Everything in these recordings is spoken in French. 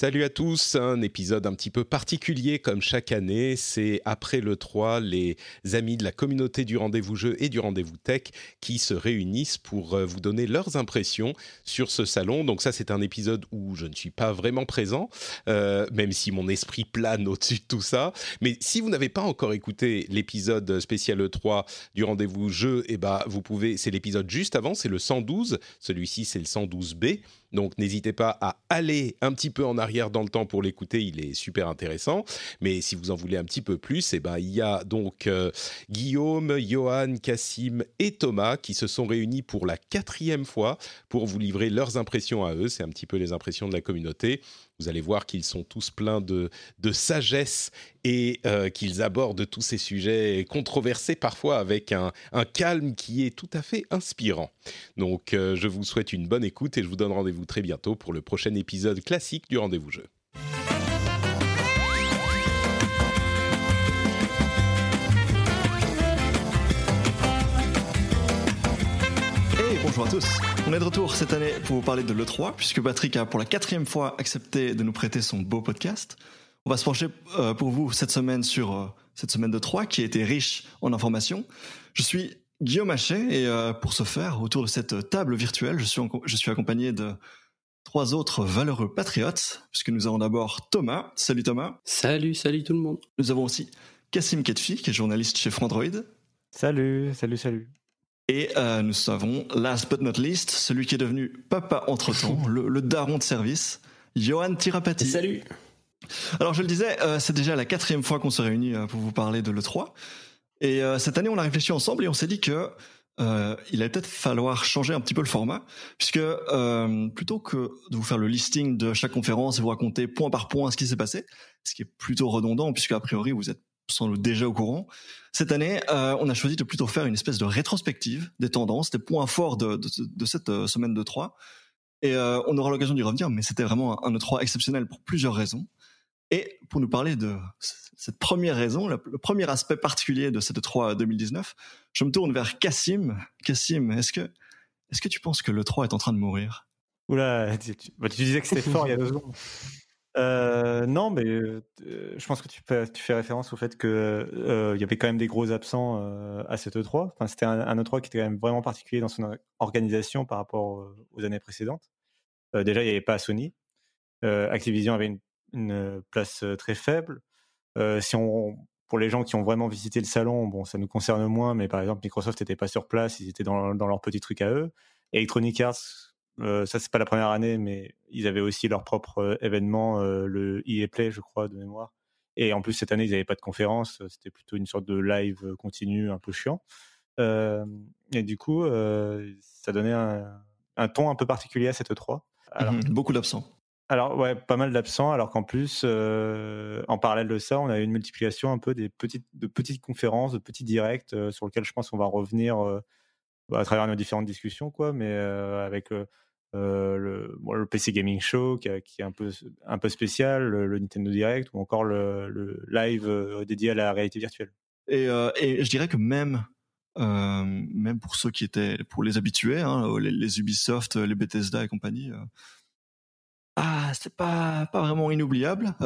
Salut à tous, un épisode un petit peu particulier comme chaque année, c'est après le 3 les amis de la communauté du rendez-vous jeu et du rendez-vous tech qui se réunissent pour euh, vous donner leurs impressions sur ce salon. Donc ça c'est un épisode où je ne suis pas vraiment présent, euh, même si mon esprit plane au-dessus de tout ça. Mais si vous n'avez pas encore écouté l'épisode spécial E3 du rendez-vous jeu, eh ben, vous pouvez, c'est l'épisode juste avant, c'est le 112, celui-ci c'est le 112B. Donc n'hésitez pas à aller un petit peu en arrière dans le temps pour l'écouter, il est super intéressant. Mais si vous en voulez un petit peu plus, eh ben, il y a donc euh, Guillaume, Johan, Cassim et Thomas qui se sont réunis pour la quatrième fois pour vous livrer leurs impressions à eux. C'est un petit peu les impressions de la communauté. Vous allez voir qu'ils sont tous pleins de, sagesse et euh, qu'ils abordent tous ces sujets controversés parfois avec un, un, calme qui est tout à fait inspirant. Donc euh, je vous souhaite une bonne écoute et je vous donne rendez-vous très bientôt pour le prochain épisode classique du rendez-vous jeu. bonjour à tous. On est de retour cette année pour vous parler de l'E3, puisque Patrick a pour la quatrième fois accepté de nous prêter son beau podcast. On va se pencher euh, pour vous cette semaine sur euh, cette semaine de 3 qui a été riche en informations. Je suis Guillaume Hachet et euh, pour ce faire, autour de cette table virtuelle, je suis, je suis accompagné de trois autres valeureux patriotes, puisque nous avons d'abord Thomas. Salut Thomas. Salut, salut tout le monde. Nous avons aussi Cassim Ketfi, qui est journaliste chez Frandroid. Salut, salut, salut. Et euh, nous avons, last but not least, celui qui est devenu papa entre-temps, le, le, daron de service, Johan Tirapati. Salut Alors je le disais, euh, c'est déjà la quatrième fois qu'on se réunit euh, pour vous parler de l'E3. Et euh, cette année, on a réfléchi ensemble et on s'est dit que euh, il allait peut-être falloir changer un petit peu le format, puisque plutôt que de vous faire le listing de chaque conférence et vous raconter point par point ce qui s'est passé, ce qui est plutôt redondant, puisque a priori vous êtes sans doute déjà au courant. Cette année, euh, on a choisi de plutôt faire une espèce de rétrospective des tendances, des points forts de, de, de cette euh, semaine de 3. Et euh, on aura l'occasion d'y revenir, mais c'était vraiment un E3 exceptionnel pour plusieurs raisons. Et pour nous parler de cette première raison, le, le premier aspect particulier de cette E3 2019, je me tourne vers Cassim. Cassim, est-ce que, est-ce que tu penses que l'E3 est en train de mourir? Oula, tu, bah, tu disais que c'était fort il y a deux secondes. Euh, non, mais euh, je pense que tu fais, référence au fait que euh, il y avait quand même des gros absents euh, à cette E3. Enfin, c'était un, un, E3 qui était quand même vraiment particulier dans son organisation par rapport aux années précédentes. déjà, il n'y avait pas Sony. Activision avait une, une, place très faible. si on, pour les gens qui ont vraiment visité le salon, bon, ça nous concerne moins, mais par exemple, Microsoft n'était pas sur place, ils étaient dans, dans leur petit truc à eux. Electronic Arts euh, ça, c'est pas la première année, mais ils avaient aussi leur propre euh, événement, euh, le EA Play, je crois, de mémoire. Et en plus, cette année, ils n'avaient pas de conférence. C'était plutôt une sorte de live continu un peu chiant. et du coup, ça donnait un, un, ton un peu particulier à cette E3. Alors, mmh, beaucoup d'absents. Alors, ouais, pas mal d'absents, alors qu'en plus, en parallèle de ça, on a eu une multiplication un peu des petites, de petites conférences, de petits directs, sur lesquels je pense qu'on va revenir euh, à travers nos différentes discussions, quoi, mais avec euh, le, PC Gaming Show qui, est un peu, un peu spécial, le, Nintendo Direct ou encore le, live euh, dédié à la réalité virtuelle. Et, euh, je dirais que même même pour ceux qui étaient pour les habitués, hein, les, Ubisoft, les Bethesda et compagnie, ah c'est pas pas vraiment inoubliable.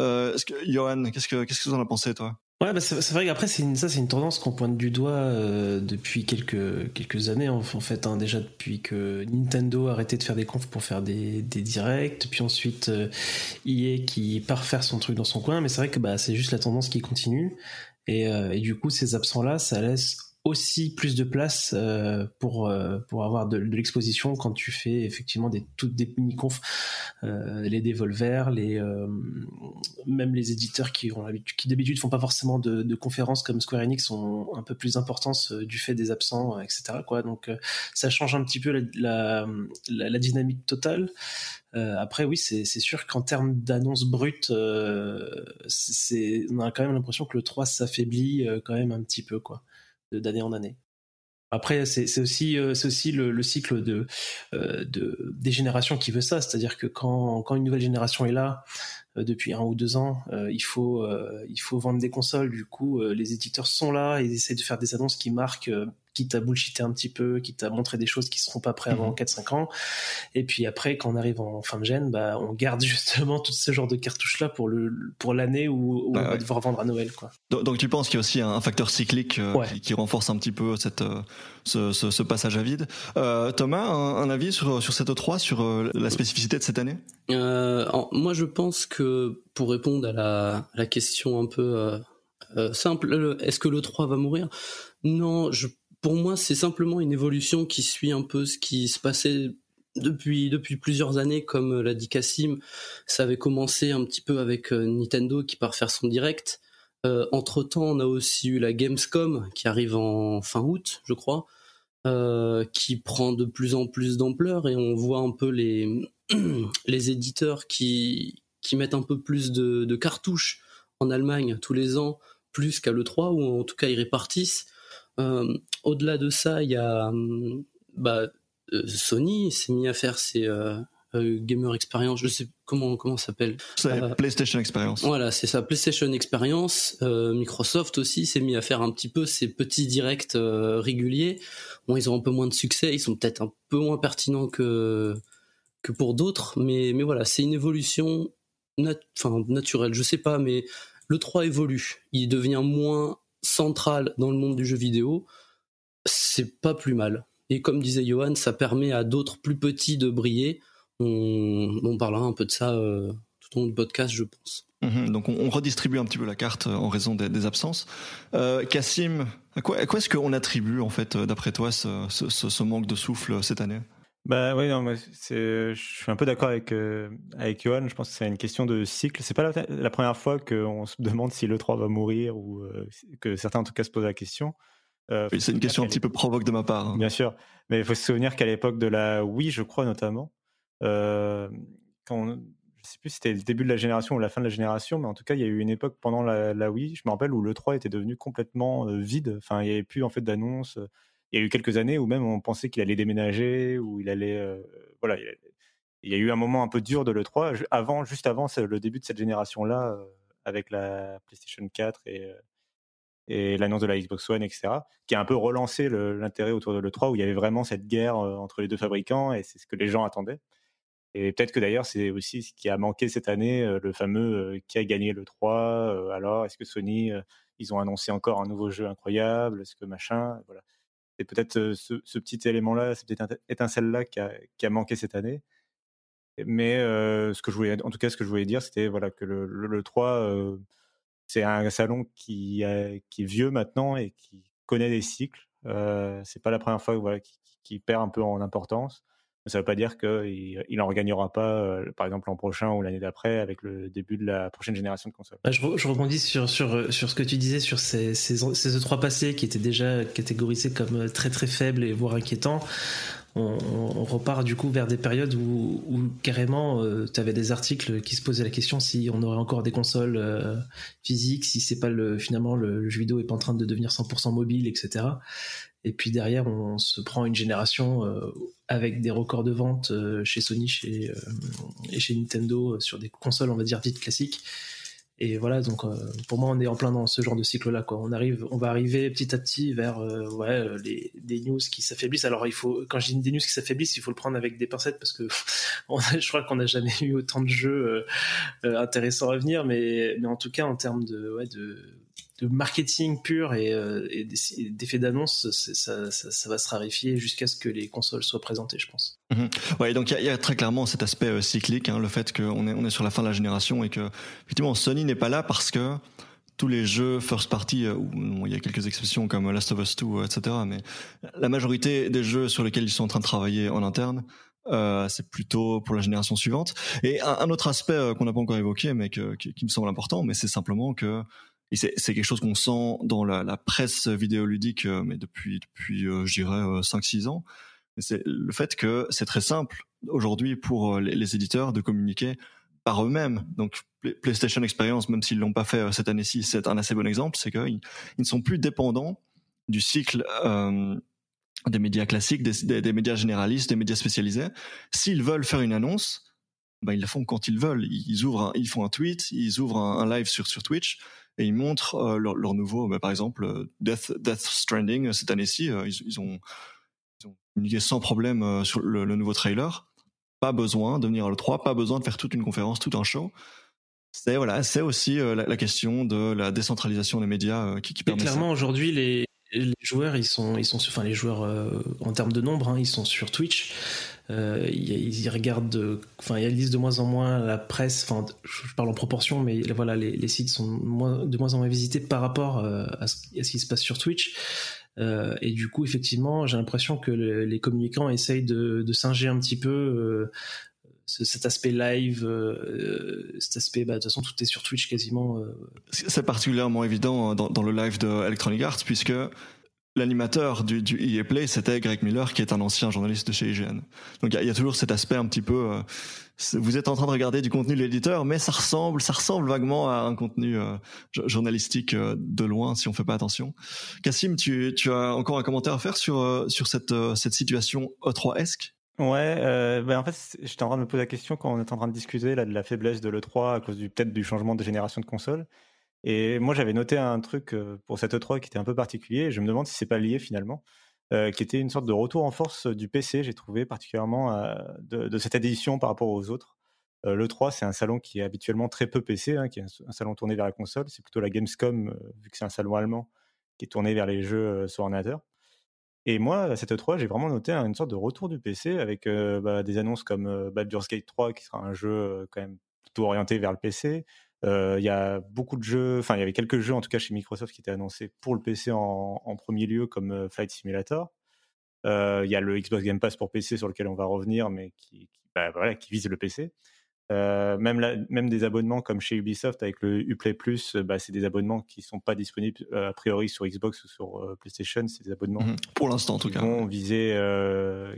Johan, qu'est-ce que qu'est-ce que vous en as pensé toi? Ouais, bah c'est vrai qu'après, c'est une, ça, c'est une tendance qu'on pointe du doigt euh, depuis quelques, quelques années, en, en fait, hein, déjà depuis que Nintendo a arrêté de faire des confs pour faire des, des directs, puis ensuite euh, EA qui part faire son truc dans son coin, mais c'est vrai que bah, c'est juste la tendance qui continue, et, euh, et du coup, ces absents-là, ça laisse aussi plus de place euh, pour euh, pour avoir de, de l'exposition quand tu fais effectivement des toutes des mini confs euh, les dévolvers les euh, même les éditeurs qui ont qui d'habitude font pas forcément de, de, conférences comme Square Enix ont un peu plus d'importance du fait des absents etc quoi. Donc ça change un petit peu la la, la, dynamique totale. Après oui c'est c'est sûr qu'en termes d'annonces brutes c'est on a quand même l'impression que le 3 s'affaiblit quand même un petit peu quoi d'année en année. Après, c'est aussi, euh, aussi le, le, cycle de, euh, de, des générations qui veut ça. C'est-à-dire que quand, quand une nouvelle génération est là, euh, depuis un ou deux ans, il, faut, il faut vendre des consoles. Du coup, les éditeurs sont là et ils essaient de faire des annonces qui marquent qui t'a bullshité un petit peu, qui t'a montré des choses qui seront pas prêtes avant 4-5 mhm. ans. Et puis après, quand on arrive en fin de gène, bah, on garde justement tout ce genre de cartouches-là pour le, pour l'année où, où on va devoir vendre à Noël, quoi. Donc, tu penses qu'il y a aussi un facteur cyclique euh, qui, qui, renforce un petit peu cette, euh, ce, ce, ce passage à vide. Euh, Thomas, un, un, avis sur, sur cette 3 sur euh, la spécificité de cette année? Euh, moi, je pense que pour répondre à la, la question un peu euh, simple, est-ce que le 3 va mourir? Non, je pour moi, c'est simplement une évolution qui suit un peu ce qui se passait depuis plusieurs années, comme l'a dit Cassim. Ça avait commencé un petit peu avec euh, Nintendo qui part faire son direct. Euh, entre temps, on a aussi eu la Gamescom qui arrive en fin août, je crois, euh, qui prend de plus en plus d'ampleur et on voit un peu les éditeurs qui mettent un peu plus de, de cartouches en Allemagne tous les ans, plus qu'à le 3 ou en tout cas ils répartissent. Euh, au-delà de ça, il y a hum, bah, euh, Sony s'est mis à faire ses euh, Gamer Experience, je sais comment comment s'appelle. PlayStation Experience. Voilà, c'est ça, PlayStation Experience. Microsoft aussi s'est mis à faire un petit peu ses petits directs réguliers. Bon, ils ont un peu moins de succès, ils sont peut-être un peu moins pertinents que que pour d'autres, mais mais voilà, c'est une évolution enfin naturelle, je sais pas, mais le 3 évolue, il devient moins centrale dans le monde du jeu vidéo, c'est pas plus mal. Et comme disait Johan, ça permet à d'autres plus petits de briller. On, parlera un peu de ça euh, tout au long du podcast, je pense. Mhm, donc on, redistribue un petit peu la carte euh, en raison des, absences. Euh, Cassim, à quoi, est-ce qu'on attribue en fait, d'après toi, ce, manque de souffle cette année? Bah oui, non, c'est, je suis un peu d'accord avec euh, avec Johan. Je pense que c'est une question de cycle. C'est pas la, première fois qu'on se demande si le 3 va mourir ou euh, que certains en tout cas se posent la question. Euh, c'est une question un petit peu provoque de ma part. Hein. Bien sûr, mais il faut se souvenir qu'à l'époque de la Wii, je crois notamment, quand je sais plus si c'était le début de la génération ou la fin de la génération, mais en tout cas, il y a eu une époque pendant la, la Wii, je me rappelle, où le 3 était devenu complètement vide. Enfin, il n'y avait plus en fait d'annonces il y a eu quelques années où même on pensait qu'il allait déménager, ou il allait, euh, voilà, il y a eu un moment un peu dur de l'E3, avant, juste avant le début de cette génération-là, euh, avec la PlayStation 4 et, euh, et l'annonce de la Xbox One, etc., qui a un peu relancé l'intérêt autour de l'E3, où il y avait vraiment cette guerre entre les deux fabricants, et c'est ce que les gens attendaient. Et peut-être que d'ailleurs, c'est aussi ce qui a manqué cette année, le fameux qui a gagné le 3. alors, est-ce que Sony, ils ont annoncé encore un nouveau jeu incroyable Est-ce que machin Voilà c'est peut-être ce, petit élément-là, c'est peut-être étincelle-là qui a, manqué cette année. Mais ce que je voulais, en tout cas, ce que je voulais dire, c'était voilà que le, le, le 3, euh, c'est un salon qui est vieux maintenant et qui connaît des cycles. Euh, c'est pas la première fois voilà, qui, qui, perd un peu en importance. Ça ne veut pas dire qu'il il en regagnera pas, euh, par exemple, l'an prochain ou l'année d'après, avec le début de la prochaine génération de consoles. Bah, je, rebondis sur, sur, sur ce que tu disais sur ces, ces, ces E3 passés qui étaient déjà catégorisés comme très très faibles et voire inquiétants. On, repart du coup vers des périodes où, où carrément euh, tu avais des articles qui se posaient la question si on aurait encore des consoles euh, physiques, si c'est pas le finalement le, le, jeu vidéo est pas en train de devenir 100% mobile, etc. Et puis derrière, on se prend une génération euh, avec des records de vente euh, chez Sony chez, et chez Nintendo sur des consoles, on va dire, dites classiques. Et voilà, donc pour moi, on est en plein dans ce genre de cycle-là. On arrive, on va arriver petit à petit vers ouais, les, des news qui s'affaiblissent. Alors, il faut, quand je dis des news qui s'affaiblissent, il faut le prendre avec des pincettes parce que on je crois qu'on n'a jamais eu autant de jeux intéressants à venir. Mais, mais en tout cas, en termes de, ouais, de de marketing pur et, euh, et d'effets d'annonce, ça, va se raréfier jusqu'à ce que les consoles soient présentées, je pense. Mmh. Ouais, donc il y, a très clairement cet aspect euh, cyclique, hein, le fait qu'on est, sur la fin de la génération et que effectivement Sony n'est pas là parce que tous les jeux first party, où il y a quelques exceptions comme Last of Us 2, etc. Mais la majorité des jeux sur lesquels ils sont en train de travailler en interne, euh, c'est plutôt pour la génération suivante. Et un, autre aspect euh, qu'on n'a pas encore évoqué, mais que, qui, me semble important, mais c'est simplement que c'est quelque chose qu'on sent dans la, presse vidéoludique, euh, mais depuis, depuis je dirais, 5-6 ans. C'est le fait que c'est très simple aujourd'hui pour les, les, éditeurs de communiquer par eux-mêmes. Donc PlayStation Experience, même s'ils l'ont pas fait cette année-ci, c'est un assez bon exemple, c'est qu'ils ne sont plus dépendants du cycle euh, des médias classiques, des, médias généralistes, des médias spécialisés. S'ils veulent faire une annonce, ben ils la font quand ils veulent. Ils ouvrent, ils font un tweet, ils ouvrent un, live sur sur Twitch et ils montrent euh, leur, nouveau, ben, par exemple euh, Death Death Stranding euh, cette année-ci, ils, ont ils ont communiqué sans problème sur le, nouveau trailer. Pas besoin de venir à le 3, pas besoin de faire toute une conférence, tout un show. C'est voilà, c'est aussi la, question de la décentralisation des médias qui, qui permet. Clairement, aujourd'hui, les les joueurs, ils sont, ils sont, enfin les joueurs euh, en termes de nombre, hein, ils sont sur Twitch. Euh, ils, y regardent, enfin ils lisent de moins en moins la presse. Enfin, je parle en proportion, mais voilà, les, sites sont de moins en moins visités par rapport euh, à, ce, qui se passe sur Twitch. et du coup, effectivement, j'ai l'impression que les communicants essayent de, singer un petit peu cet aspect live, cet aspect, bah, de toute façon, tout est sur Twitch quasiment. C'est particulièrement évident dans, dans, le live de Electronic Arts, puisque l'animateur du, du EA Play, c'était Greg Miller, qui est un ancien journaliste de chez IGN. Donc il y, a toujours cet aspect un petit peu. Euh, vous êtes en train de regarder du contenu de l'éditeur, mais ça ressemble, ça ressemble vaguement à un contenu euh, journalistique euh, de loin, si on fait pas attention. Cassim, tu, tu, as encore un commentaire à faire sur sur cette cette situation E3esque Ouais, ben en fait, j'étais en train de me poser la question quand on est en train de discuter là de la faiblesse de l'E3 à cause du peut-être du changement de génération de consoles. Et moi, j'avais noté un truc pour cette E3 qui était un peu particulier. Et je me demande si c'est pas lié finalement, euh, qui était une sorte de retour en force du PC. J'ai trouvé particulièrement euh, de, cette édition par rapport aux autres. Euh, le 3, c'est un salon qui est habituellement très peu PC, hein, qui est un, salon tourné vers la console. C'est plutôt la Gamescom, vu que c'est un salon allemand, qui est tourné vers les jeux sur ordinateur. Et moi, à cette E3, j'ai vraiment noté une sorte de retour du PC avec bah, des annonces comme Baldur's Gate 3, qui sera un jeu quand même plutôt orienté vers le PC. Euh, il y a beaucoup de jeux, enfin il y avait quelques jeux en tout cas chez Microsoft qui étaient annoncés pour le PC en, en premier lieu comme euh, Flight Simulator. Euh, il y a le Xbox Game Pass pour PC sur lequel on va revenir, mais qui, qui, bah, voilà, qui vise le PC. Euh, même, la, même des abonnements comme chez Ubisoft avec le Uplay Plus, bah, c'est des abonnements qui sont pas disponibles a priori sur Xbox ou sur PlayStation. C'est des abonnements mmh pour l'instant en tout cas vont viser,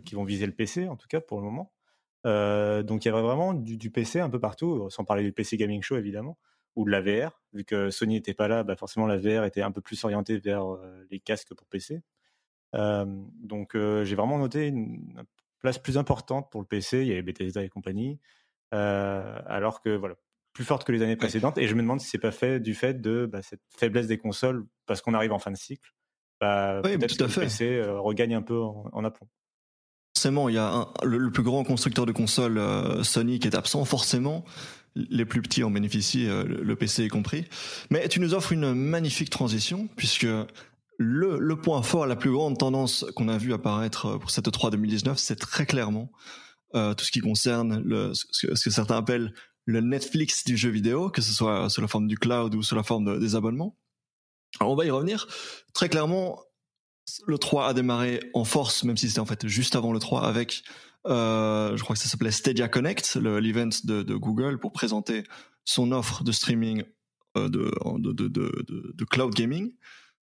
qui vont viser le PC en tout cas pour le moment. Euh, donc il y avait vraiment du, du, PC un peu partout, sans parler du PC Gaming Show évidemment, ou de la VR. Vu que Sony n'était pas là, bah forcément la VR était un peu plus orientée vers euh, les casques pour PC. Euh, donc euh, j'ai vraiment noté une, place plus importante pour le PC. Il y avait Bethesda et compagnie, alors que voilà plus forte que les années précédentes. Et je me demande si c'est pas fait du fait de bah, cette faiblesse des consoles parce qu'on arrive en fin de cycle. Bah, oui, peut-être que le PC regagne un peu en, en aplomb forcément, il y a un, le, plus grand constructeur de consoles, euh, Sony, qui est absent. Forcément, les plus petits en bénéficient, euh, le PC y compris. Mais tu nous offres une magnifique transition, puisque le, le point fort, la plus grande tendance qu'on a vu apparaître pour cette 3 2019, c'est très clairement euh, tout ce qui concerne le, ce, que, certains appellent le Netflix du jeu vidéo, que ce soit sous la forme du cloud ou sous la forme des abonnements. Alors on va y revenir. Très clairement, le 3 a démarré en force, même si c'était en fait juste avant le 3, avec, euh, je crois que ça s'appelait Stadia Connect, l'event de, Google, pour présenter son offre de streaming euh, de, cloud gaming.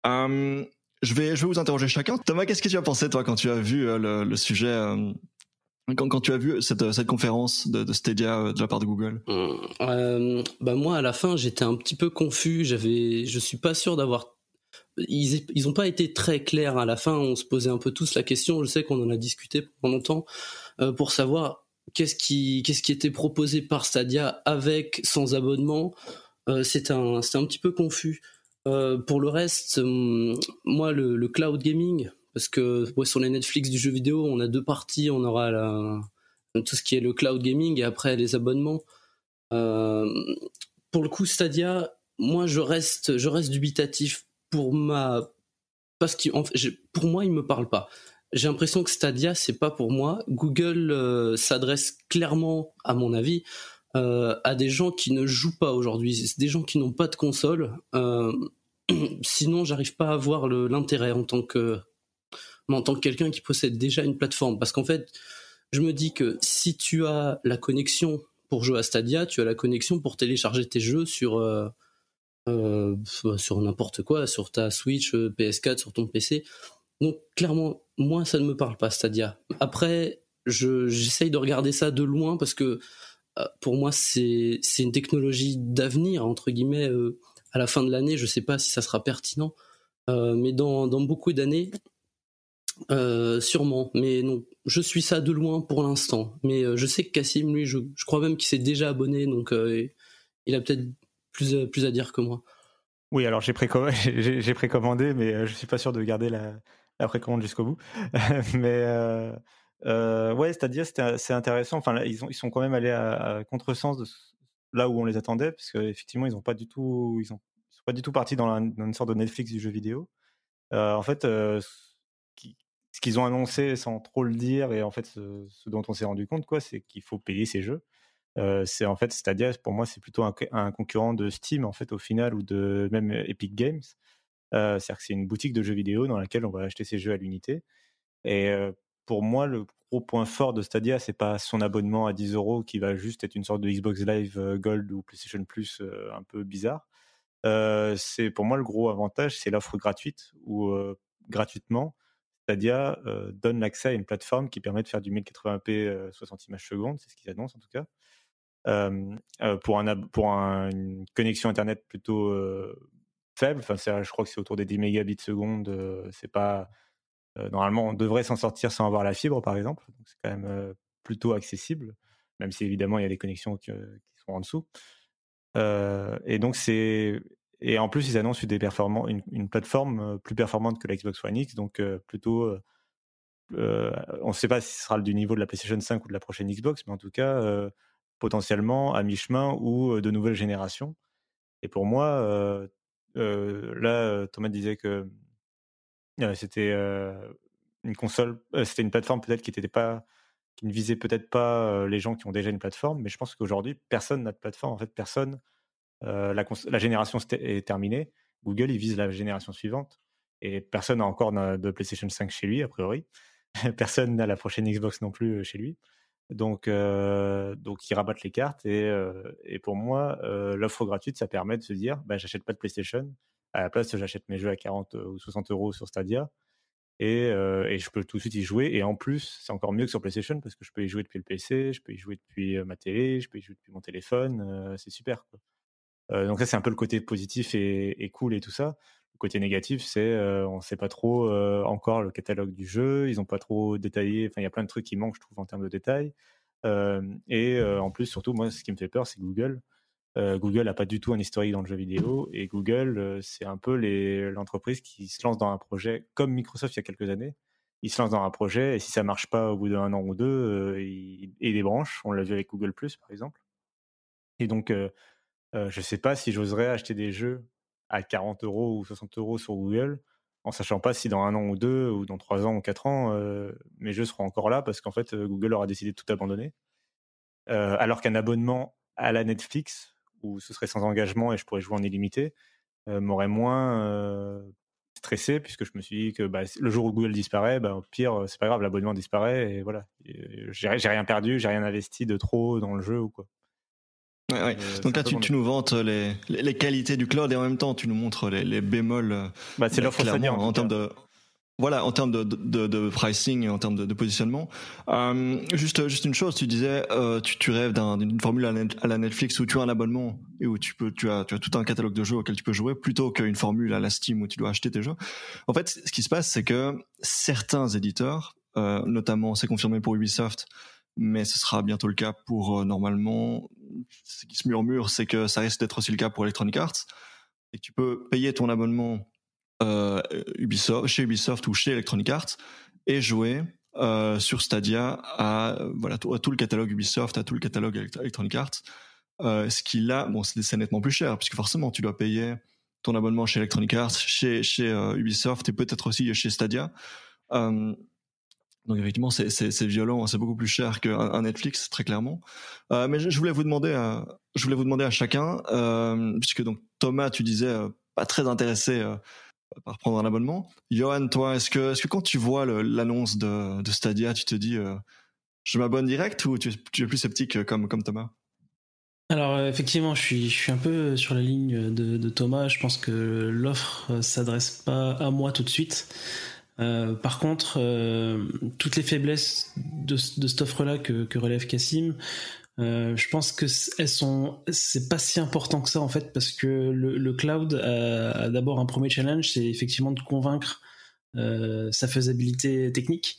Euh, je, vais, je vais vous interroger chacun. Thomas, qu'est-ce que tu as pensé, toi, quand tu as vu le, sujet quand, quand, tu as vu cette, cette conférence de, de Stadia de la part de Google? Bah Moi, à la fin, j'étais un petit peu confus. J'avais, je suis pas sûr d'avoir ils ils ont pas été très clairs à la fin. On se posait un peu tous la question. Je sais qu'on en a discuté pendant longtemps euh, pour savoir qu'est-ce qui était proposé par Stadia avec sans abonnement. Euh, c'était un c'était un petit peu confus. Euh, pour le reste, hum, moi le, cloud gaming parce que sur les Netflix du jeu vidéo, on a deux parties. On aura tout ce qui est le cloud gaming et après les abonnements. Euh, pour le coup, Stadia, moi je reste je reste dubitatif pour ma parce pour moi il me parle pas. J'ai l'impression que Stadia c'est pas pour moi. Google euh, s'adresse clairement, à mon avis, à des gens qui ne jouent pas aujourd'hui. C'est des gens qui n'ont pas de console. sinon, j'arrive pas à voir l'intérêt en tant que en tant que quelqu'un qui possède déjà une plateforme. Parce qu'en fait, je me dis que si tu as la connexion pour jouer à Stadia, tu as la connexion pour télécharger tes jeux sur euh, euh, sur n'importe quoi, sur ta Switch, euh, PS4, sur ton PC. Donc clairement, moi, ça ne me parle pas Stadia. Après, j'essaye de regarder ça de loin parce que pour moi, c'est une technologie d'avenir entre guillemets. à la fin de l'année, je ne sais pas si ça sera pertinent, mais dans, dans beaucoup d'années, euh, sûrement, mais non, je suis ça de loin pour l'instant. Mais euh, je sais que Cassim, lui, je, crois même qu'il s'est déjà abonné, donc euh, il a peut-être plus, plus à dire que moi. Oui, alors j'ai, précommandé, mais je suis pas sûr de garder la, la précommande jusqu'au bout. mais ouais, c'est-à-dire c'est intéressant. Enfin, ils, ils sont quand même allés à, contresens de là où on les attendait, parce qu'effectivement, ils ont pas du tout, ils, ont, sont pas du tout partis dans, une sorte de Netflix du jeu vidéo. en fait, ce qu'ils ont annoncé sans trop le dire et en fait ce, dont on s'est rendu compte quoi c'est qu'il faut payer ces jeux euh, c'est en fait Stadia pour moi c'est plutôt un, concurrent de Steam en fait au final ou de même Epic Games. Euh, c'est-à-dire que c'est une boutique de jeux vidéo dans laquelle on va acheter ces jeux à l'unité. Et euh, pour moi le gros point fort de Stadia c'est pas son abonnement à 10 euros qui va juste être une sorte de Xbox Live Gold ou PlayStation Plus un peu bizarre. C'est pour moi le gros avantage c'est l'offre gratuite ou gratuitement Stadia euh, donne l'accès à une plateforme qui permet de faire du 1080p 60 images secondes, c'est ce qu'ils annoncent en tout cas, euh, pour, un, pour une connexion internet plutôt faible. Je crois que c'est autour des 10 mégabits seconde. c'est pas normalement on devrait s'en sortir sans avoir la fibre par exemple. Donc c'est quand même plutôt accessible, même si évidemment il y a des connexions qui, sont en dessous. et donc c'est et en plus, ils annoncent une, plateforme plus performante que la Xbox One X, donc plutôt. On ne sait pas si ce sera du niveau de la PlayStation 5 ou de la prochaine Xbox, mais en tout cas, potentiellement à mi-chemin ou de nouvelle génération. Et pour moi, là, Thomas disait que c'était une console, c'était une plateforme peut-être qui qui ne visait peut-être pas les gens qui ont déjà une plateforme, mais je pense qu'aujourd'hui, personne n'a de plateforme. En fait, personne euh, la, génération est terminée. Google, il vise la génération suivante. Et personne n'a encore de PlayStation 5 chez lui, a priori. personne n'a la prochaine Xbox non plus chez lui. Donc, euh, donc ils rabattent les cartes. Et, et pour moi, l'offre gratuite, ça permet de se dire bah, j'achète pas de PlayStation. À la place, j'achète mes jeux à 40 ou 60 euros sur Stadia. Et, et, je peux tout de suite y jouer. Et en plus, c'est encore mieux que sur PlayStation parce que je peux y jouer depuis le PC, je peux y jouer depuis ma télé, je peux y jouer depuis mon téléphone. c'est super. Euh, donc ça, c'est un peu le côté positif et, cool et tout ça. Côté négatif, c'est euh, on ne sait pas trop euh, encore le catalogue du jeu. Ils n'ont pas trop détaillé. Enfin, il y a plein de trucs qui manquent, je trouve, en termes de détails. et en plus, surtout, moi, ce qui me fait peur, c'est Google. Google n'a pas du tout un historique dans le jeu vidéo et Google, c'est un peu l'entreprise qui se lance dans un projet comme Microsoft il y a quelques années. Il se lance dans un projet et si ça marche pas au bout d'un an ou deux, il, il débranche. On l'a vu avec Google Plus par exemple. Et donc, je je sais pas si j'oserais acheter des jeux à 40 euros ou 60 euros sur Google, en sachant pas si dans un an ou deux, ou dans trois ans ou quatre ans, mes jeux seront encore là parce qu'en fait Google aura décidé de tout abandonner. alors qu'un abonnement à la Netflix, où ce serait sans engagement et je pourrais jouer en illimité, m'aurait moins stressé puisque je me suis dit que bah, le jour où Google disparaît, bah, au pire, c'est pas grave, l'abonnement disparaît et voilà. J'ai rien perdu, j'ai rien investi de trop dans le jeu ou quoi. Euh, Donc là, tu, tu, nous vantes les, les, qualités du cloud et en même temps, tu nous montres les, les bémols. Euh, bah, c'est l'offre en, en termes de. Voilà, en termes de, de, de, pricing et en termes de, de positionnement. Euh, juste, juste une chose, tu disais, euh, tu, tu rêves d'une formule à, la Netflix où tu as un abonnement et où tu peux, tu as, tu as tout un catalogue de jeux auxquels tu peux jouer, plutôt qu'une formule à la Steam où tu dois acheter tes jeux. En fait, ce qui se passe, c'est que certains éditeurs, euh, notamment, c'est confirmé pour Ubisoft, mais ce sera bientôt le cas pour normalement ce qui se murmure, c'est que ça risque d'être aussi le cas pour Electronic Arts. Et tu peux payer ton abonnement euh, Ubisoft, chez Ubisoft ou chez Electronic Arts et jouer euh, sur Stadia à voilà tout, le catalogue Ubisoft, à tout le catalogue Electronic Arts. Euh, ce qui là, bon, c'est nettement plus cher puisque forcément tu dois payer ton abonnement chez Electronic Arts, chez Ubisoft et peut-être aussi chez Stadia. Donc effectivement, c'est violent, c'est beaucoup plus cher qu'un Netflix, très clairement. Euh, mais je, voulais vous demander, à, je voulais vous demander à chacun, euh, puisque donc Thomas, tu disais euh, pas très intéressé euh, par prendre un abonnement. Johan, toi, est-ce que, est-ce que quand tu vois l'annonce de, de, Stadia, tu te dis, euh, je m'abonne direct ou tu, tu, es plus sceptique comme, comme Thomas? Alors effectivement, je suis, je suis un peu sur la ligne de, de Thomas. Je pense que l'offre s'adresse pas à moi tout de suite. Euh, par contre, euh, toutes les faiblesses de, de cette offre-là que, relève Cassim, euh, je pense que elles sont, c'est pas si important que ça en fait, parce que le, cloud a, d'abord un premier challenge, c'est effectivement de convaincre sa faisabilité technique.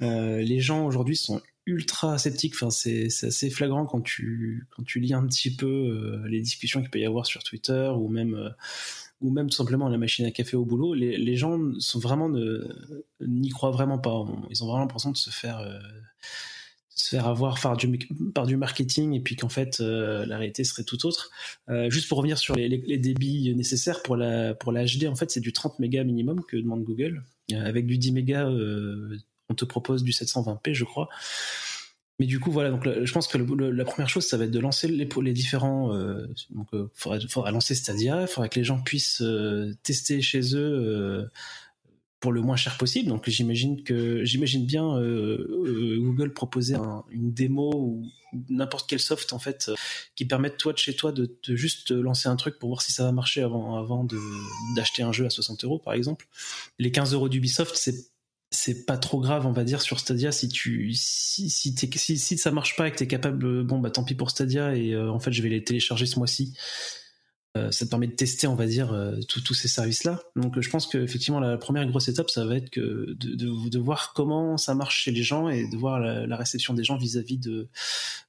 Les gens aujourd'hui sont ultra sceptiques. Enfin, c'est assez flagrant quand tu quand tu lis un petit peu les discussions qu'il peut y avoir sur Twitter ou même ou même tout simplement la machine à café au boulot, les, gens sont vraiment n'y croient vraiment pas. Ils ont vraiment l'impression de se faire euh, se faire avoir par du, par du marketing et puis qu'en fait euh, la réalité serait tout autre. Euh, juste pour revenir sur les, les, débits nécessaires pour la pour la HD, en fait c'est du 30 mégas minimum que demande Google. avec du 10 mégas, on te propose du 720p, je crois. Mais du coup, voilà, donc je pense que la première chose, ça va être de lancer les, différents. Euh, donc, il euh, faudra, lancer Stadia, il faudra que les gens puissent euh, tester chez eux pour le moins cher possible. Donc, j'imagine que j'imagine bien Google proposer une démo ou n'importe quel soft en fait qui permette toi de chez toi de, de, juste lancer un truc pour voir si ça va marcher avant avant d'acheter un jeu à 60 euros par exemple. Les 15 euros d'Ubisoft, c'est c'est pas trop grave, on va dire, sur Stadia. Si tu, si, si, si, si ça marche pas et que t'es capable, bon, bah tant pis pour Stadia et euh, en fait, je vais les télécharger ce mois-ci. Euh, ça te permet de tester, on va dire, euh, tous ces services-là. Donc, je pense qu'effectivement, la première grosse étape, ça va être que de, de, de, voir comment ça marche chez les gens et de voir la, la réception des gens vis-à-vis de,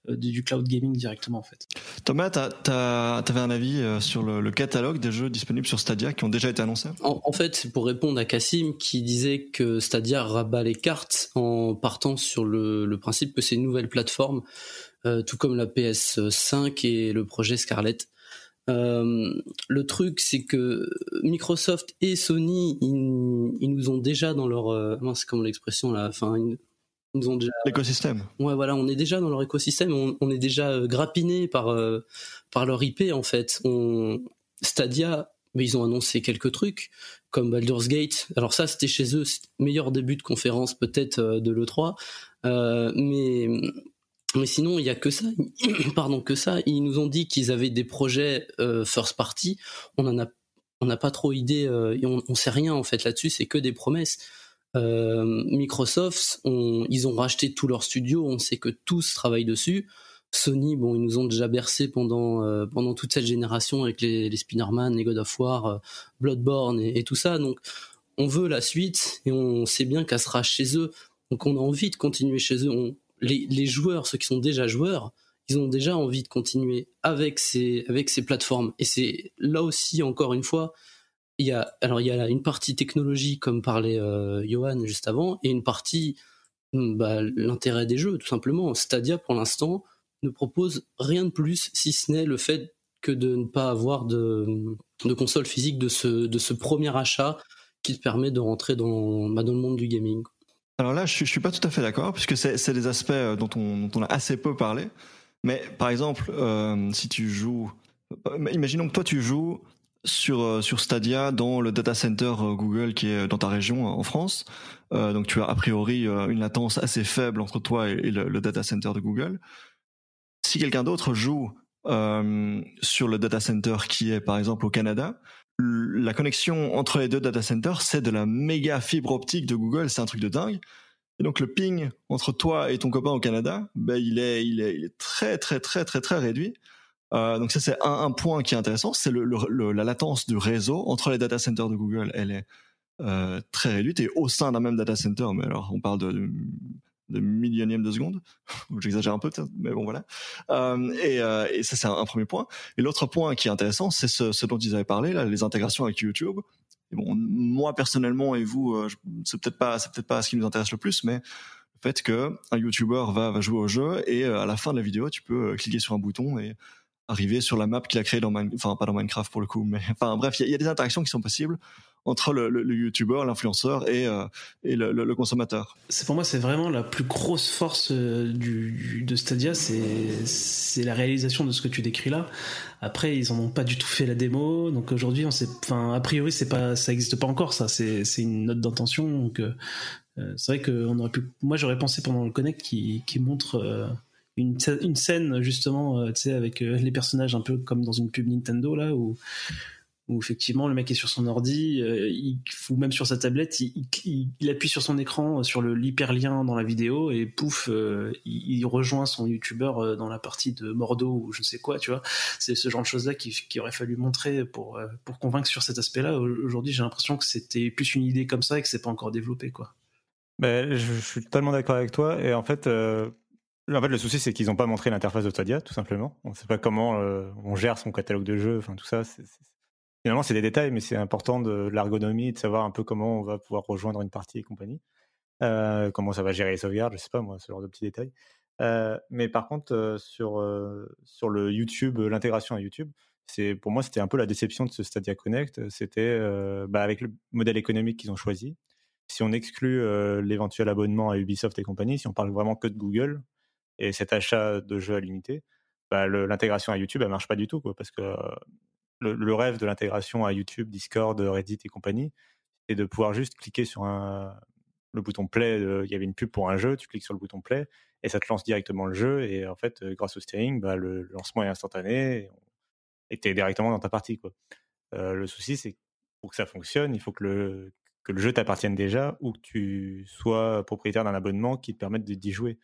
de, du cloud gaming directement, en fait. Thomas, tu avais un avis sur le, le, catalogue des jeux disponibles sur Stadia qui ont déjà été annoncés? En, en, fait, c'est pour répondre à Cassim qui disait que Stadia rabat les cartes en partant sur le, le principe que c'est une nouvelle plateforme, euh, tout comme la PS5 et le projet Scarlett. Euh, le truc, c'est que Microsoft et Sony, ils, nous ont déjà dans leur, euh, c'est comme l'expression là, enfin, ils, nous ont déjà. L'écosystème. Ouais, voilà, on est déjà dans leur écosystème, on, est déjà euh, grappiné par euh, par leur IP en fait. On, Stadia, mais ils ont annoncé quelques trucs comme Baldur's Gate. Alors ça, c'était chez eux, meilleur début de conférence peut-être de l'E3, mais mais sinon, il y a que ça. Pardon, que ça. Ils nous ont dit qu'ils avaient des projets euh, first party. On en a, on n'a pas trop idée. Euh, et on, on sait rien en fait là-dessus. C'est que des promesses. Euh, Microsoft, on, ils ont racheté tous leurs studios. On sait que tous travaillent dessus. Sony, bon, ils nous ont déjà bercé pendant euh, pendant toute cette génération avec les, les Spider-Man, les God of War, euh, Bloodborne et, tout ça. Donc, on veut la suite et on sait bien qu'elle sera chez eux. Donc, on a envie de continuer chez eux. Les, joueurs, ceux qui sont déjà joueurs, ils ont déjà envie de continuer avec ces, avec ces plateformes. Et c'est là aussi, encore une fois, il y a, alors il y a une partie technologie, comme parlait euh, Johan juste avant, et une partie, hmm, bah, l'intérêt des jeux, tout simplement. Stadia, pour l'instant, ne propose rien de plus, si ce n'est le fait que de ne pas avoir de, console physique de ce, de ce premier achat qui te permet de rentrer dans, bah, dans le monde du gaming. Alors là, je, je suis pas tout à fait d'accord, puisque c'est des aspects euh, dont on, a assez peu parlé. Mais par exemple, euh, si tu joues, euh, imaginons que toi tu joues sur sur Stadia dans le data center Google qui est dans ta région en France. Donc tu as a priori une latence assez faible entre toi et, le, data center de Google. Si quelqu'un d'autre joue sur le data center qui est par exemple au Canada, la connexion entre les deux data centers, c'est de la méga fibre optique de Google, c'est un truc de dingue. Et donc le ping entre toi et ton copain au Canada, ben il est, il est, il est très très très très très réduit. Euh, donc ça c'est un, point qui est intéressant, c'est la latence du réseau entre les data centers de Google, elle est euh, très réduite et au sein d'un même data center, mais alors on parle de millionième de seconde. J'exagère un peu, mais bon voilà. Euh, et, euh, et, ça c'est un, premier point. Et l'autre point qui est intéressant, c'est ce, dont ils avaient parlé, là, les intégrations avec YouTube. Et bon, moi personnellement et vous, euh, c'est peut-être pas, peut-être pas ce qui nous intéresse le plus, mais le fait que un YouTuber va, jouer au jeu et euh, à la fin de la vidéo, tu peux cliquer sur un bouton et arriver sur la map qu'il a créée dans Minecraft, enfin pas dans Minecraft pour le coup, mais enfin bref, il y, a des interactions qui sont possibles entre le, YouTuber, l'influenceur et, euh, et le, consommateur. C'est pour moi, c'est vraiment la plus grosse force euh, de Stadia, c'est la réalisation de ce que tu décris là. Après, ils en ont pas du tout fait la démo, donc aujourd'hui, enfin, a priori, c'est pas, ça existe pas encore, ça, c'est une note d'intention, donc euh, c'est vrai que aurait pu, moi, j'aurais pensé pendant le connect qui qui montre une, une scène justement, tu sais, avec les personnages un peu comme dans une pub Nintendo là où où effectivement le mec est sur son ordi, euh, il, ou même sur sa tablette, il, appuie sur son écran, euh, sur l'hyperlien dans la vidéo et pouf, euh, il, rejoint son youtubeur dans la partie de Mordo ou je ne sais quoi, tu vois. C'est ce genre de choses-là qui, qui, aurait fallu montrer pour pour convaincre sur cet aspect-là. Aujourd'hui, j'ai l'impression que c'était plus une idée comme ça et que c'est pas encore développé, quoi. Ben, je, suis totalement d'accord avec toi et en fait. En fait, le souci, c'est qu'ils n'ont pas montré l'interface de Stadia, tout simplement. On ne sait pas comment on gère son catalogue de jeux, enfin tout ça. Finalement, c'est des détails, mais c'est important de l'ergonomie, de savoir un peu comment on va pouvoir rejoindre une partie et compagnie. Euh, comment ça va gérer les sauvegardes, je sais pas moi, ce genre de petits détails. Euh, mais par contre, euh, sur, sur le YouTube, l'intégration à YouTube, c'est pour moi, c'était un peu la déception de ce Stadia Connect. C'était bah, avec le modèle économique qu'ils ont choisi. Si on exclut l'éventuel abonnement à Ubisoft et compagnie, si on parle vraiment que de Google et cet achat de jeux à l'unité, bah, l'intégration à YouTube, elle marche pas du tout, parce que le, rêve de l'intégration à YouTube, Discord, Reddit et compagnie, c'est de pouvoir juste cliquer sur le bouton play. Il y avait une pub pour un jeu, tu cliques sur le bouton play et ça te lance directement le jeu. Et en fait, euh, grâce au steering, bah, le, lancement est instantané et tu es directement dans ta partie. Euh, le souci, c'est que pour que ça fonctionne, il faut que le, jeu t'appartienne déjà ou que tu sois propriétaire d'un abonnement qui te permette d'y jouer.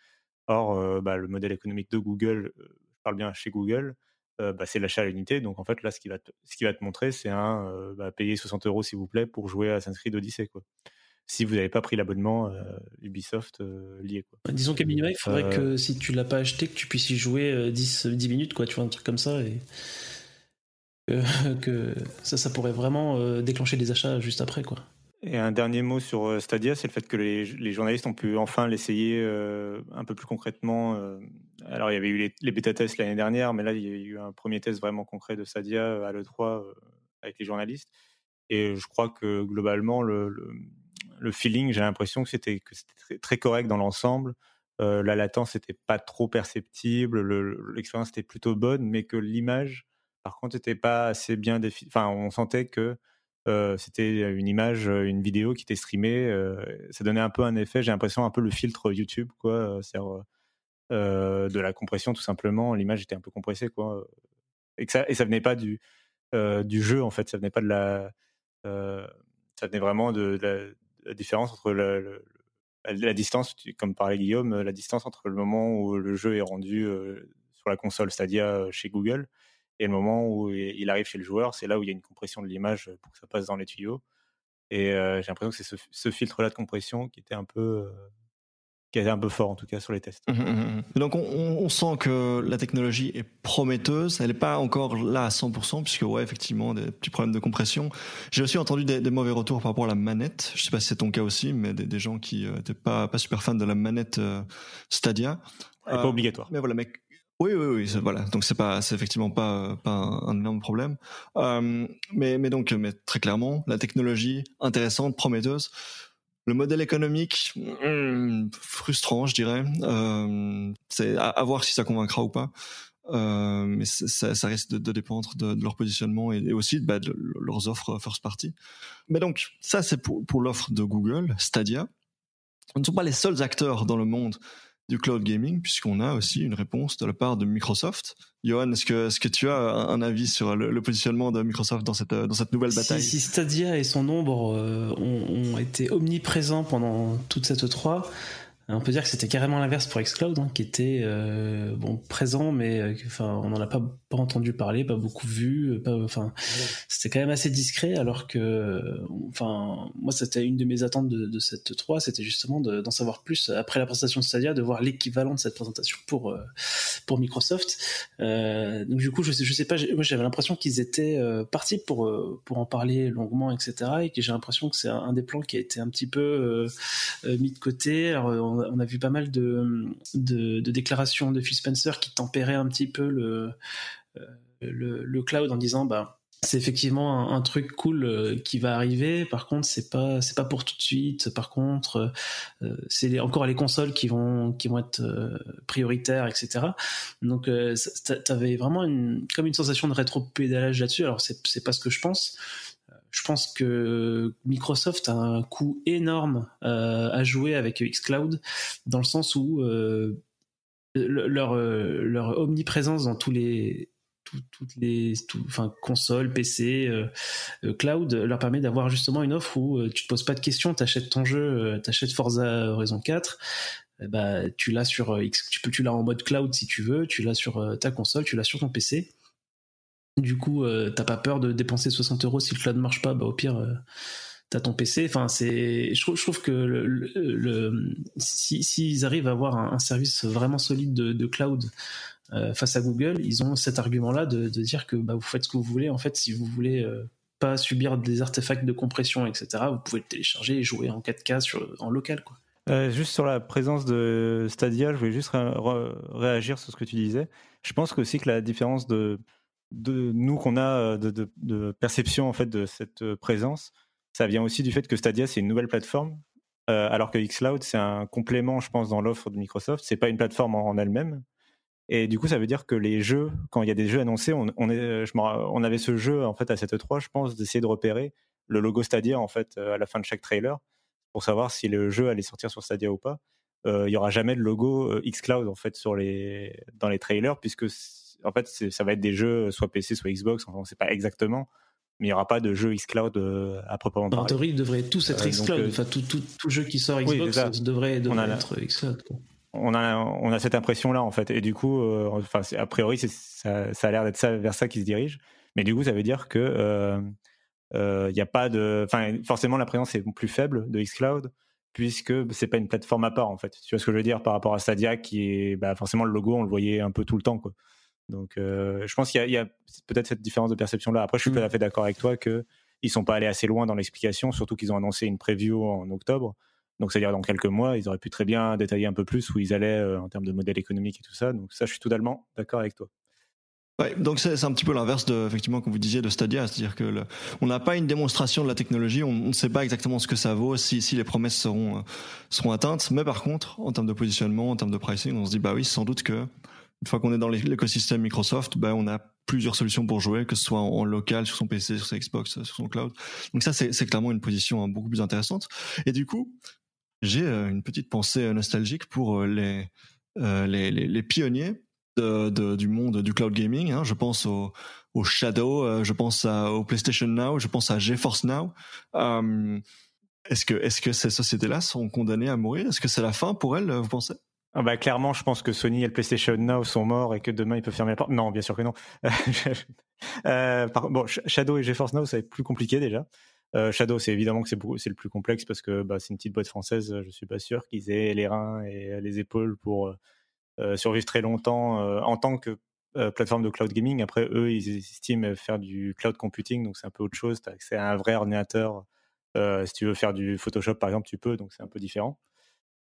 Or, euh, bah, le modèle économique de Google, je parle bien chez Google, euh, bah, c'est l'achat à l'unité. Donc en fait, là, ce qui va te, ce qui va te montrer, c'est un euh, bah, payer 60 euros s'il vous plaît pour jouer à Assassin's Creed Odyssey. Quoi. Si vous n'avez pas pris l'abonnement euh, Ubisoft lié. Quoi. Bah, disons qu'à minima, il faudrait que si tu l'as pas acheté, que tu puisses y jouer 10, 10 minutes, quoi, tu vois, un truc comme ça. Et que ça, ça pourrait vraiment déclencher des achats juste après. quoi. Et un dernier mot sur euh, Stadia, c'est le fait que les, journalistes ont pu enfin l'essayer euh, un peu plus concrètement. Euh. alors, il y avait eu les, bêta-tests l'année dernière, mais là, il y a eu un premier test vraiment concret de Stadia à l'E3 avec les journalistes. Et je crois que globalement, le, feeling, j'ai l'impression que c'était très, correct dans l'ensemble. la latence n'était pas trop perceptible, l'expérience était plutôt bonne, mais que l'image, par contre, n'était pas assez bien définie. Enfin, on sentait que c'était une image, une vidéo qui était streamée. ça donnait un peu un effet, j'ai l'impression, un peu le filtre YouTube, quoi. cest de la compression, tout simplement. L'image était un peu compressée, quoi. Et, ça, et ça venait pas du, du jeu, en fait. Ça venait pas de la. ça venait vraiment de, la, différence entre la, distance, comme parlait Guillaume, la distance entre le moment où le jeu est rendu sur la console Stadia chez Google et le moment où il arrive chez le joueur, c'est là où il y a une compression de l'image pour que ça passe dans les tuyaux. Et j'ai l'impression que c'est ce, filtre-là de compression qui était un peu qui était un peu fort en tout cas sur les tests. Mmh, mmh, mmh. Donc on, sent que la technologie est prometteuse, elle n'est pas encore là à 100% puisque ouais effectivement des petits problèmes de compression. J'ai aussi entendu des, mauvais retours par rapport à la manette. Je sais pas si c'est ton cas aussi, mais des, gens qui n'étaient pas pas super fans de la manette Stadia. Elle n'est pas obligatoire. Mais voilà, mais oui, oui, oui, voilà. Donc c'est pas, c'est effectivement pas pas un, énorme problème. Euh, mais mais donc, mais très clairement, la technologie intéressante, prometteuse. Le modèle économique hmm, frustrant, je dirais. Euh, c'est à, voir si ça convaincra ou pas. Euh, mais ça, ça, risque de, dépendre de, leur positionnement et, aussi bah, de leurs offres first party. Mais donc ça, c'est pour, l'offre de Google, Stadia. Ce ne sont pas les seuls acteurs dans le monde du cloud gaming, puisqu'on a aussi une réponse de la part de Microsoft. Johan, est-ce que, est-ce que tu as un avis sur le, positionnement de Microsoft dans cette, dans cette nouvelle bataille? si, Stadia et son ombre euh, ont, ont, été omniprésents pendant toute cette 3, on peut dire que c'était carrément l'inverse pour Xcloud, hein, qui était euh, bon présent, mais euh, enfin on n'en a pas, pas entendu parler, pas beaucoup vu, pas, enfin c'était quand même assez discret, alors que enfin moi c'était une de mes attentes de, de cette 3, c'était justement d'en savoir plus après la présentation de Stadia, de voir l'équivalent de cette présentation pour euh, pour Microsoft. Euh, donc du coup je sais je sais pas, moi j'avais l'impression qu'ils étaient euh, partis pour pour en parler longuement, etc. Et que j'ai l'impression que c'est un, des plans qui a été un petit peu mis de côté. Alors, on, a vu pas mal de, déclarations de Phil Spencer qui tempéraient un petit peu le, euh, le, cloud en disant bah c'est effectivement un, truc cool euh, qui va arriver. Par contre, c'est pas c'est pas pour tout de suite. Par contre, euh, c'est encore les consoles qui vont qui vont être prioritaires, etc. Donc, t'avais vraiment comme une sensation de rétro-pédalage là-dessus. Alors, c'est c'est pas ce que je pense. Je pense que Microsoft a un coût énorme à jouer avec xCloud dans le sens où leur leur omniprésence dans tous les toutes les consoles, PC, euh, euh, cloud leur permet d'avoir justement une offre où euh, tu te poses pas de questions, tu achètes ton jeu, tu achètes Forza Horizon 4, bah tu l'as sur tu peux tu l'as en mode cloud si tu veux, tu l'as sur ta console, tu l'as sur ton PC. Du coup, t'as pas peur de dépenser 60 euros si le cloud marche pas, bah au pire t'as ton PC. Enfin, c'est, je trouve, que le, s'ils arrivent à avoir un, service vraiment solide de, cloud euh, face à Google, ils ont cet argument-là de, dire que bah, vous faites ce que vous voulez. En fait, si vous voulez euh, pas subir des artefacts de compression, etc., vous pouvez le télécharger et jouer en 4K sur, en local. Euh, juste sur la présence de Stadia, je voulais juste réagir sur ce que tu disais. Je pense aussi que la différence de, de nous qu'on a de, de, perception en fait de cette présence, ça vient aussi du fait que Stadia c'est une nouvelle plateforme, alors que xCloud c'est un complément, je pense, dans l'offre de Microsoft. C'est pas une plateforme en elle-même, et du coup, ça veut dire que les jeux, quand il y a des jeux annoncés, on, on, est, je on avait ce jeu en fait à cette 3 je pense, d'essayer de repérer le logo Stadia en fait euh, à la fin de chaque trailer pour savoir si le jeu allait sortir sur Stadia ou pas. Euh, il y aura jamais de logo euh, xCloud en fait sur les dans les trailers puisque en fait ça va être des jeux soit PC soit Xbox, enfin on sait pas exactement, mais il n'y aura pas de jeu xCloud à proprement parler. En théorie, ils devraient tous être xCloud. enfin, tout, tout, tout, jeu qui sort Xbox devrait, devrait être xCloud. Quoi on a on a cette impression là en fait et du coup euh, enfin a priori ça, ça, a l'air d'être ça vers ça qui se dirige mais du coup ça veut dire que il euh, euh, y a pas de enfin forcément la présence est plus faible de xCloud puisque c'est pas une plateforme à part en fait tu vois ce que je veux dire par rapport à Stadia qui est bah, forcément le logo on le voyait un peu tout le temps quoi donc je pense qu'il y a, peut-être cette différence de perception là après je suis tout à fait d'accord avec toi que ils sont pas allés assez loin dans l'explication surtout qu'ils ont annoncé une preview en octobre. Donc, c'est-à-dire dans quelques mois, ils auraient pu très bien détailler un peu plus où ils allaient euh, en termes de modèle économique et tout ça. Donc, ça, je suis totalement d'accord avec toi. Ouais, donc c'est un petit peu l'inverse de effectivement comme vous disiez de Stadia, c'est-à-dire que on n'a pas une démonstration de la technologie, on ne sait pas exactement ce que ça vaut, si, si les promesses seront euh, seront atteintes, mais par contre en termes de positionnement, en termes de pricing, on se dit bah oui sans doute que une fois qu'on est dans l'écosystème Microsoft, bah on a plusieurs solutions pour jouer, que ce soit en, local sur son PC, sur sa Xbox, sur son cloud. Donc ça c'est clairement une position hein, beaucoup plus intéressante. Et du coup j'ai euh, une petite pensée euh, nostalgique pour euh, les, les, pionniers du monde du cloud gaming. Hein. Je pense au, Shadow, je pense au PlayStation Now, je pense à GeForce Now. est-ce que, est-ce que ces sociétés-là sont condamnées à mourir? Est-ce que c'est la fin pour elles, vous pensez? Ah bah clairement, je pense que Sony et le PlayStation Now sont morts et que demain ils peuvent fermer la porte. Non, bien sûr que non. euh, bon, Shadow et GeForce Now, ça va être plus compliqué déjà. Euh, Shadow, c'est évidemment que c'est le plus complexe parce que bah, c'est une petite boîte française. Je suis pas sûr qu'ils aient les reins et les épaules pour euh, survivre très longtemps euh, en tant que plateforme de cloud gaming. Après, eux, ils estiment faire du cloud computing, donc c'est un peu autre chose. Tu as accès à un vrai ordinateur. si tu veux faire du Photoshop, par exemple, tu peux, donc c'est un peu différent.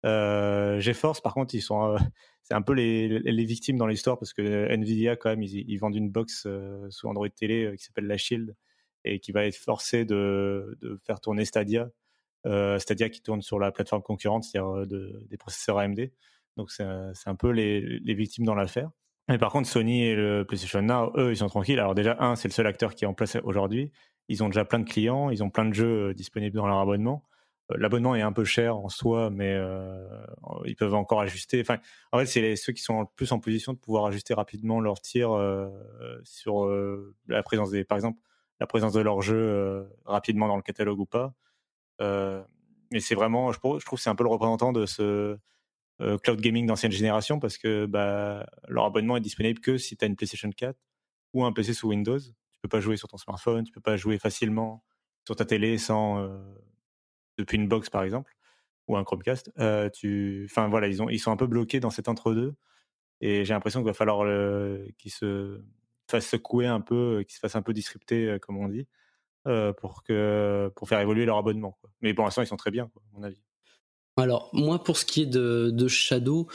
GeForce, par contre, ils sont, c'est un peu les, victimes dans l'histoire parce que Nvidia, quand même, ils, vendent une box sous Android Télé qui s'appelle la Shield et qui va être forcé de, faire tourner Stadia, euh, Stadia qui tourne sur la plateforme concurrente, c'est-à-dire euh, de, des processeurs AMD. Donc c'est un peu les, les victimes dans l'affaire. Mais par contre, Sony et le PlayStation Now, eux, ils sont tranquilles. Alors déjà, un, c'est le seul acteur qui est en place aujourd'hui. Ils ont déjà plein de clients, ils ont plein de jeux euh, disponibles dans leur abonnement. L'abonnement est un peu cher en soi, mais euh, ils peuvent encore ajuster. Enfin, en fait, c'est ceux qui sont plus en position de pouvoir ajuster rapidement leur tir euh, sur euh, la présence par exemple, la présence de leur jeu euh, rapidement dans le catalogue ou pas. Euh, mais c'est vraiment, je, je trouve c'est un peu le représentant de ce euh, cloud gaming d'ancienne génération parce que bah, leur abonnement est disponible que si tu as une PlayStation 4 ou un PC sous Windows. Tu peux pas jouer sur ton smartphone, tu peux pas jouer facilement sur ta télé sans depuis une box par exemple ou un Chromecast. tu, enfin voilà, ils ont, ils sont un peu bloqués dans cet entre-deux et j'ai l'impression qu'il va falloir qu'ils se fasse secouer un peu, qu'ils se fassent un peu disrupter, comme on dit, pour, que, pour faire évoluer leur abonnement. Mais pour l'instant, ils sont très bien, à mon avis. Alors, moi, pour ce qui est de, Shadow,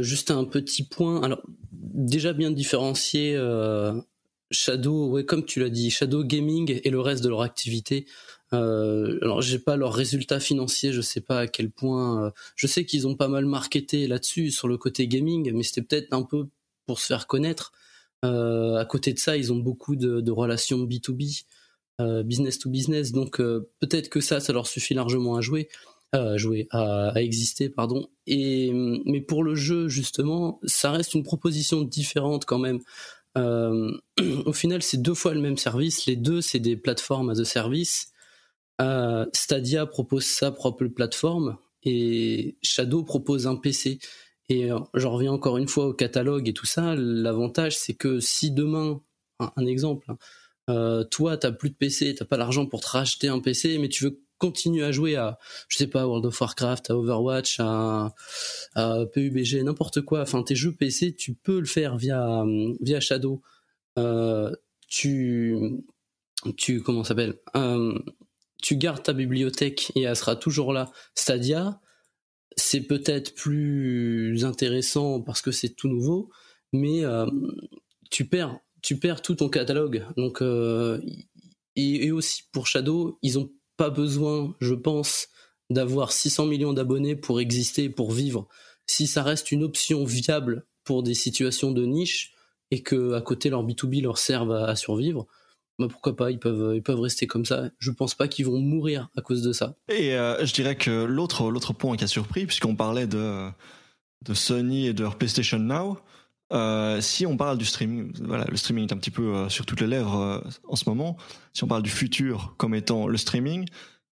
juste un petit point. Alors, déjà bien différencier Shadow, ouais, comme tu l'as dit, Shadow Gaming et le reste de leur activité. Euh, alors j'ai pas leurs résultats financiers, je sais pas à quel point. Euh, je sais qu'ils ont pas mal marketé là-dessus sur le côté gaming, mais c'était peut-être un peu pour se faire connaître. Euh, à côté de ça, ils ont beaucoup de, relations B2B, euh, business to business, donc euh, peut-être que ça, ça leur suffit largement à jouer, à jouer, à, à, exister, pardon. Et mais pour le jeu justement, ça reste une proposition différente quand même. Au final, c'est deux fois le même service. Les deux, c'est des plateformes as a service. Stadia propose sa propre plateforme et Shadow propose un PC. Et euh, je reviens encore une fois au catalogue et tout ça. L'avantage, c'est que si demain, un, exemple, hein, euh, toi, t'as plus de PC, t'as pas l'argent pour te racheter un PC, mais tu veux continuer à jouer à, je sais pas, World of Warcraft, à Overwatch, à, PUBG, n'importe quoi. Enfin, tes jeux PC, tu peux le faire via via Shadow. Euh, tu tu comment s'appelle Tu gardes ta bibliothèque et elle sera toujours là. Stadia, c'est peut-être plus intéressant parce que c'est tout nouveau, mais euh, tu perds tu perds tout ton catalogue. Donc euh, et, aussi pour Shadow, ils ont pas besoin, je pense, d'avoir 600 millions d'abonnés pour exister, pour vivre. Si ça reste une option viable pour des situations de niche et que à côté leur B2B leur serve à, survivre, bah pourquoi pas, ils peuvent, ils peuvent rester comme ça. Je pense pas qu'ils vont mourir à cause de ça. Et euh, je dirais que l'autre, l'autre point qui a surpris, puisqu'on parlait de, de Sony et de leur PlayStation Now, euh, si on parle du streaming, voilà, le streaming est un petit peu euh, sur toutes les lèvres en ce moment. Si on parle du futur comme étant le streaming,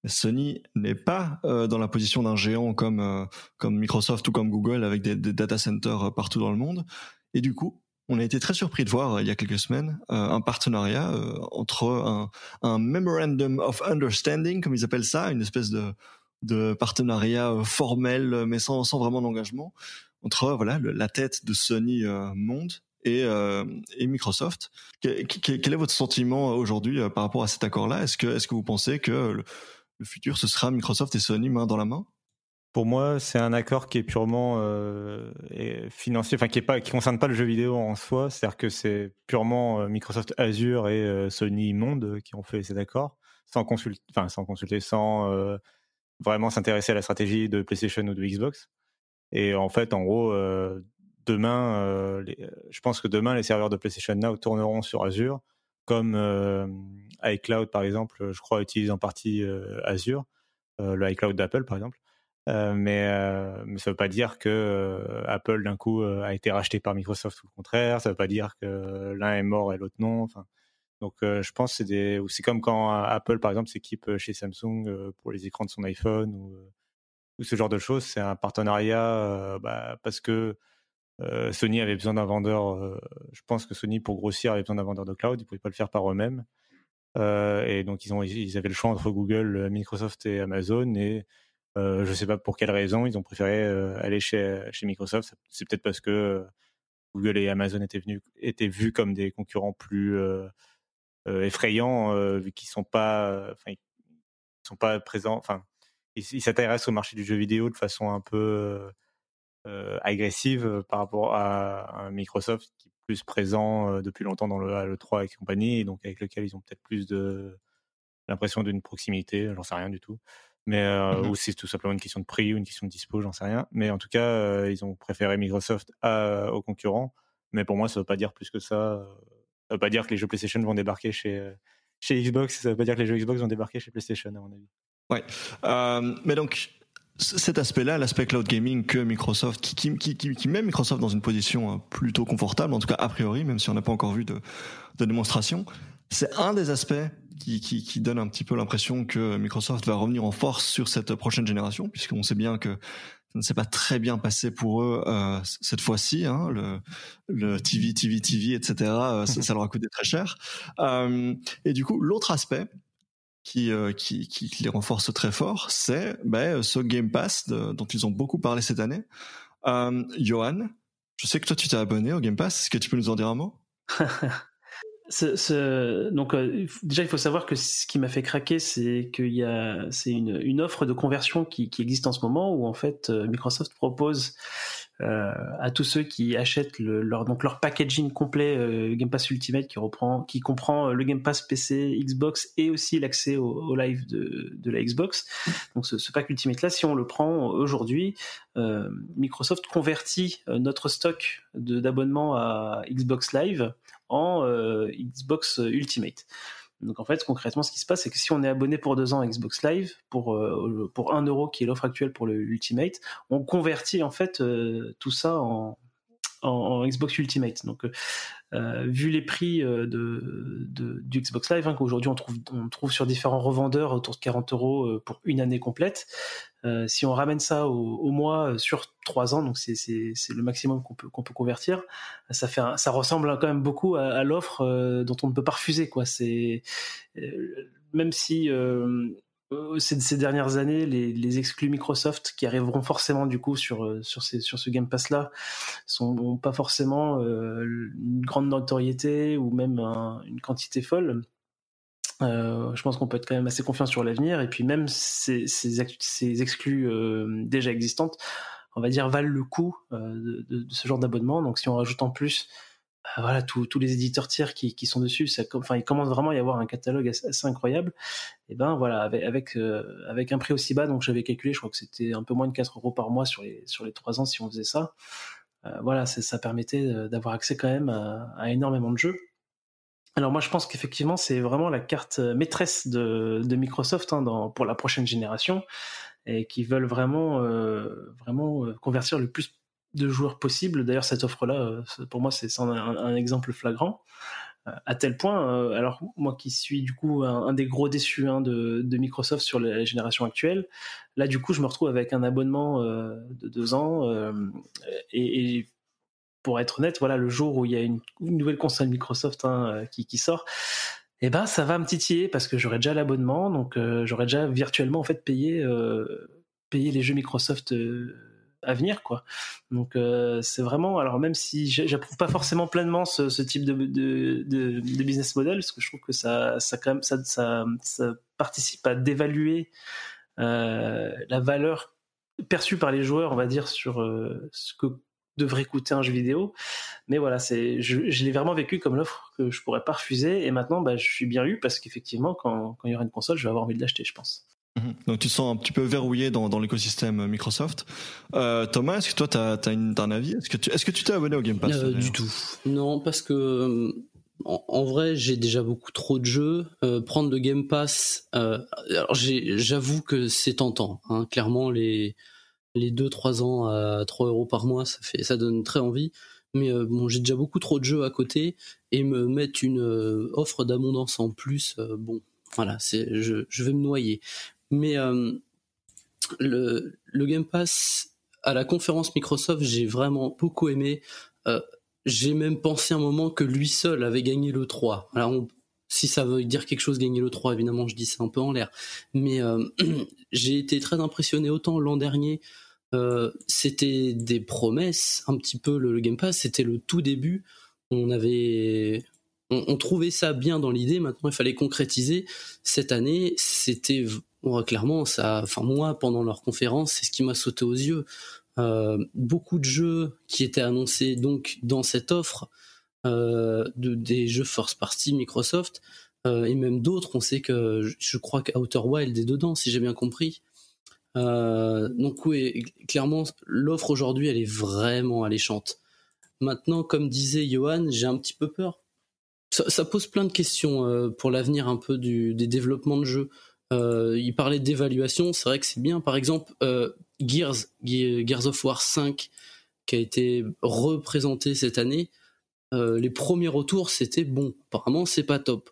Sony n'est pas dans la position d'un géant comme comme Microsoft ou comme Google avec des, des data centers partout dans le monde. Et du coup, on a été très surpris de voir il y a quelques semaines un partenariat entre un, memorandum of understanding, comme ils appellent ça, une espèce de partenariat formel mais sans, vraiment d'engagement entre voilà la tête de Sony euh, Monde et, euh, Microsoft. Quel, est votre sentiment aujourd'hui euh, par rapport à cet accord-là? Est-ce que est-ce que vous pensez que le, le, futur ce sera Microsoft et Sony main dans la main? Pour moi, c'est un accord qui est purement euh, financier, enfin qui est pas, qui concerne pas le jeu vidéo en soi. C'est-à-dire que c'est purement euh, Microsoft Azure et euh, Sony Monde qui ont fait cet accord, sans consulter, enfin sans consulter, sans vraiment s'intéresser à la stratégie de PlayStation ou de Xbox. Et en fait, en gros, demain, les, je pense que demain, les serveurs de PlayStation Now tourneront sur Azure, comme iCloud, par exemple, je crois, utilise en partie Azure, le iCloud d'Apple, par exemple. Euh, mais, euh, mais ça veut pas dire que euh, Apple d'un coup a été racheté par Microsoft ou le contraire. Ça veut pas dire que l'un est mort et l'autre non. Donc je pense des, c'est comme quand Apple par exemple s'équipe chez Samsung pour les écrans de son iPhone ou ce genre de choses. C'est un partenariat euh, bah, parce que euh, Sony avait besoin d'un vendeur. Euh, je pense que Sony, pour grossir, avait besoin d'un vendeur de cloud. Ils pouvaient pas le faire par eux-mêmes. et donc ils ils avaient le choix entre Google, Microsoft et Amazon. Et je ne sais pas pour quelle raison ils ont préféré aller chez, Microsoft. C'est peut-être parce que Google et Amazon étaient vus comme des concurrents plus effrayants, vu qu'ils sont ils sont pas présents. Enfin, il, s'intéresse au marché du jeu vidéo de façon un peu euh, agressive par rapport à, Microsoft qui est plus présent euh, depuis longtemps dans le, 3 et compagnie, et donc avec lequel ils ont peut-être plus l'impression d'une proximité, j'en sais rien du tout. Mais euh, mmh ou c'est tout simplement une question de prix ou une question de dispo, j'en sais rien. Mais en tout cas, euh, ils ont préféré Microsoft à, aux concurrents. Mais pour moi, ça veut pas dire plus que ça. Ça veut pas dire que les jeux PlayStation vont débarquer chez chez Xbox. Ça veut pas dire que les jeux Xbox vont débarquer chez PlayStation, à mon avis. Ouais. Euh, mais donc, cet aspect-là, l'aspect cloud gaming que Microsoft, qui, qui, qui, qui, met Microsoft dans une position euh, plutôt confortable, en tout cas a priori, même si on n'a pas encore vu de, de démonstration, c'est un des aspects qui, donne un petit peu l'impression que Microsoft va revenir en force sur cette prochaine génération, puisqu'on sait bien que ça ne s'est pas très bien passé pour eux euh, cette fois-ci. Hein, le, TV, TV, TV, etc. Euh, ça, leur a coûté très cher. Euh, et du coup, l'autre aspect, qui, les renforce très fort, c'est ben, ce Game Pass dont ils ont beaucoup parlé cette année. Johan, je sais que toi tu t'es abonné au Game Pass, est-ce que tu peux nous en dire un mot? donc euh, déjà il faut savoir que ce qui m'a fait craquer c'est qu'il y a c'est une, offre de conversion qui, existe en ce moment où en fait euh, Microsoft propose à tous ceux qui achètent leur donc leur packaging complet Game Pass Ultimate qui reprend qui comprend le Game Pass PC, Xbox et aussi l'accès au, live de, de, la Xbox. Donc ce, ce pack Ultimate là, si on le prend aujourd'hui, Microsoft convertit notre stock d'abonnements à Xbox Live en Xbox Ultimate. Donc en fait, concrètement, ce qui se passe, c'est que si on est abonné pour deux ans à Xbox Live, pour, euh, pour 1 euro qui est l'offre actuelle pour le Ultimate, on convertit en fait euh, tout ça en, en, Xbox Ultimate. Donc, euh, vu les prix de, de, du Xbox Live, hein, qu'aujourd'hui on trouve, on trouve sur différents revendeurs autour de 40 euros pour une année complète, euh, si on ramène ça au, mois euh, sur trois ans, donc c'est le maximum qu'on peut, qu'on peut convertir, ça, fait ça ressemble quand même beaucoup à, l'offre euh, dont on ne peut pas refuser. Quoi. même si ces, ces, dernières années, les, les, exclus Microsoft qui arriveront forcément du coup sur, sur, ces, sur ce Game Pass-là n'ont pas forcément une grande notoriété ou même une quantité folle. Euh, je pense qu'on peut être quand même assez confiant sur l'avenir. Et puis même ces, ces, exclus euh, déjà existantes, on va dire, valent le coup euh, de, ce genre d'abonnement. Donc si on rajoute en plus voilà tous les éditeurs tiers qui, qui sont dessus, ça, enfin il commence vraiment à y avoir un catalogue assez, incroyable. Et ben voilà, avec avec, avec un prix aussi bas, donc j'avais calculé, je crois que c'était un peu moins de 4 euros par mois sur les sur les trois ans si on faisait ça. voilà, ça permettait d'avoir accès quand même à énormément de jeux. Alors moi je pense qu'effectivement c'est vraiment la carte maîtresse de, Microsoft hein, pour la prochaine génération et qui veulent vraiment euh, vraiment euh, convertir le plus de joueurs possible. D'ailleurs cette offre là euh, pour moi c'est un, exemple flagrant à tel point. alors moi qui suis du coup un, des gros déçus hein, de, Microsoft sur la, génération actuelle, là du coup je me retrouve avec un abonnement de deux ans et, pour être honnête, voilà, le jour où il y a une, nouvelle console Microsoft hein, euh, qui, sort, eh ben ça va me titiller parce que j'aurai déjà l'abonnement, donc euh, j'aurai déjà virtuellement en fait payé euh, les jeux Microsoft à venir quoi. Donc c'est vraiment, alors même si j'approuve pas forcément pleinement ce, type de, business model, parce que je trouve que ça ça quand même ça, ça, participe à dévaluer la valeur perçue par les joueurs, on va dire, sur ce que devrait coûter un jeu vidéo. Mais voilà, c'est, je, l'ai vraiment vécu comme l'offre que je pourrais pas refuser. Et maintenant, bah, je suis bien eu parce qu'effectivement, quand, il y aura une console, je vais avoir envie de l'acheter, je pense. Mhm. Donc tu te sens un petit peu verrouillé dans, l'écosystème Microsoft. Euh, Thomas, est-ce que toi tu as, un avis? Est-ce que tu est-ce que tu t'es abonné au Game Pass euh, Du tout. Non, parce que euh, en, vrai j'ai déjà beaucoup trop de jeux. prendre le Game Pass, alors j'avoue que c'est tentant. Hein. Clairement les les 2-3 ans à 3 euros par mois, ça, fait, ça donne très envie. Mais euh, bon, j'ai déjà beaucoup trop de jeux à côté et me mettre une euh, offre d'abondance en plus, euh, bon, voilà, je, vais me noyer. Mais le, le Game Pass à la conférence Microsoft, j'ai vraiment beaucoup aimé. j'ai même pensé un moment que lui seul avait gagné le 3. Alors si ça veut dire quelque chose gagner le 3 évidemment je dis ça un peu en l'air mais j'ai été très impressionné autant l'an dernier euh, c'était des promesses, un petit peu le, Game Pass, c'était le tout début. On avait, on, trouvait ça bien dans l'idée. Maintenant, il fallait concrétiser. Cette année, c'était clairement ça. Enfin, moi, pendant leur conférence, c'est ce qui m'a sauté aux yeux. Euh, beaucoup de jeux qui étaient annoncés donc dans cette offre, euh, de, des jeux first party Microsoft, et même d'autres. On sait que je crois qu'Outer Wild est dedans, si j'ai bien compris. Euh, donc oui, clairement, l'offre aujourd'hui, elle est vraiment alléchante. Maintenant, comme disait Johan, j'ai un petit peu peur. Ça, pose plein de questions euh, pour l'avenir un peu du, des développements de jeux. Euh, il parlait d'évaluation, c'est vrai que c'est bien. Par exemple, Gears, Gears of War 5, qui a été représenté cette année, les premiers retours, c'était bon. Apparemment, c'est pas top.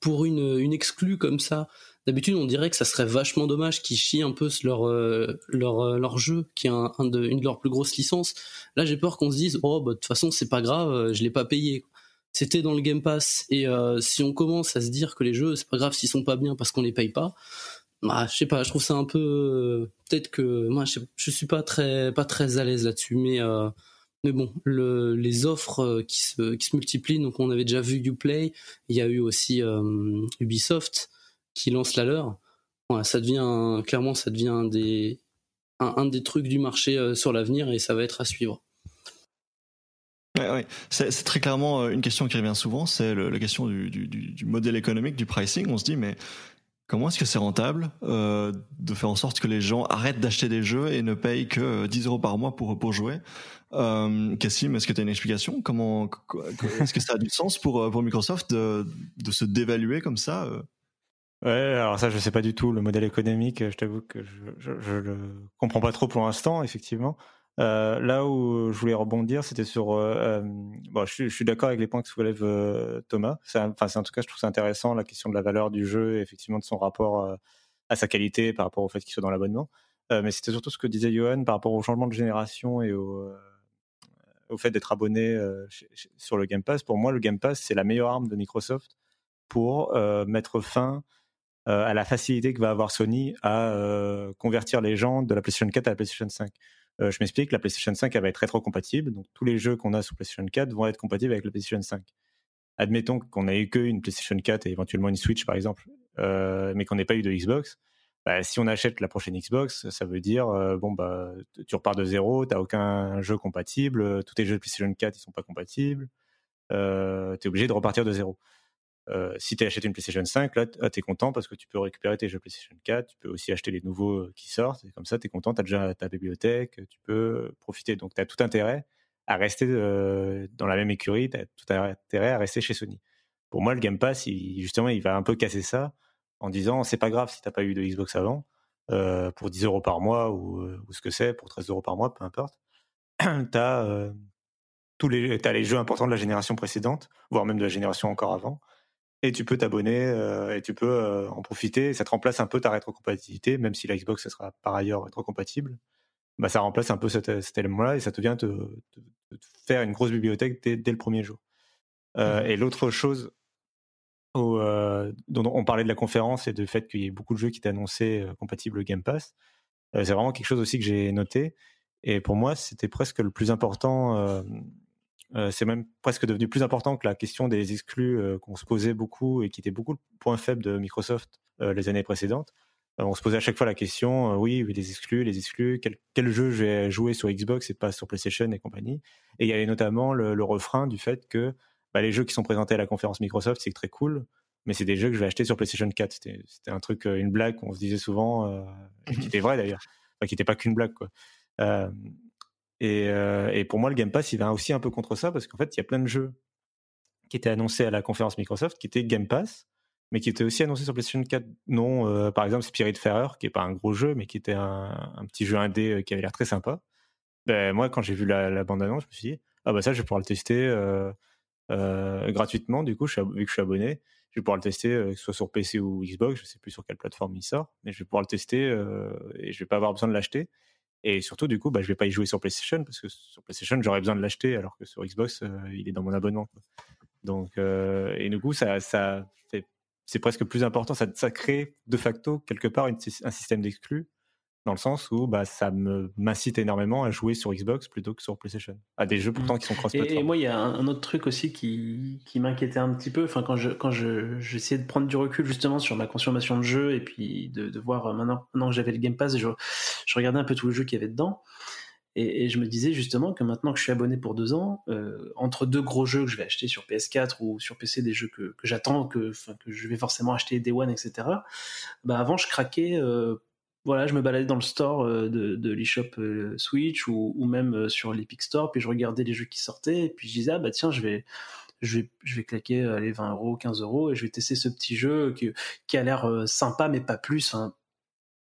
pour une, une exclue comme ça, D'habitude, on dirait que ça serait vachement dommage qu'ils chient un peu leur euh, leur euh, leur jeu, qui est une de leurs plus grosses licences. Là, j'ai peur qu'on se dise, oh, bah, de toute façon, c'est pas grave, euh, je l'ai pas payé. C'était dans le Game Pass, et si on commence à se dire que les jeux, c'est pas grave s'ils sont pas bien parce qu'on les paye pas, bah, je sais pas, je trouve ça un peu, peut-être que moi, je, je, suis pas très pas très à l'aise là-dessus, mais mais bon, le, les offres qui se, qui se multiplient, donc on avait déjà vu Uplay, il y a eu aussi Ubisoft, qui lance la leur, ça devient clairement ça devient des un, des trucs du marché sur l'avenir et ça va être à suivre. Ouais. C'est, très clairement une question qui revient souvent, c'est la question du, modèle économique, du pricing. On se dit, mais Comment est-ce que c'est rentable euh, de faire en sorte que les gens arrêtent d'acheter des jeux et ne payent que 10 euros par mois pour, jouer? Euh, Cassim, est-ce que tu as une explication? Comment Est-ce que ça a du sens pour, euh, Microsoft de, se dévaluer comme ça euh? Ouais, alors ça, je sais pas du tout le modèle économique. Je t'avoue que je, je, le comprends pas trop pour l'instant, effectivement. Euh, là où je voulais rebondir, c'était sur. Euh, euh, bon, je, suis d'accord avec les points que soulève Thomas. Enfin, en tout cas, je trouve ça intéressant la question de la valeur du jeu, et effectivement de son rapport à sa qualité par rapport au fait qu'il soit dans l'abonnement. mais c'était surtout ce que disait Johan par rapport au changement de génération et au fait d'être abonné sur le Game Pass. Pour moi, le Game Pass, c'est la meilleure arme de Microsoft pour mettre fin à la facilité que va avoir Sony à convertir les gens de la PlayStation 4 à la PlayStation 5. Euh, je m'explique, la PlayStation 5 elle va être rétrocompatible, donc tous les jeux qu'on a sous PlayStation 4 vont être compatibles avec la PlayStation 5. Admettons qu'on ait eu qu'une PlayStation 4 et éventuellement une Switch par exemple, euh, mais qu'on n'ait pas eu de Xbox. Bah, si on achète la prochaine Xbox, ça veut dire euh, bon bah tu repars de zéro, t'as aucun jeu compatible, tous tes jeux de PlayStation 4 ils sont pas compatibles, euh, es obligé de repartir de zéro. Euh, si tu achètes une PlayStation 5, là, tu es content parce que tu peux récupérer tes jeux PlayStation 4, tu peux aussi acheter les nouveaux euh, qui sortent, et comme ça, tu es content, tu as déjà ta bibliothèque, tu peux profiter. Donc, tu as tout intérêt à rester euh, dans la même écurie, tu as tout intérêt à rester chez Sony. Pour moi, le Game Pass, justement, il va un peu casser ça en disant c'est pas grave si t'as pas eu de Xbox avant, pour 10 euros par mois ou, ce que c'est, pour 13 euros par mois, peu importe. tu as, tous as les jeux importants de la génération précédente, voire même de la génération encore avant et tu peux t'abonner euh, et tu peux euh, en profiter. Ça te remplace un peu ta rétrocompatibilité, même si la Xbox ça sera par ailleurs rétrocompatible. Bah, ça remplace un peu cet, cet élément-là et ça te vient te, faire une grosse bibliothèque dès, le premier jour. Euh, mmh. Et l'autre chose dont on parlait de la conférence et du fait qu'il y ait beaucoup de jeux qui étaient annoncés compatibles Game Pass, c'est vraiment quelque chose aussi que j'ai noté. Et pour moi, c'était presque le plus important euh, c'est même presque devenu plus important que la question des exclus euh, qu'on se posait beaucoup et qui était beaucoup le point faible de Microsoft euh, les années précédentes. on se posait à chaque fois la question, oui, les exclus, les exclus, quel, jeu je vais jouer sur Xbox et pas sur PlayStation et compagnie. Et il y avait notamment le, refrain du fait que bah, les jeux qui sont présentés à la conférence Microsoft, c'est très cool, mais c'est des jeux que je vais acheter sur PlayStation 4. C'était un truc, une blague qu'on se disait souvent, qui était vrai d'ailleurs, qui n'était pas qu'une blague. Et, pour moi, le Game Pass, il va aussi un peu contre ça parce qu'en fait, il y a plein de jeux qui étaient annoncés à la conférence Microsoft qui étaient Game Pass, mais qui étaient aussi annoncés sur PlayStation 4. Non, euh, par exemple, Spiritfarer, qui est pas un gros jeu, mais qui était un, petit jeu indé euh, qui avait l'air très sympa. Ben, moi, quand j'ai vu la, bande-annonce, je me suis dit, ah bah ça, je vais pouvoir le tester gratuitement. Du coup, vu que je suis abonné, je vais pouvoir le tester, que ce soit sur PC ou Xbox, je sais plus sur quelle plateforme il sort, mais je vais pouvoir le tester et je vais pas avoir besoin de l'acheter. Et surtout, du coup, bah, je vais pas y jouer sur PlayStation parce que sur PlayStation, j'aurais besoin de l'acheter alors que sur Xbox, euh, il est dans mon abonnement. Donc, euh, et du coup, ça, ça c'est presque plus important. Ça, ça crée de facto quelque part un système d'exclus dans le sens où bah, ça m'incite énormément à jouer sur Xbox plutôt que sur PlayStation. À des jeux mmh. pourtant qui sont cross-platform. Et, moi, il y a un, autre truc aussi qui, qui m'inquiétait un petit peu. Enfin, quand je quand je j'essayais de prendre du recul justement sur ma consommation de jeux et puis de, de voir euh, maintenant, maintenant que j'avais le Game Pass, je, je regardais un peu tous les jeux qu'il y avait dedans. Et, je me disais justement que maintenant que je suis abonné pour deux ans, euh, entre deux gros jeux que je vais acheter sur PS4 ou sur PC, des jeux que, que j'attends, que, que je vais forcément acheter Day One, etc. Bah avant, je craquais euh, voilà, je me baladais dans le store euh, de, de l'eShop euh, Switch ou, même euh, sur l'Epic Store, puis je regardais les jeux qui sortaient, puis je disais, ah bah tiens, je vais, je vais, je vais claquer les 20 euros, 15 euros, et je vais tester ce petit jeu qui, a l'air sympa, mais pas plus,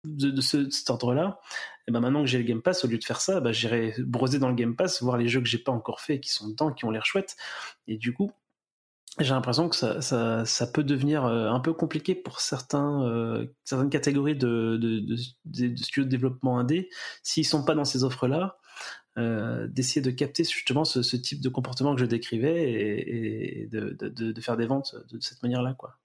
de, ce, cet ordre-là. Et ben maintenant que j'ai le Game Pass, au lieu de faire ça, bah, j'irai broser dans le Game Pass, voir les jeux que j'ai pas encore fait, qui sont dedans, qui ont l'air chouettes. Et du coup, j'ai l'impression que ça, ça, ça, peut devenir euh, un peu compliqué pour certains, euh, certaines catégories de, de, de, de, studios de développement indé, s'ils sont pas dans ces offres-là, euh, d'essayer de capter justement ce, type de comportement que je décrivais et, et de, de, faire des ventes de cette manière-là. quoi.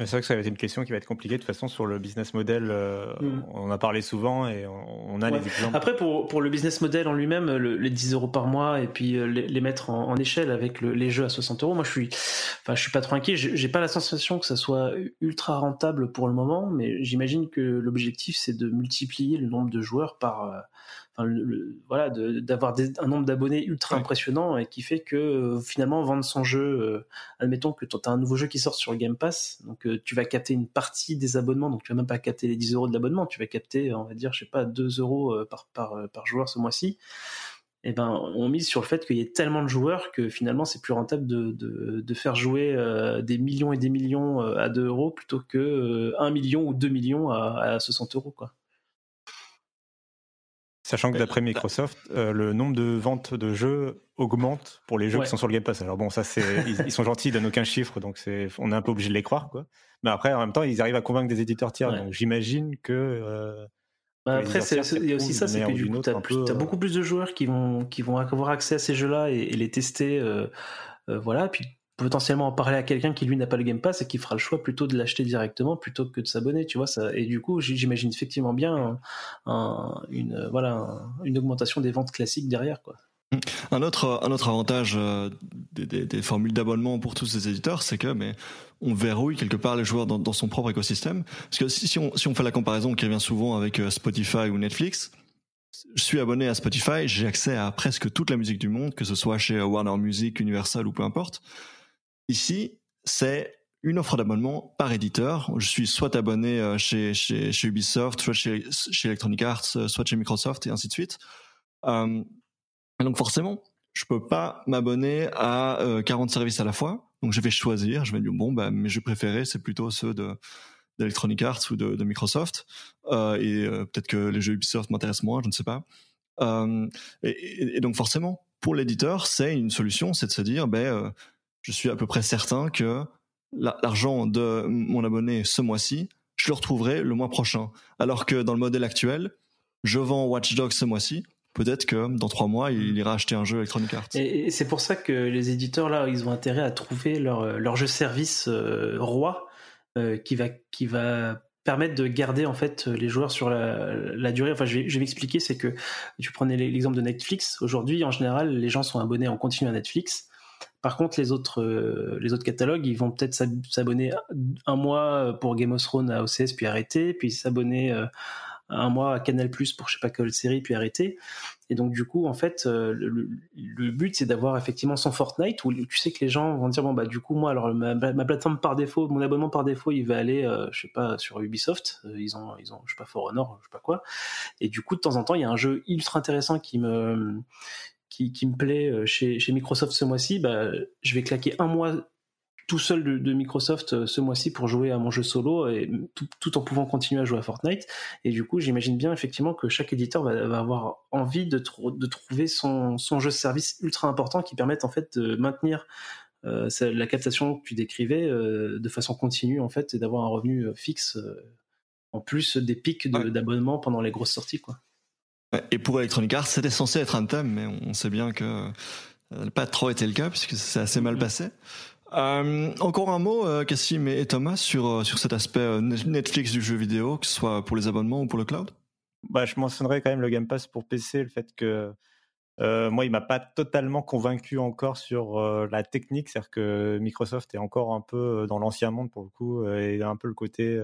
C'est vrai que ça va être une question qui va être compliquée de toute façon sur le business model. Euh, mm. On en a parlé souvent et on, a les exemples. Après, pour, pour le business model en lui-même, les 10 euros par mois et puis euh, les, mettre en, échelle avec les jeux à 60 euros, moi je suis, enfin, je suis pas trop inquiet. J'ai pas la sensation que ça soit ultra rentable pour le moment, mais j'imagine que l'objectif c'est de multiplier le nombre de joueurs par voilà, d'avoir un nombre d'abonnés ultra impressionnant et qui fait que euh, finalement vendre son jeu, euh, admettons que tu as un nouveau jeu qui sort sur le Game Pass, donc euh, tu vas capter une partie des abonnements, donc tu vas même pas capter les 10 euros de l'abonnement, tu vas capter, on va dire, je sais pas, 2 euros par, par, par joueur ce mois-ci. Et eh ben, on mise sur le fait qu'il y ait tellement de joueurs que finalement c'est plus rentable de, de, de faire jouer des millions et des millions à 2 euros plutôt que 1 million ou 2 millions à, à 60 euros, quoi. Sachant que d'après Microsoft, euh, le nombre de ventes de jeux augmente pour les jeux qui sont sur le Game Pass. Alors bon, ça c'est, ils, sont gentils, ils donnent aucun chiffre, donc c'est, on est un peu obligé de les croire, quoi. Mais après, en même temps, ils arrivent à convaincre des éditeurs tiers, donc j'imagine que. Euh, bah, après, il y a aussi ça, c'est que du coup, tu as, euh, beaucoup plus de joueurs qui vont, qui vont avoir accès à ces jeux-là et, les tester. voilà, puis potentiellement en parler à quelqu'un qui lui n'a pas le Game Pass et qui fera le choix plutôt de l'acheter directement plutôt que de s'abonner, tu vois ça. Et du coup, j'imagine effectivement bien une voilà une augmentation des ventes classiques derrière quoi. Un autre, un autre avantage euh, des, formules d'abonnement pour tous ces éditeurs, c'est que on verrouille quelque part les joueurs dans, son propre écosystème. Parce que si, on, si on fait la comparaison qui revient souvent avec euh, Spotify ou Netflix, je suis abonné à Spotify, j'ai accès à presque toute la musique du monde, que ce soit chez Warner Music, Universal ou peu importe. Ici, c'est une offre d'abonnement par éditeur. Je suis soit abonné euh, chez, Ubisoft, soit chez, Electronic Arts, euh, soit chez Microsoft et ainsi de suite. Euh, donc forcément, je peux pas m'abonner à 40 services à la fois. Donc je vais choisir. Je vais dire bon, bah, mes jeux préférés, c'est plutôt ceux de d'Electronic Arts ou de, Microsoft. et peut-être que les jeux Ubisoft m'intéressent moins, je ne sais pas. Et, donc forcément, pour l'éditeur, c'est une solution, c'est de se dire, ben je suis à peu près certain que l'argent de mon abonné ce mois-ci, je le retrouverai le mois prochain. Alors que dans le modèle actuel, je vends Watch Dogs ce mois-ci, peut-être que dans trois mois, il ira acheter un jeu Electronic Arts. Et, c'est pour ça que les éditeurs, là, ils ont intérêt à trouver leur, leur jeu service euh, roi euh, qui, va, qui va permettre de garder en fait les joueurs sur la, durée. Enfin, je vais, je vais m'expliquer, c'est que tu prenais l'exemple de Netflix. Aujourd'hui, en général, les gens sont abonnés en continu à Netflix. Par contre, les autres, euh, les autres catalogues, ils vont peut-être s'abonner un mois pour Game of Thrones à OCS puis arrêter, puis s'abonner euh, un mois à Canal Plus pour je sais pas quelle série puis arrêter. Et donc du coup, en fait, euh, le, but c'est d'avoir effectivement son Fortnite où tu sais que les gens vont dire bon bah du coup moi alors ma, plateforme par défaut, mon abonnement par défaut, il va aller je sais pas sur Ubisoft, ils ont ils ont je sais pas For Honor, je sais pas quoi. Et du coup de temps en temps, il y a un jeu ultra intéressant qui me qui, me plaît euh, chez, chez Microsoft ce mois-ci, bah, je vais claquer un mois tout seul de, Microsoft euh, ce mois-ci pour jouer à mon jeu solo et tout, en pouvant continuer à jouer à Fortnite. Et du coup, j'imagine bien effectivement que chaque éditeur va, avoir envie de, de trouver son, son, jeu service ultra important qui permette en fait de maintenir euh, la captation que tu décrivais de façon continue en fait et d'avoir un revenu fixe en plus des pics d'abonnement pendant les grosses sorties quoi. Et pour Electronic Arts, c'était censé être un thème, mais on sait bien que ça n'a pas trop été le cas puisque c'est assez mal mm-hmm. passé. Euh, encore un mot, euh, Cassim et Thomas, sur, euh, sur cet aspect euh, Netflix du jeu vidéo, que ce soit pour les abonnements ou pour le cloud? Bah, Je mentionnerai quand même le Game Pass pour PC, le fait que moi, il m'a pas totalement convaincu encore sur la technique, c'est-à-dire que Microsoft est encore un peu dans l'ancien monde pour le coup, et un peu le côté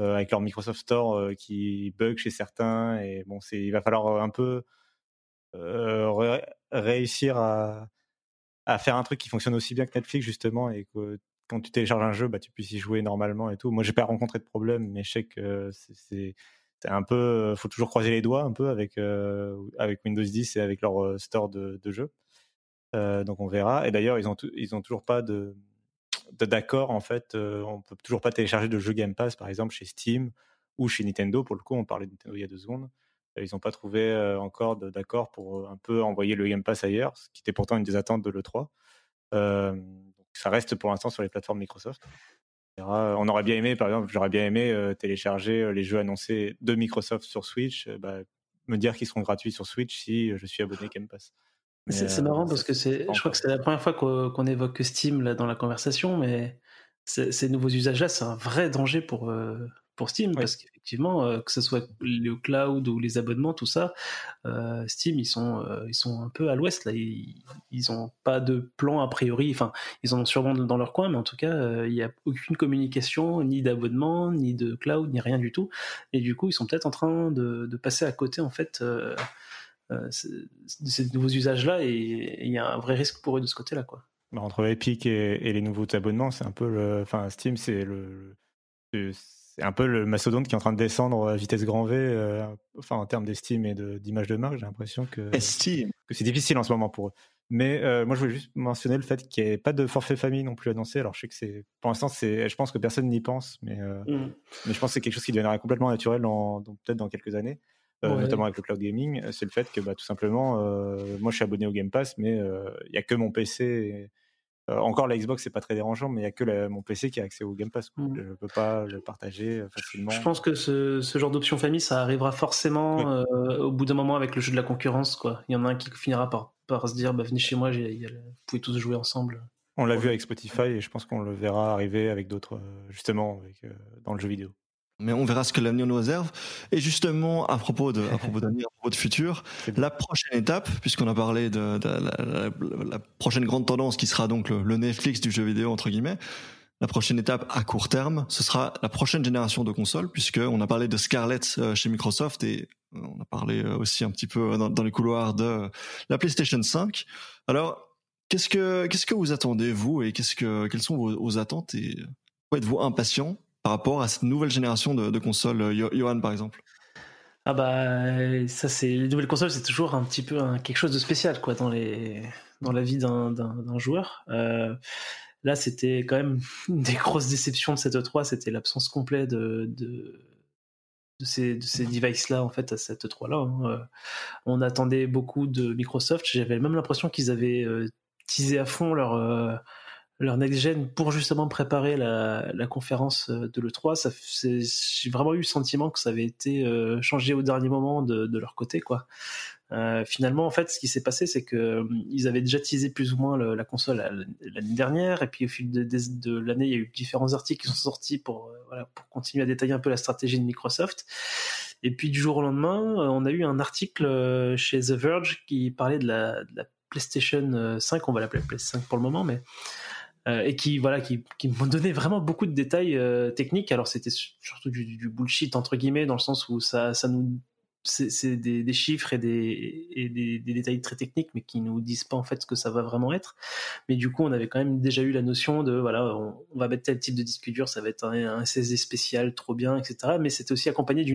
euh, avec leur Microsoft Store euh, qui bug chez certains. Et bon, il va falloir euh, un peu réussir à, faire un truc qui fonctionne aussi bien que Netflix justement et que quand tu télécharges un jeu, bah, tu puisses y jouer normalement et tout. Moi, j'ai pas rencontré de problème, mais je sais que c'est un peu, faut toujours croiser les doigts un peu avec avec Windows 10 et avec leur store de, de jeux. donc on verra. Et d'ailleurs, ils ont ils ont toujours pas de d'accord, en fait, euh, on peut toujours pas télécharger de jeux Game Pass, par exemple, chez Steam ou chez Nintendo. Pour le coup, on parlait de Nintendo il y a deux secondes. Euh, ils n'ont pas trouvé euh, encore d'accord pour un peu envoyer le Game Pass ailleurs, ce qui était pourtant une des attentes de l'E3. ça reste pour l'instant sur les plateformes Microsoft. On aurait bien aimé, par exemple, j'aurais bien aimé télécharger les jeux annoncés de Microsoft sur Switch, bah, me dire qu'ils seront gratuits sur Switch si je suis abonné Game Pass. C'est marrant parce que c'est, je crois que c'est la première fois qu'on évoque Steam là dans la conversation, mais ces nouveaux usages-là, c'est un vrai danger pour, pour Steam parce qu'effectivement, euh, que ce soit le cloud ou les abonnements, tout ça, euh, Steam ils sont euh, ils sont un peu à l'ouest là. Ils, ils ont pas de plan a priori. Enfin, ils en ont sûrement dans leur coin, mais en tout cas, il n'y a aucune communication, ni d'abonnement, ni de cloud, ni rien du tout. Et du coup, ils sont peut-être en train de, de, passer à côté en fait. De ces nouveaux usages là et il y a un vrai risque pour eux de ce côté là quoi bah, entre Epic et, et, les nouveaux abonnements c'est un peu le enfin Steam c'est le, le c'est un peu le mastodonte qui est en train de descendre à vitesse grand V, euh, enfin en termes d'estime et d'image de, marque, j'ai l'impression que, que c'est difficile en ce moment pour eux. Mais euh, moi, je voulais juste mentionner le fait qu'il n'y ait pas de forfait famille non plus annoncé. Alors, je sais que c'est, pour l'instant, c'est, je pense que personne n'y pense, mais, euh, mmh. mais je pense que c'est quelque chose qui deviendra complètement naturel dans, peut-être dans quelques années, notamment avec le cloud gaming. C'est le fait que, bah, tout simplement, moi, je suis abonné au Game Pass, mais il n'y a que mon PC. Et, euh, encore la Xbox c'est pas très dérangeant, mais il y a que mon PC qui a accès au Game Pass. Mmh. Je peux pas le partager euh, facilement. Je pense que ce, genre d'option famille, ça arrivera forcément euh, au bout d'un moment avec le jeu de la concurrence. Il y en a un qui finira par, par se dire bah, venez chez moi, vous pouvez tous jouer ensemble. On l'a vu avec Spotify et je pense qu'on le verra arriver avec d'autres, justement, dans le jeu vidéo. Mais on verra ce que l'avenir nous réserve. Et justement, à propos de, à propos d'avenir, à propos de futur, la prochaine étape, puisqu'on a parlé de, la, prochaine grande tendance qui sera donc le, Netflix du jeu vidéo, entre guillemets, la prochaine étape à court terme, ce sera la prochaine génération de consoles, puisqu'on a parlé de Scarlett euh, chez Microsoft et euh, on a parlé euh, aussi un petit peu dans, les couloirs de la PlayStation 5. Alors, qu'est-ce que, qu'est-ce que vous attendez, vous, et qu'est-ce que, quelles sont vos, vos attentes et êtes-vous impatient? Par rapport à cette nouvelle génération de, consoles, euh, Johan par exemple? Ah bah ça c'est les nouvelles consoles c'est toujours un petit peu quelque chose de spécial quoi dans les dans la vie d'un joueur. Euh, là c'était quand même une des grosses déceptions de cette E3 c'était l'absence complète de, de, ces, de ces devices là en fait à cette E3 là. Hein. Euh, on attendait beaucoup de Microsoft j'avais même l'impression qu'ils avaient teasé à fond leur leur next gen pour justement préparer la, la conférence euh, de l'E3. Ça, j'ai vraiment eu le sentiment que ça avait été euh, changé au dernier moment de, de leur côté, quoi. Euh, finalement, en fait, ce qui s'est passé, c'est que euh, ils avaient déjà teasé plus ou moins le, la console l'année dernière, et puis au fil de, de, l'année, il y a eu différents articles qui sont sortis pour, voilà, pour continuer à détailler un peu la stratégie de Microsoft. Et puis du jour au lendemain, on a eu un article chez The Verge qui parlait de la, la PlayStation 5, on va l'appeler PS5 pour le moment, mais euh, et qui voilà qui, qui m'ont donné vraiment beaucoup de détails euh, techniques. Alors c'était surtout du, du, bullshit entre guillemets dans le sens où ça ça nous c'est des, des, chiffres et, des, et des, des, détails très techniques, mais qui nous disent pas en fait ce que ça va vraiment être. Mais du coup, on avait quand même déjà eu la notion de voilà, on, va mettre tel type de disque dur, ça va être un, un CSD spécial, trop bien, etc. Mais c'était aussi accompagné d'une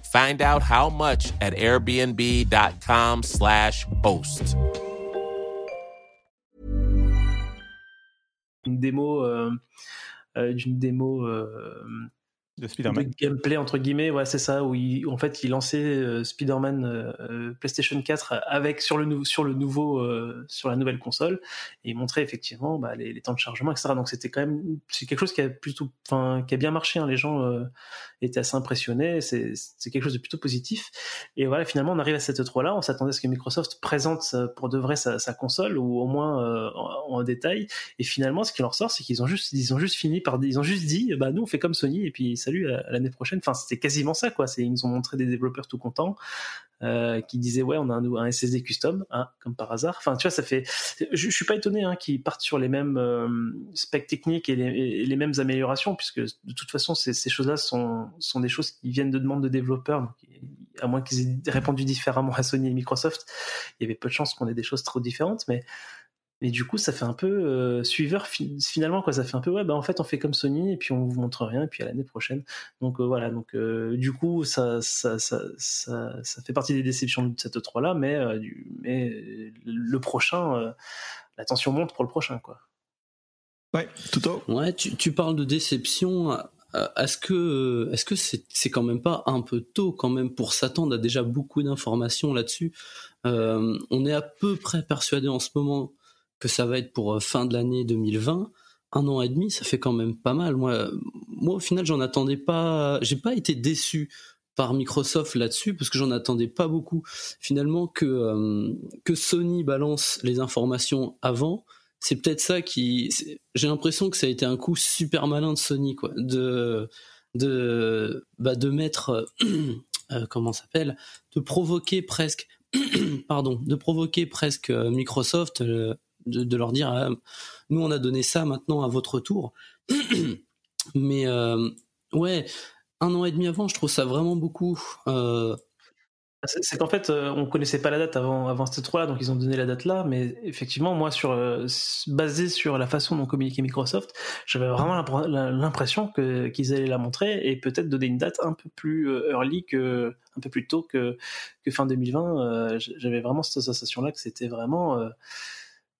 Find out how much at airbnb.com/slash host. Une démo, euh, euh, d'une démo euh, de Spider-Man. de gameplay entre guillemets ouais c'est ça où, il- où en fait il lançait euh, Spider-Man PlayStation 4 avec sur le sur le nouveau euh, sur la nouvelle console et il montrait effectivement bah, les, les temps de chargement etc donc c'était quand même c'est quelque chose qui a plutôt qui a bien marché hein. les gens étaient assez impressionnés c'est quelque chose de plutôt positif. Et voilà finalement on arrive à cette 3 là on s'attendait à ce que Microsoft présente pour de vrai sa, console ou au moins euh, en, détail. Et finalement ce qui en ressort c'est qu'ils ont juste ils ont juste fini par ils ont juste dit bah nous on fait comme Sony et puis salut à, l'année prochaine. Enfin c'était quasiment ça quoi. Ils nous ont montré des développeurs tout contents euh, qui disaient ouais on a un, SSD custom hein, comme par hasard. Enfin tu vois ça fait je, je suis pas étonné hein, qu'ils partent sur les mêmes euh, specs techniques et les, mêmes améliorations puisque de toute façon ces, choses là sont, sont des choses qui viennent de demandes de développeurs. À moins qu'ils aient répondu différemment à Sony et Microsoft il y avait peu de chances qu'on ait des choses trop différentes mais mais du coup, ça fait un peu euh, suiveur fi- finalement quoi. Ça fait un peu ouais, bah en fait on fait comme Sony et puis on vous montre rien et puis à l'année prochaine. Donc euh, voilà. Donc euh, du coup, ça ça, ça ça ça fait partie des déceptions de cette 3 là, mais euh, du, mais le prochain, euh, la tension monte pour le prochain quoi. Ouais, tout au. Ouais, tu, tu parles de déception. euh, Est-ce que est-ce que c'est c'est quand même pas un peu tôt quand même pour s'attendre à déjà beaucoup d'informations là-dessus Euh, On est à peu près persuadé en ce moment que ça va être pour euh, fin de l'année 2020. Un an et demi, ça fait quand même pas mal. Moi, moi au final, j'en attendais pas. J'ai pas été déçu par Microsoft là-dessus parce que j'en attendais pas beaucoup. Finalement, que euh, que Sony balance les informations avant, c'est peut-être ça qui. J'ai l'impression que ça a été un coup super malin de Sony, quoi, de de bah, de mettre euh, euh, comment s'appelle, de provoquer presque, pardon, de provoquer presque Microsoft, de, leur dire, ah, nous on a donné ça, maintenant à votre tour. Mais euh, ouais, un an et demi avant, je trouve ça vraiment beaucoup. Euh, C'est c'est qu'en fait, euh, on connaissait pas la date avant, avant cette 3 là, donc ils ont donné la date là, mais effectivement, moi, sur, euh, basé sur la façon dont communiquait Microsoft, j'avais vraiment l'impr- l'impression que- qu'ils allaient la montrer et peut-être donner une date un peu plus euh, early que, un peu plus tôt que, que fin 2020. euh, j- j'avais vraiment cette sensation là que c'était vraiment, euh,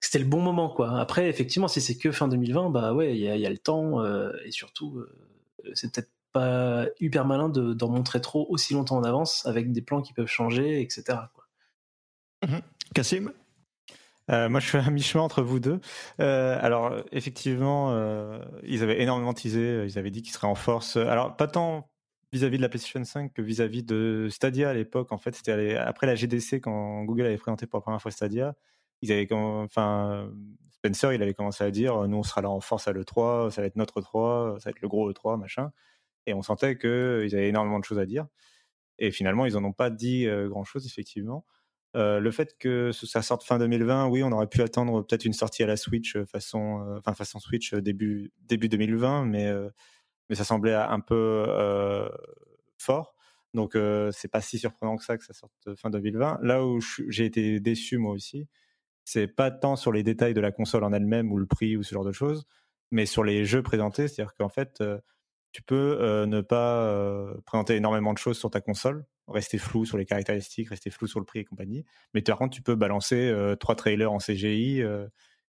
c'était le bon moment, quoi. Après, effectivement, si c'est que fin 2020, bah ouais, il y a, le temps euh, et surtout, euh, c'est peut-être pas hyper malin de- d'en montrer trop aussi longtemps en avance avec des plans qui peuvent changer, etc. quoi. Cassim? Euh, moi, je suis à mi-chemin entre vous deux. Euh, alors, effectivement, ils avaient énormément teasé. Ils avaient dit qu'ils seraient en force. Alors, pas tant vis-à-vis de la PlayStation 5 que vis-à-vis de Stadia à l'époque. En fait, c'était après la GDC quand Google avait présenté pour la première fois Stadia. Ils avaient, enfin, Spencer, il avait commencé à dire, nous, on sera là en force à l'E3, ça va être notre E3, ça va être le gros E3, machin. Et on sentait qu'ils avaient énormément de choses à dire. Et finalement, ils en ont pas dit euh, grand-chose, effectivement. Euh, le fait que ça sorte fin 2020, oui, on aurait pu attendre peut-être une sortie à la Switch euh, façon, euh, façon Switch euh, début début 2020, mais euh, mais ça semblait un peu euh, fort. Donc euh, c'est pas si surprenant que ça que ça sorte fin 2020. Là où j'ai été déçu moi aussi, c'est pas tant sur les détails de la console en elle-même ou le prix ou ce genre de choses, mais sur les jeux présentés. C'est-à-dire qu'en fait, euh, tu peux euh, ne pas euh, présenter énormément de choses sur ta console, rester flou sur les caractéristiques, rester flou sur le prix et compagnie. Mais par contre, tu peux balancer trois trailers en CGI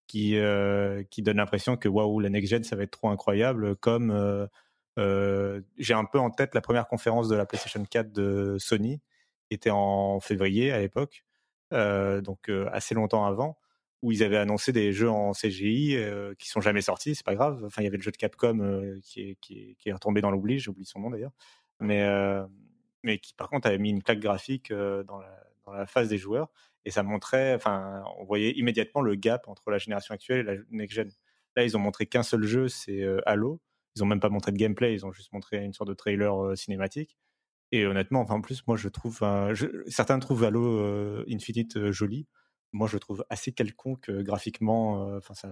qui, euh, qui donnent l'impression que waouh, la next gen, ça va être trop incroyable. Comme j'ai un peu en tête la première conférence de la PlayStation 4 de Sony, qui était en février à l'époque, donc euh, assez longtemps avant où ils avaient annoncé des jeux en CGI euh, qui sont jamais sortis, c'est pas grave. Enfin, il y avait le jeu de Capcom euh, qui, est, retombé dans l'oubli, j'ai oublié son nom d'ailleurs, mais euh, qui par contre avait mis une claque graphique euh, dans, la, face des joueurs et ça montrait, enfin, on voyait immédiatement le gap entre la génération actuelle et la next gen. Là, ils ont montré qu'un seul jeu, c'est euh, Halo. Ils ont même pas montré de gameplay, ils ont juste montré une sorte de trailer euh, cinématique. Et honnêtement, enfin, en plus, moi, je trouve, euh, je, certains trouvent Halo euh, Infinite euh, joli moi je le trouve assez quelconque euh, graphiquement. Enfin, ça.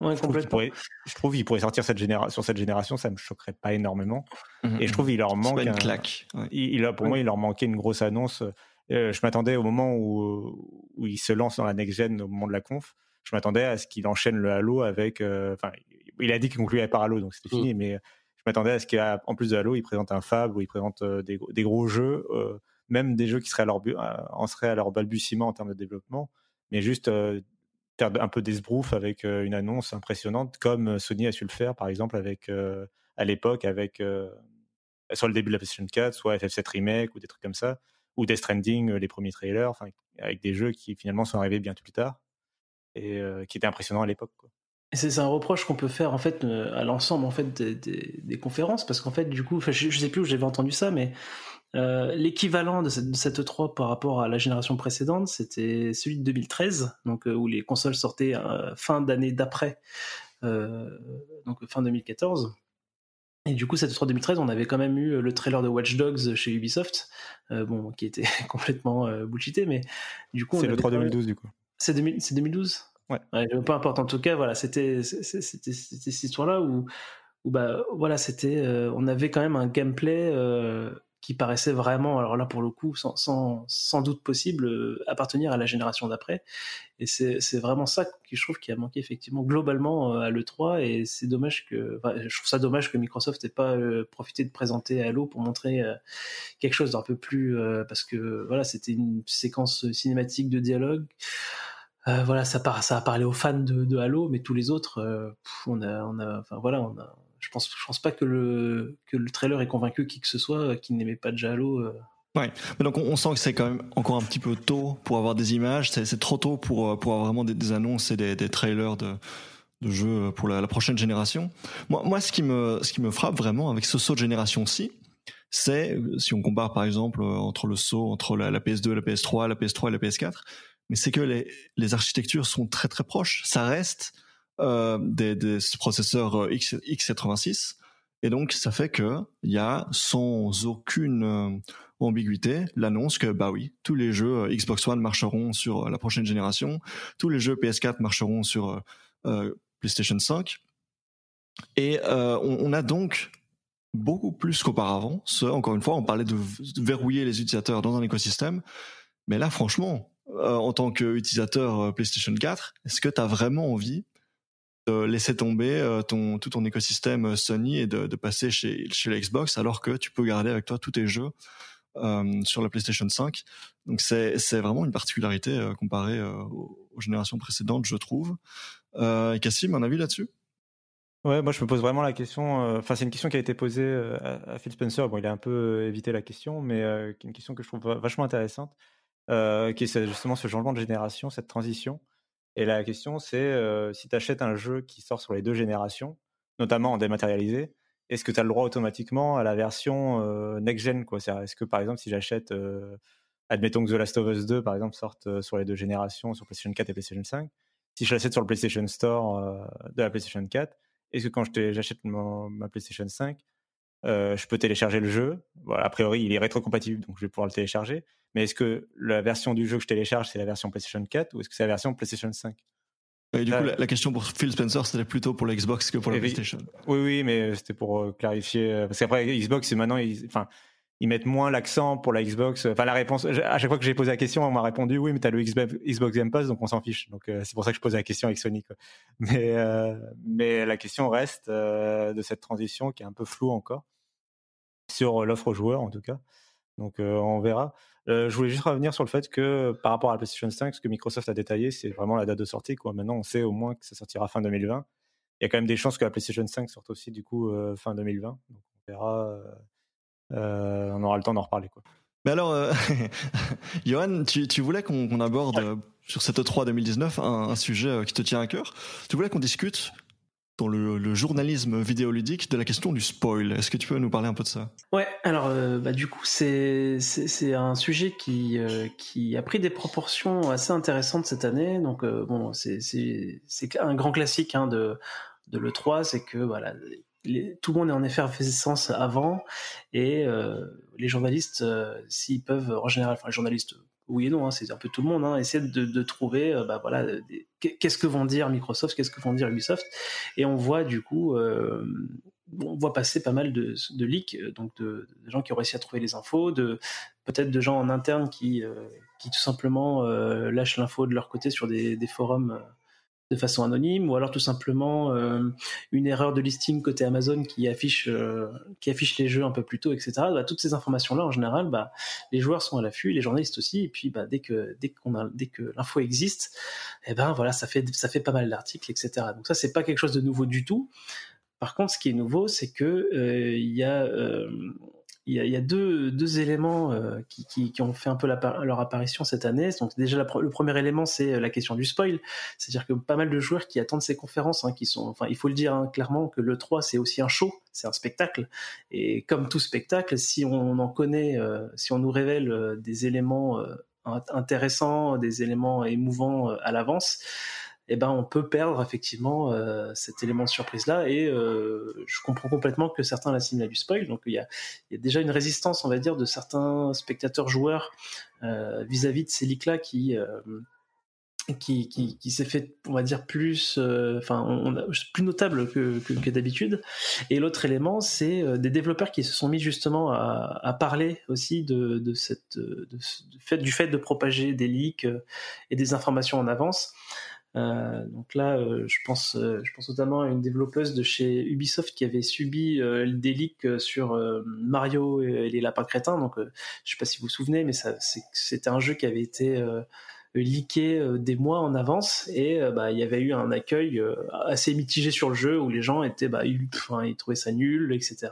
Ouais, je, trouve qu'il pourrait, je trouve qu'il pourrait sortir cette génération, sur cette génération, ça me choquerait pas énormément. Mmh, et je trouve qu'il leur manque une un, claque. Ouais. Il, il a, pour ouais. moi, il leur manquait une grosse annonce. Je m'attendais au moment où, où il se lance dans la next gen au moment de la conf. Je m'attendais à ce qu'il enchaîne le Halo avec. Enfin, il a dit qu'il concluait par Halo, donc c'était fini. Mmh. Mais je m'attendais à ce qu'en plus de Halo, il présente un Fab, où il présente euh, des, des, gros jeux, euh, même des jeux qui seraient à leur, en seraient à leur balbutiement en termes de développement mais juste euh, faire un peu d'esbrouf avec euh, une annonce impressionnante, comme Sony a su le faire, par exemple, avec, euh, à l'époque, avec sur le début de la PlayStation 4, soit FF7 Remake ou des trucs comme ça, ou Death Stranding, les premiers trailers, avec des jeux qui finalement sont arrivés bien plus tard et qui étaient impressionnants à l'époque. C'est un reproche qu'on peut faire en fait à l'ensemble en fait des, conférences parce qu'en fait du coup, je, je sais plus où j'avais entendu ça, mais euh, l'équivalent de cette, 3 par rapport à la génération précédente, c'était celui de 2013, donc euh, où les consoles sortaient euh, fin d'année d'après, donc fin 2014. Et du coup, cette 3 2013, on avait quand même eu le trailer de Watch Dogs chez Ubisoft, bon, qui était complètement bullshité, mais du coup, c'est le 3 2012 du coup. C'est 2012. Ouais. Peu importe. En tout cas, voilà, c'était cette histoire-là où, où bah voilà, c'était, on avait quand même un gameplay qui paraissait vraiment, alors là pour le coup, sans, sans, doute possible, euh, appartenir à la génération d'après. Et c'est vraiment ça que je trouve qui a manqué effectivement globalement euh, à l'E3. Et c'est dommage que, je trouve ça dommage que Microsoft n'ait pas euh, profité de présenter Halo pour montrer quelque chose d'un peu plus, parce que voilà, c'était une séquence cinématique de dialogue. Voilà, ça, ça a parlé aux fans de, Halo, mais tous les autres, on a, on a, enfin voilà, je pense, je pense pas que le, que le trailer ait convaincu qui que ce soit euh, qui n'aimait pas déjà Halo. Euh. Ouais, donc on, sent que c'est quand même encore un petit peu tôt pour avoir des images, c'est trop tôt pour, euh, pour avoir vraiment des, annonces et des, des trailers de, de jeux pour la, prochaine génération. Moi, moi ce, qui me, ce qui me frappe vraiment avec ce saut de génération-ci, c'est, si on compare par exemple entre le saut entre la, la, PS2, la PS3, la PS3 et la PS4, mais c'est que les, les architectures sont très très proches. Ça reste euh, des, des, processeurs euh, X, x86. Et donc, ça fait que il y a sans aucune euh, ambiguïté l'annonce que bah oui, tous les jeux Xbox One marcheront sur la prochaine génération, tous les jeux PS4 marcheront sur euh, PlayStation 5. Et euh, on, on, a donc beaucoup plus qu'auparavant. Encore une fois, on parlait de verrouiller les utilisateurs dans un écosystème, mais là, franchement, en tant qu'utilisateur PlayStation 4, est-ce que tu as vraiment envie de laisser tomber euh, tout ton écosystème euh, Sony et de, passer chez, chez la Xbox alors que tu peux garder avec toi tous tes jeux euh, sur la PlayStation 5. Donc c'est, vraiment une particularité euh, comparée aux, générations précédentes, je trouve. Euh, Cassim, un avis là-dessus? Ouais, moi je me pose vraiment la question. Enfin, c'est une question qui a été posée à, Phil Spencer. Bon, il a un peu évité la question, mais une question que je trouve vachement intéressante, qui est justement ce changement de génération, cette transition. Et la question, c'est euh, si tu achètes un jeu qui sort sur les deux générations, notamment en dématérialisé, est-ce que tu as le droit automatiquement à la version euh, next-gen Est-ce que par exemple, si j'achète, euh, admettons que The Last of Us 2, par exemple, sorte sur les deux générations, sur PlayStation 4 et PlayStation 5, si je l'achète sur le PlayStation Store de la PlayStation 4, est-ce que quand j'achète ma PlayStation 5, je peux télécharger le jeu? A priori, il est rétrocompatible, donc je vais pouvoir le télécharger. Mais est-ce que la version du jeu que je télécharge, c'est la version PlayStation 4 ou est-ce que c'est la version PlayStation 5 et du coup, la, question pour Phil Spencer, c'était plutôt pour la Xbox que pour la PlayStation. Oui, oui, mais c'était pour euh, clarifier. Euh, parce qu'après, Xbox, maintenant, ils, enfin, ils mettent moins l'accent pour la Xbox. Enfin, la réponse, à chaque fois que j'ai posé la question, on m'a répondu oui, mais tu as le Xbox Game Pass, donc on s'en fiche. Donc, euh, c'est pour ça que je posais la question avec Sony. Quoi. Mais, mais la question reste de cette transition qui est un peu floue encore sur l'offre aux joueurs, en tout cas. Donc, on verra. Euh, je voulais juste revenir sur le fait que par rapport à la PlayStation 5, ce que Microsoft a détaillé, c'est vraiment la date de sortie. Quoi. Maintenant, on sait au moins que ça sortira fin 2020. Il y a quand même des chances que la PlayStation 5 sorte aussi du coup euh, fin 2020. Donc on verra. Euh, on aura le temps d'en reparler. Quoi. Mais alors, Johan, tu, tu voulais qu'on aborde sur cette E3 2019 un, un, sujet qui te tient à cœur. Tu voulais qu'on discute dans le, journalisme vidéoludique de la question du spoil. Est-ce que tu peux nous parler un peu de ça? Ouais, alors euh, bah, du coup c'est un sujet qui euh, qui a pris des proportions assez intéressantes cette année. Donc euh, bon c'est c'est un grand classique hein, de de le 3, c'est que voilà tout le monde est en effervescence avant et les journalistes s'ils peuvent en général, enfin les journalistes oui et non, hein, c'est un peu tout le monde, hein, de, trouver, euh, bah, voilà, qu'est-ce que vont dire Microsoft, qu'est-ce que vont dire Ubisoft, et on voit du coup, euh, on voit passer pas mal de, de leaks, euh, donc de, gens qui ont réussi à trouver les infos, de peut-être de gens en interne qui, tout simplement lâchent l'info de leur côté sur des forums de façon anonyme, ou alors tout simplement euh, une erreur de listing côté Amazon qui affiche euh, les jeux un peu plus tôt, etc. Bah, toutes ces informations-là, en général, bah, les joueurs sont à l'affût, les journalistes aussi, et puis bah, dès que dès qu'on a dès que l'info existe, eh ben voilà, ça fait pas mal d'articles, etc. Donc ça, c'est pas quelque chose de nouveau du tout. Par contre, ce qui est nouveau, c'est que euh, il y a deux, deux éléments euh, qui, qui, ont fait un peu leur apparition cette année. Donc déjà, le premier élément, c'est euh, la question du spoil. C'est-à-dire que pas mal de joueurs qui attendent ces conférences, hein, qui sont, enfin, il faut le dire hein, clairement que le 3, c'est aussi un show, c'est un spectacle. Et comme tout spectacle, si on en connaît, euh, si on nous révèle des éléments intéressants, des éléments émouvants à l'avance, eh ben on peut perdre effectivement euh, cet élément de surprise là et euh, je comprends complètement que certains l'assimilent à du spoil donc il y a, déjà une résistance on va dire de certains spectateurs joueurs euh, vis-à-vis de ces leaks là qui qui, qui, s'est fait, on va dire, plus, enfin, plus notable que, que, d'habitude. Et l'autre élément, c'est des développeurs qui se sont mis justement à, à parler aussi de, de cette, de, fait, du fait de propager des leaks et des informations en avance. Euh, donc là, euh, je pense, euh, je pense notamment à une développeuse de chez Ubisoft qui avait subi des leaks sur Mario et, les lapins crétins. Donc, je sais pas si vous vous souvenez, mais c'était un jeu qui avait été leaké des mois en avance et bah, il y avait eu un accueil assez mitigé sur le jeu où les gens étaient, bah, ils, ils trouvaient ça nul, etc.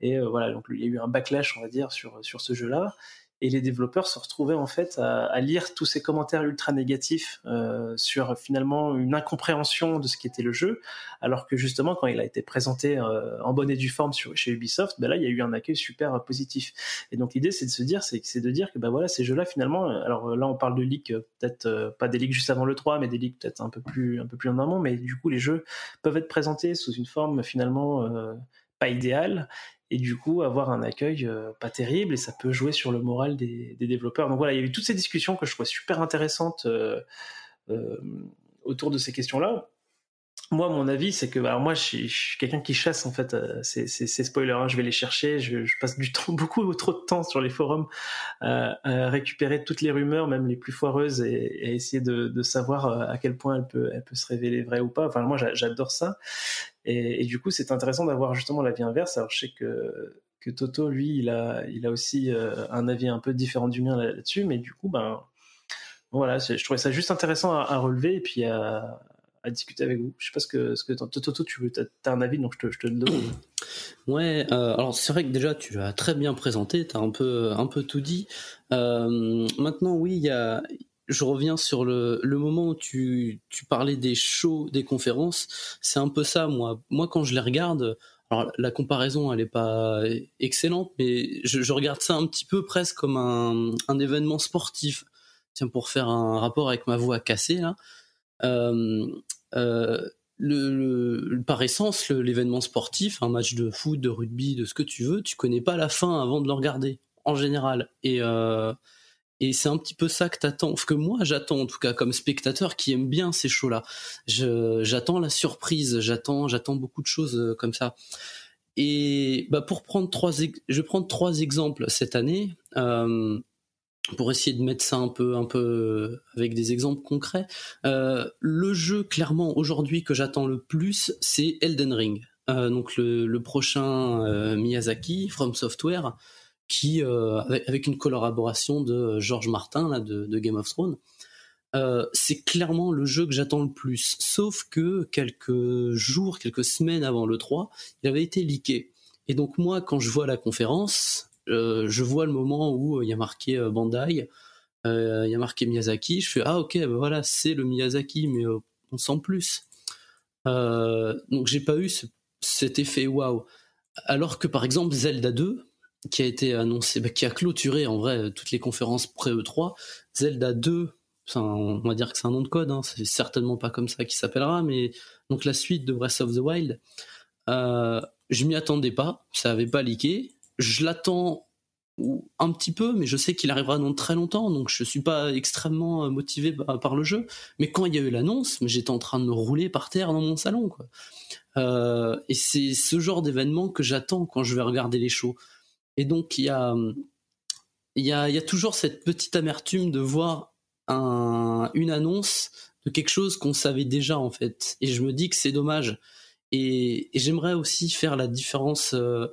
Et voilà, donc il y a eu un backlash, on va dire, sur, sur ce jeu-là et les développeurs se retrouvaient en fait à, lire tous ces commentaires ultra négatifs euh, sur finalement une incompréhension de ce qui était le jeu, alors que justement quand il a été présenté euh, en bonne et due forme chez Ubisoft, ben là il y a eu un accueil super positif. Et donc l'idée c'est de se dire, c'est de dire que ben voilà ces jeux-là finalement, alors là on parle de leaks peut-être euh, pas des leaks juste avant le 3, mais des leaks peut-être un peu plus un peu plus en amont, mais du coup les jeux peuvent être présentés sous une forme finalement pas idéale et du coup avoir un accueil euh, pas terrible et ça peut jouer sur le moral des, développeurs. Donc voilà, il y a eu toutes ces discussions que je trouvais super intéressantes euh, euh, autour de ces questions-là moi, mon avis, c'est que, alors moi, je suis, quelqu'un qui chasse en fait euh, ces, spoilers. Hein. Je vais les chercher. Je, passe du temps, beaucoup trop de temps sur les forums euh, à récupérer toutes les rumeurs, même les plus foireuses, et, et essayer de, savoir euh, à quel point elle peut, elle peut se révéler vraie ou pas. Enfin, moi, j'adore ça. Et, du coup, c'est intéressant d'avoir justement la vie inverse. Alors, je sais que que Toto, lui, il a, il a aussi un avis un peu différent du mien là-dessus, mais du coup, ben voilà, je trouvais ça juste intéressant à, à relever et puis à, à discuter avec vous. Je sais pas ce que, ce que Toto, tu veux, as, un avis, donc je te, je te le donne. Ouais, euh, alors c'est vrai que déjà tu l'as très bien présenté, tu as un peu, un peu tout dit. Euh, maintenant, oui, il y a, je reviens sur le, le moment où tu, tu, parlais des shows, des conférences. C'est un peu ça, moi. Moi, quand je les regarde, alors la comparaison, elle est pas excellente, mais je, je regarde ça un petit peu presque comme un, un événement sportif. Tiens, pour faire un rapport avec ma voix cassée là. Euh, euh, le, par essence, l'événement sportif, un match de foot, de rugby, de ce que tu veux, tu connais pas la fin avant de le regarder, en général. Et, euh, et c'est un petit peu ça que t'attends, que moi j'attends en tout cas comme spectateur qui aime bien ces shows-là. J'attends la surprise, j'attends, j'attends beaucoup de choses comme ça. Et bah pour prendre trois, je vais prendre trois exemples cette année. Euh, pour essayer de mettre ça un peu, un peu euh, avec des exemples concrets, euh, le jeu clairement aujourd'hui que j'attends le plus, c'est Elden Ring. Euh, donc le, prochain Miyazaki From Software, qui avec, une collaboration de George Martin là, de, de Game of Thrones. c'est clairement le jeu que j'attends le plus. Sauf que quelques jours, quelques semaines avant le 3, il avait été leaké. Et donc moi, quand je vois la conférence, je vois le moment où euh, il y a marqué euh, Bandai, il y a marqué Miyazaki, je fais ah ok, ben voilà, c'est le Miyazaki, mais on sent plus. donc j'ai pas eu cet effet waouh. Alors que par exemple Zelda 2, qui a été annoncé, bah, qui a clôturé en vrai toutes les conférences pré E3, Zelda 2, on va dire que c'est un nom de code, hein, c'est certainement pas comme ça qu'il s'appellera, mais donc la suite de Breath of the Wild, je m'y attendais pas, ça avait pas leaké, je l'attends un petit peu, mais je sais qu'il arrivera dans très longtemps, donc je suis pas extrêmement euh, motivé par le jeu. Mais quand il y a eu l'annonce, j'étais en train de me rouler par terre dans mon salon. Euh, et c'est ce genre d'événement que j'attends quand je vais regarder les shows. Et donc il y a, toujours cette petite amertume de voir une annonce de quelque chose qu'on savait déjà en fait. Et je me dis que c'est dommage. Et, j'aimerais aussi faire la différence. Euh,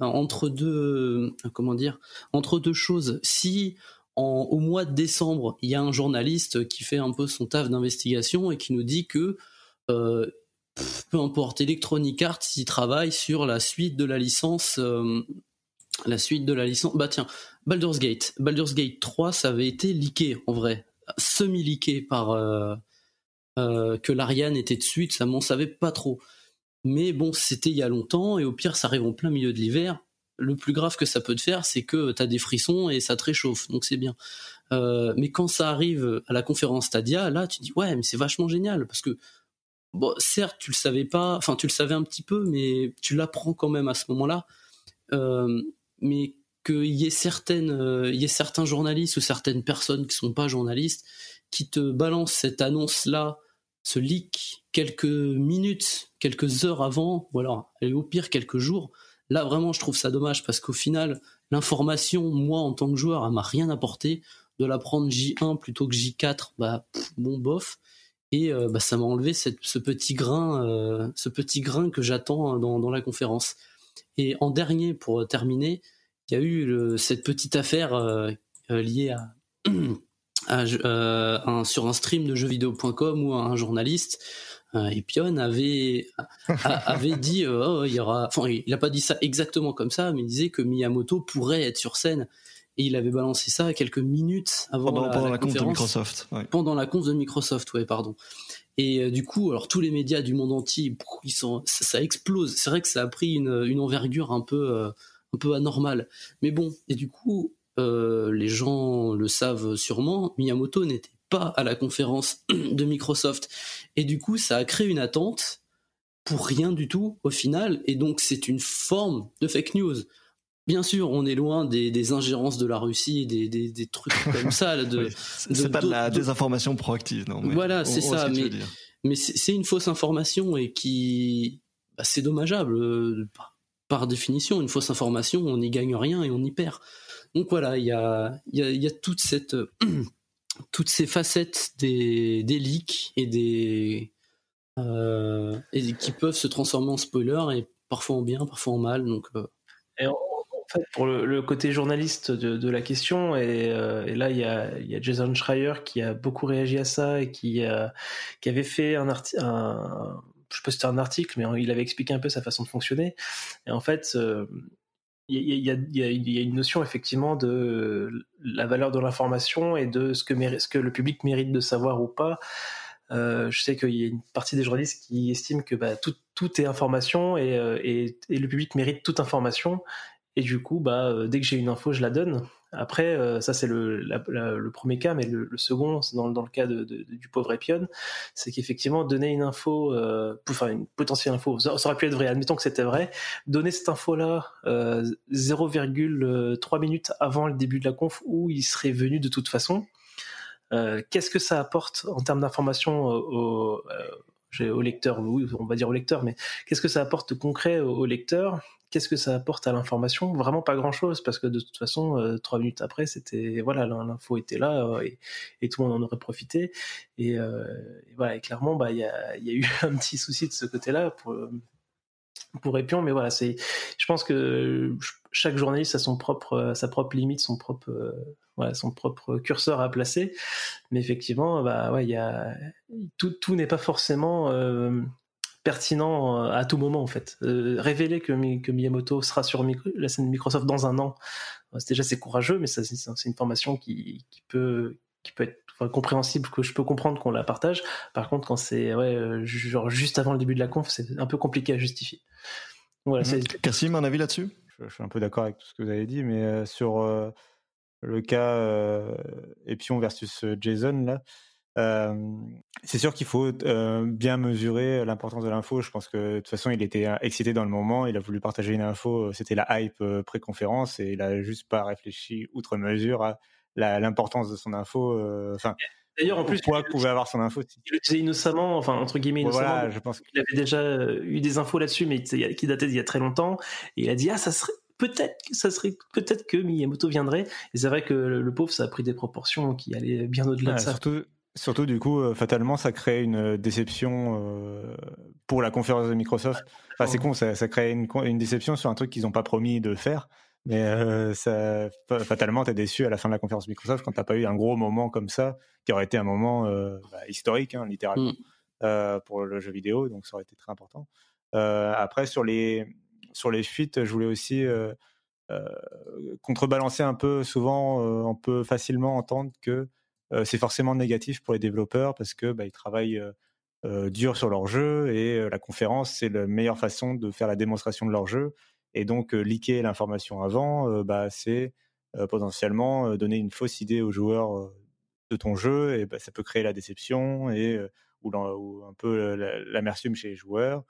entre deux, euh, entre deux choses. Si au mois de décembre, il y a un journaliste qui fait un peu son taf d'investigation et qui nous dit que euh, peu importe, Electronic Arts, il travaille sur la suite de la licence euh, la suite de la licence. Bah tiens, Baldur's Gate. Baldur's Gate 3, ça avait été leaké en vrai, semi-leaké par que l'Ariane était dessus, ça m'en savait pas trop. Mais bon, c'était il y a longtemps et au pire, ça arrive en plein milieu de l'hiver. Le plus grave que ça peut te faire, c'est que tu as des frissons et ça te réchauffe, donc c'est bien. mais quand ça arrive à la conférence Stadia, là, tu dis ouais, mais c'est vachement génial parce que bon, certes, tu le savais pas, enfin, tu le savais un petit peu, mais tu l'apprends quand même à ce moment-là. Euh, mais qu'il y ait certaines, euh, y ait certains journalistes ou certaines personnes qui sont pas journalistes qui te balancent cette annonce-là, ce leak quelques minutes, quelques heures avant, ou alors, et au pire quelques jours. Là, vraiment, je trouve ça dommage parce qu'au final, l'information, moi, en tant que joueur, elle m'a rien apporté. De la prendre J1 plutôt que J4, bah, bon, bof et euh, bah, ça m'a enlevé ce petit grain, euh, ce petit grain que j'attends dans, la conférence. Et en dernier, pour terminer, il y a eu cette petite affaire euh, liée à, sur un stream de jeuxvideo.com où un journaliste Epion avait avait dit oh, il y aura enfin il n'a pas dit ça exactement comme ça mais il disait que Miyamoto pourrait être sur scène et il avait balancé ça quelques minutes avant pendant, la, pendant la, conf conférence, de Microsoft. Ouais. Pendant la conf de Microsoft, ouais, pardon. Et euh, du coup, alors tous les médias du monde entier, ils sont, ça, ça explose. C'est vrai que ça a pris une, une envergure un peu, euh, un peu anormale. Mais bon, et du coup, euh, les gens le savent sûrement, Miyamoto n'était pas à la conférence de Microsoft. Et du coup, ça a créé une attente pour rien du tout au final. Et donc, c'est une forme de fake news. Bien sûr, on est loin des, des ingérences de la Russie et des, des, des trucs comme ça. Là, de, Oui, c'est pas de la désinformation proactive, non. mais Voilà, c'est ça, mais- c'est une fausse information et qui bah, c'est dommageable euh, par, par définition une fausse information on n'y gagne rien et on y perd donc voilà il y a, toutes ces facettes des, leaks euh, et qui peuvent se transformer en spoiler et parfois en bien parfois en mal donc euh, pour le, côté journaliste de, la question, et, euh, là, il y, a, Jason Schreier qui a beaucoup réagi à ça et qui, avait fait un article. Je sais pas un article, mais il avait expliqué un peu sa façon de fonctionner. Et en fait, il y, a, une notion effectivement de la valeur de l'information et de ce que, le public mérite de savoir ou pas. Euh, je sais qu'il y a une partie des journalistes qui estiment que bah, tout, est information et, euh, et le public mérite toute information. Et du coup, bah, euh, dès que j'ai une info, je la donne. Après, euh, ça c'est le, premier cas, mais le, second, dans, dans le cas du pauvre Epion, c'est qu'effectivement, donner une info, euh, enfin une potentielle info, ça, aurait pu être vrai, admettons que c'était vrai, donner cette info-là euh, 0,3 minutes avant le début de la conf où il serait venu de toute façon, euh, qu'est-ce que ça apporte en termes d'information au, euh, lecteur, oui, on va dire au lecteur, mais qu'est-ce que ça apporte de concret au lecteur Qu'est-ce que ça apporte à l'information? Vraiment pas grand-chose, parce que de toute façon, euh, trois minutes après, c'était voilà, l'in- l'info était là euh, et, tout le monde en aurait profité. Et, euh, voilà, clairement, bah il y a, eu un petit souci de ce côté-là pour pour mais voilà, c'est, je pense que chaque journaliste a son propre, sa propre limite, son propre, voilà, son propre curseur à placer. Mais effectivement, bah ouais, y a tout, tout n'est pas forcément pertinent à tout moment en fait. Euh, révéler que, que Miyamoto sera sur micro- la scène de Microsoft dans un an, euh, c'est déjà c'est courageux, mais ça, c'est, une formation qui, qui peut qui peut être enfin, compréhensible, que je peux comprendre qu'on la partage. Par contre, quand c'est ouais, euh, genre juste avant le début de la conf, c'est un peu compliqué à justifier. Voilà, c'est Cassim, un avis là-dessus? Je, je suis un peu d'accord avec tout ce que vous avez dit, mais euh, sur euh, le cas euh, Epion versus euh, Jason, là, euh, c'est sûr qu'il faut bien mesurer l'importance de l'info. Je pense que de toute façon, il était euh, excité dans le moment, il a voulu partager une info, c'était la hype pré-conférence et il a juste pas réfléchi outre mesure à l'importance de son info. Enfin, D'ailleurs, en plus, que pouvait avoir son info. il le disait innocemment, enfin entre guillemets innocemment. voilà, je pense que Il avait déjà eu des infos là-dessus, mais qui dataient d'il y a très longtemps. Et il a dit ah ça serait peut-être que ça serait peut-être que Miyamoto viendrait. Et c'est vrai que le, pauvre ça a pris des proportions qui allaient bien au-delà de ça. surtout, surtout, du coup, euh, fatalement, ça crée une déception euh, pour la conférence de Microsoft. Enfin, c'est con, ça, ça crée une, déception sur un truc qu'ils n'ont pas promis de faire. Mais euh, ça, fa- fatalement, t'es déçu à la fin de la conférence Microsoft quand t'as pas eu un gros moment comme ça, qui aurait été un moment euh, bah, historique, hein, littéralement, Mm. euh, pour le jeu vidéo. Donc, ça aurait été très important. Euh, après, sur les, sur les fuites, je voulais aussi euh, contrebalancer un peu. Souvent, on peut facilement entendre que c'est forcément négatif pour les développeurs parce que bah, ils travaillent dur sur leur jeu et la conférence c'est la meilleure façon de faire la démonstration de leur jeu. Et donc, liquer l'information avant, bah, c'est potentiellement donner une fausse idée aux joueurs de ton jeu et bah, ça peut créer la déception et ou, un peu l'amertume chez les joueurs.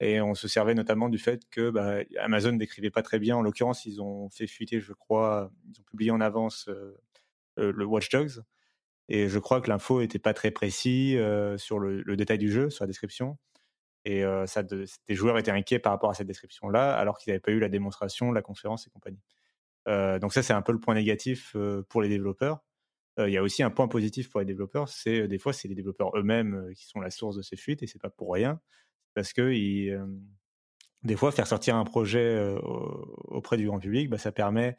Et on se servait notamment du fait que bah, Amazon décrivait pas très bien. En l'occurrence, ils ont fait fuiter, je crois, ils ont publié en avance le Watch Dogs. Et je crois que l'info était pas très précis sur le, détail du jeu, sur la description. Et ça, des joueurs étaient inquiets par rapport à cette description-là, alors qu'ils n'avaient pas eu la démonstration, la conférence et compagnie. donc ça, c'est un peu le point négatif pour les développeurs. Il y a aussi un point positif pour les développeurs, c'est des fois, c'est les développeurs eux-mêmes qui sont la source de ces fuites, et c'est pas pour rien, parce que des fois, faire sortir un projet auprès du grand public, bah, ça permet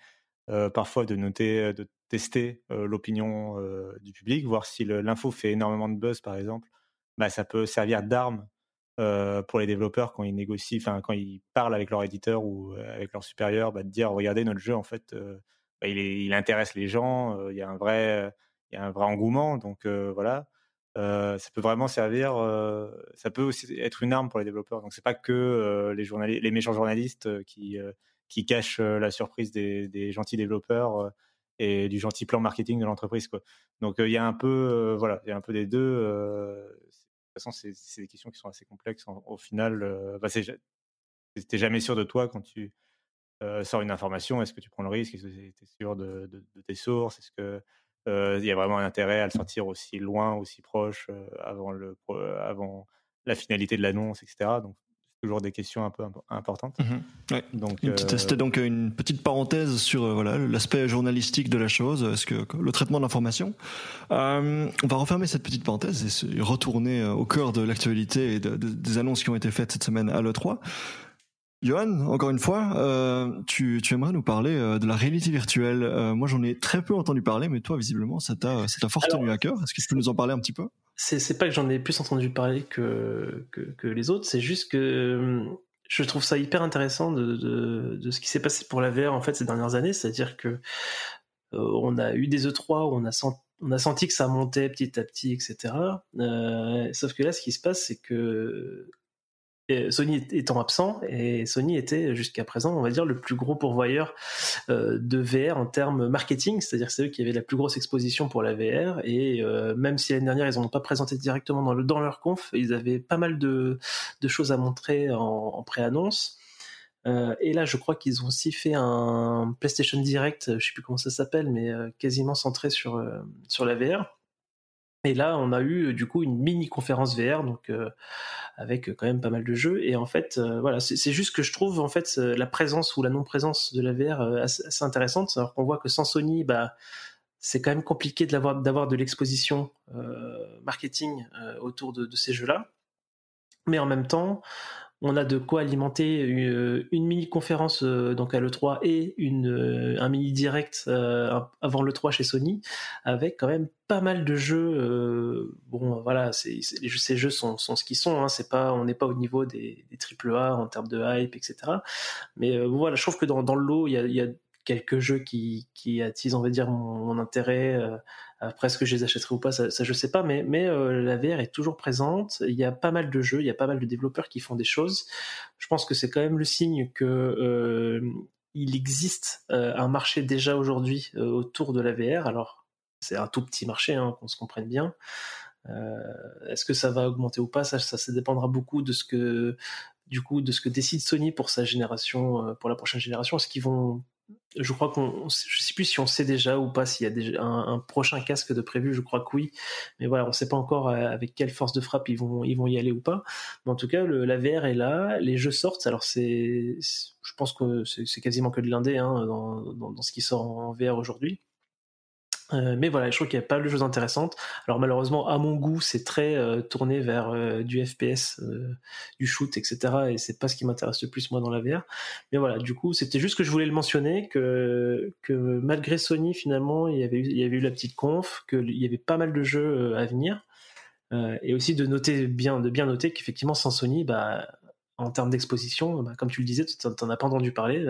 parfois de noter, de tester l'opinion du public, voir si l'info fait énormément de buzz, par exemple, bah, ça peut servir d'arme euh, pour les développeurs quand ils négocient, quand ils parlent avec leur éditeur ou euh, avec leur supérieur, bah, de dire regardez notre jeu en fait, euh, bah, il, il, intéresse les gens, il y a un vrai, il y a un vrai engouement, donc voilà. ça peut vraiment servir, ça peut aussi être une arme pour les développeurs. Donc c'est pas que les, journalistes, les méchants journalistes qui, qui cachent la surprise des, gentils développeurs et du gentil plan marketing de l'entreprise. Donc il y a un peu, voilà, il y a un peu des deux toute façon, c'est des questions qui sont assez complexes. au final, bah, t'es jamais sûr de toi quand tu sors une information. Est-ce que tu prends le risque? Est-ce que tu es sûr de, de, tes sources? Est-ce que il y a vraiment un intérêt à le sortir aussi loin, aussi proche, avant, le, avant la finalité de l'annonce, etc. toujours des questions un peu importantes. Mmh donc, c'était donc une petite parenthèse sur euh, voilà l'aspect journalistique de la chose, ce que le traitement de l'information. Euh, on va refermer cette petite parenthèse et retourner euh, au cœur de l'actualité et des annonces qui ont été faites cette semaine à l'E3. Johan, encore une fois, euh, tu, tu, aimerais nous parler de la réalité virtuelle. Euh, moi, j'en ai très peu entendu parler, mais toi, visiblement, ça t'a fort tenu à cœur. Est-ce que tu peux nous en parler un petit peu? C'est pas que j'en ai plus entendu parler que, que, les autres, c'est juste que je trouve ça hyper intéressant de, de, ce qui s'est passé pour la VR en fait ces dernières années, c'est-à-dire que euh, on a eu des E3 où on a, senti, on a senti que ça montait petit à petit, etc. Euh, sauf que là, ce qui se passe, c'est que Sony étant absent, et Sony était jusqu'à présent, on va dire, le plus gros pourvoyeur euh, de VR en termes marketing, c'est-à-dire c'est eux qui avaient la plus grosse exposition pour la VR, et euh, même si l'année dernière ils n'ont pas présenté directement dans, le, dans leur conf, ils avaient pas mal de, choses à montrer en, en pré-annonce. Euh, et là, je crois qu'ils ont aussi fait un PlayStation Direct, je sais plus comment ça s'appelle, mais quasiment centré sur, sur la VR. Et là, on a eu du coup une mini conférence VR, donc euh, avec quand même pas mal de jeux. Et en fait, euh, voilà, c'est juste que je trouve en fait la présence ou la non-présence de la VR euh, assez, intéressante. Alors qu'on voit que sans Sony, bah, c'est quand même compliqué d'avoir de l'exposition marketing autour de ces jeux-là. Mais en même temps, on a de quoi alimenter euh, une, mini conférence euh, donc à l'E3 et une, euh, un mini direct avant l'E3 chez Sony avec quand même pas mal de jeux. bon, voilà, ces jeux sont, ce qu'ils sont. Hein, c'est pas, on n'est pas au niveau des, des AAA en termes de hype, etc. Mais voilà, je trouve que dans, le lot, il y a, quelques jeux qui, qui attisent, on va dire, mon, intérêt. Après, est-ce que je les achèterai ou pas, ça, ça je sais pas, mais, mais euh, la VR est toujours présente. Il y a pas mal de jeux, il y a pas mal de développeurs qui font des choses. Je pense que c'est quand même le signe que euh, il existe euh, un marché déjà aujourd'hui autour de la VR. Alors, c'est un tout petit marché, hein, qu'on se comprenne bien. Est-ce que ça va augmenter ou pas ça, ça, ça dépendra beaucoup de ce que du coup de ce que décide Sony pour sa génération, pour la prochaine génération. Est-ce qu'ils vont je crois qu'on, je sais plus si on sait déjà ou pas s'il y a déjà un, prochain casque de prévu. Je crois que oui, mais voilà, on ne sait pas encore euh, avec quelle force de frappe ils vont, ils vont y aller ou pas. Mais en tout cas, le, la VR est là, les jeux sortent. Alors c'est, je pense que c'est quasiment que de l'indé hein, dans, dans, ce qui sort en VR aujourd'hui. Euh, mais voilà, je trouve qu'il y a pas de choses intéressantes. Alors malheureusement, à mon goût, c'est très euh, tourné vers euh, du FPS, du shoot, etc. Et c'est pas ce qui m'intéresse le plus moi dans la VR. Mais voilà, du coup, c'était juste que je voulais le mentionner que malgré Sony, finalement, il y avait eu, la petite conf, qu'il y avait pas mal de jeux à venir, et aussi de noter bien, de bien noter qu'effectivement sans Sony, bah en termes d'exposition, bah, comme tu le disais, tu n'en as pas entendu parler.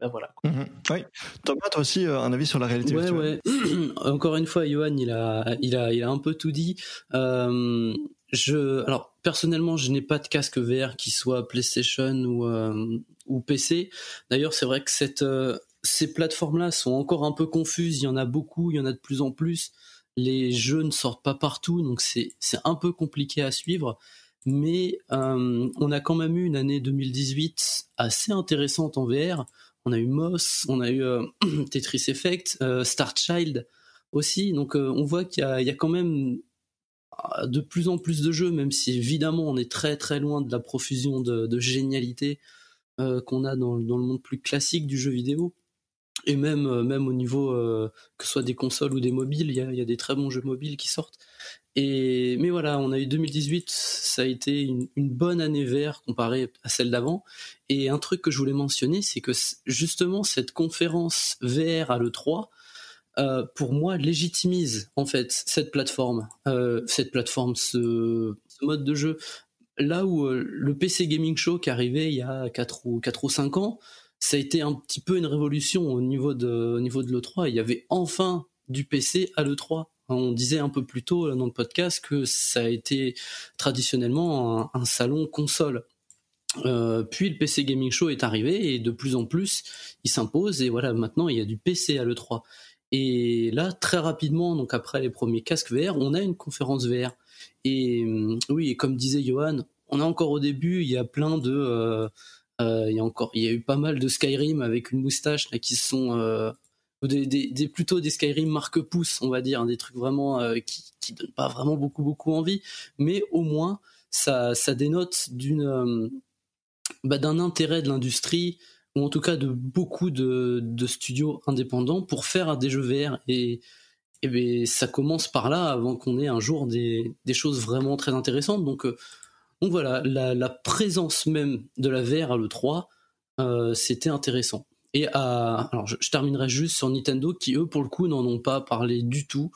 Ben voilà. Mhm. Oui. Thomas, toi aussi, un avis sur la réalité ouais, virtuelle ouais. Encore une fois, Johan, il a, il a, il a un peu tout dit. Euh, je, alors personnellement, je n'ai pas de casque VR qui soit PlayStation ou euh, ou PC. D'ailleurs, c'est vrai que cette euh, ces plateformes-là sont encore un peu confuses. Il y en a beaucoup, il y en a de plus en plus. Les jeux ne sortent pas partout, donc c'est c'est un peu compliqué à suivre. Mais euh, on a quand même eu une année 2018 assez intéressante en VR. On a eu Moss, on a eu euh, Tetris Effect, euh, Star Child aussi. Donc euh, on voit qu'il y a, quand même euh, de plus en plus de jeux, même si évidemment on est très très loin de la profusion de, génialité qu'on a dans, le monde plus classique du jeu vidéo. Et même, même au niveau que ce soit des consoles ou des mobiles, il y a des très bons jeux mobiles qui sortent. Mais voilà, on a eu 2018, ça a été une, bonne année vert comparée à celle d'avant. Et un truc que je voulais mentionner, c'est que justement cette conférence VR à l'E3, euh, pour moi, légitimise en fait cette plateforme, euh, cette plateforme, ce, ce, mode de jeu. Là où euh, le PC Gaming Show qui arrivait il y a 4 ou, 4 ou 5 ans, ça a été un petit peu une révolution au niveau de, au niveau de l'E3. Il y avait enfin du PC à l'E3. On disait un peu plus tôt dans le podcast que ça a été traditionnellement un, salon console. Euh, puis le PC Gaming Show est arrivé et de plus en plus il s'impose et voilà maintenant il y a du PC à l'E3. Et là, très rapidement, donc après les premiers casques VR, on a une conférence VR. Et oui, et comme disait Johan, on est encore au début, il y a plein de... Euh, euh, il y a encore, il y a eu pas mal de Skyrim avec une moustache là, qui sont... Des, des, des, plutôt des Skyrim marque pouce, on va dire, des trucs vraiment euh, qui, qui donnent pas vraiment beaucoup beaucoup envie, mais au moins ça, ça dénote d'une euh, bah, d'un intérêt de l'industrie, ou en tout cas de beaucoup de, de, studios indépendants pour faire des jeux VR et, et ben, ça commence par là avant qu'on ait un jour des, des, choses vraiment très intéressantes. Donc, euh, donc voilà la, la, présence même de la VR à l'E3 euh, c'était intéressant et à, alors je, je, terminerai juste sur Nintendo qui eux pour le coup n'en ont pas parlé du tout.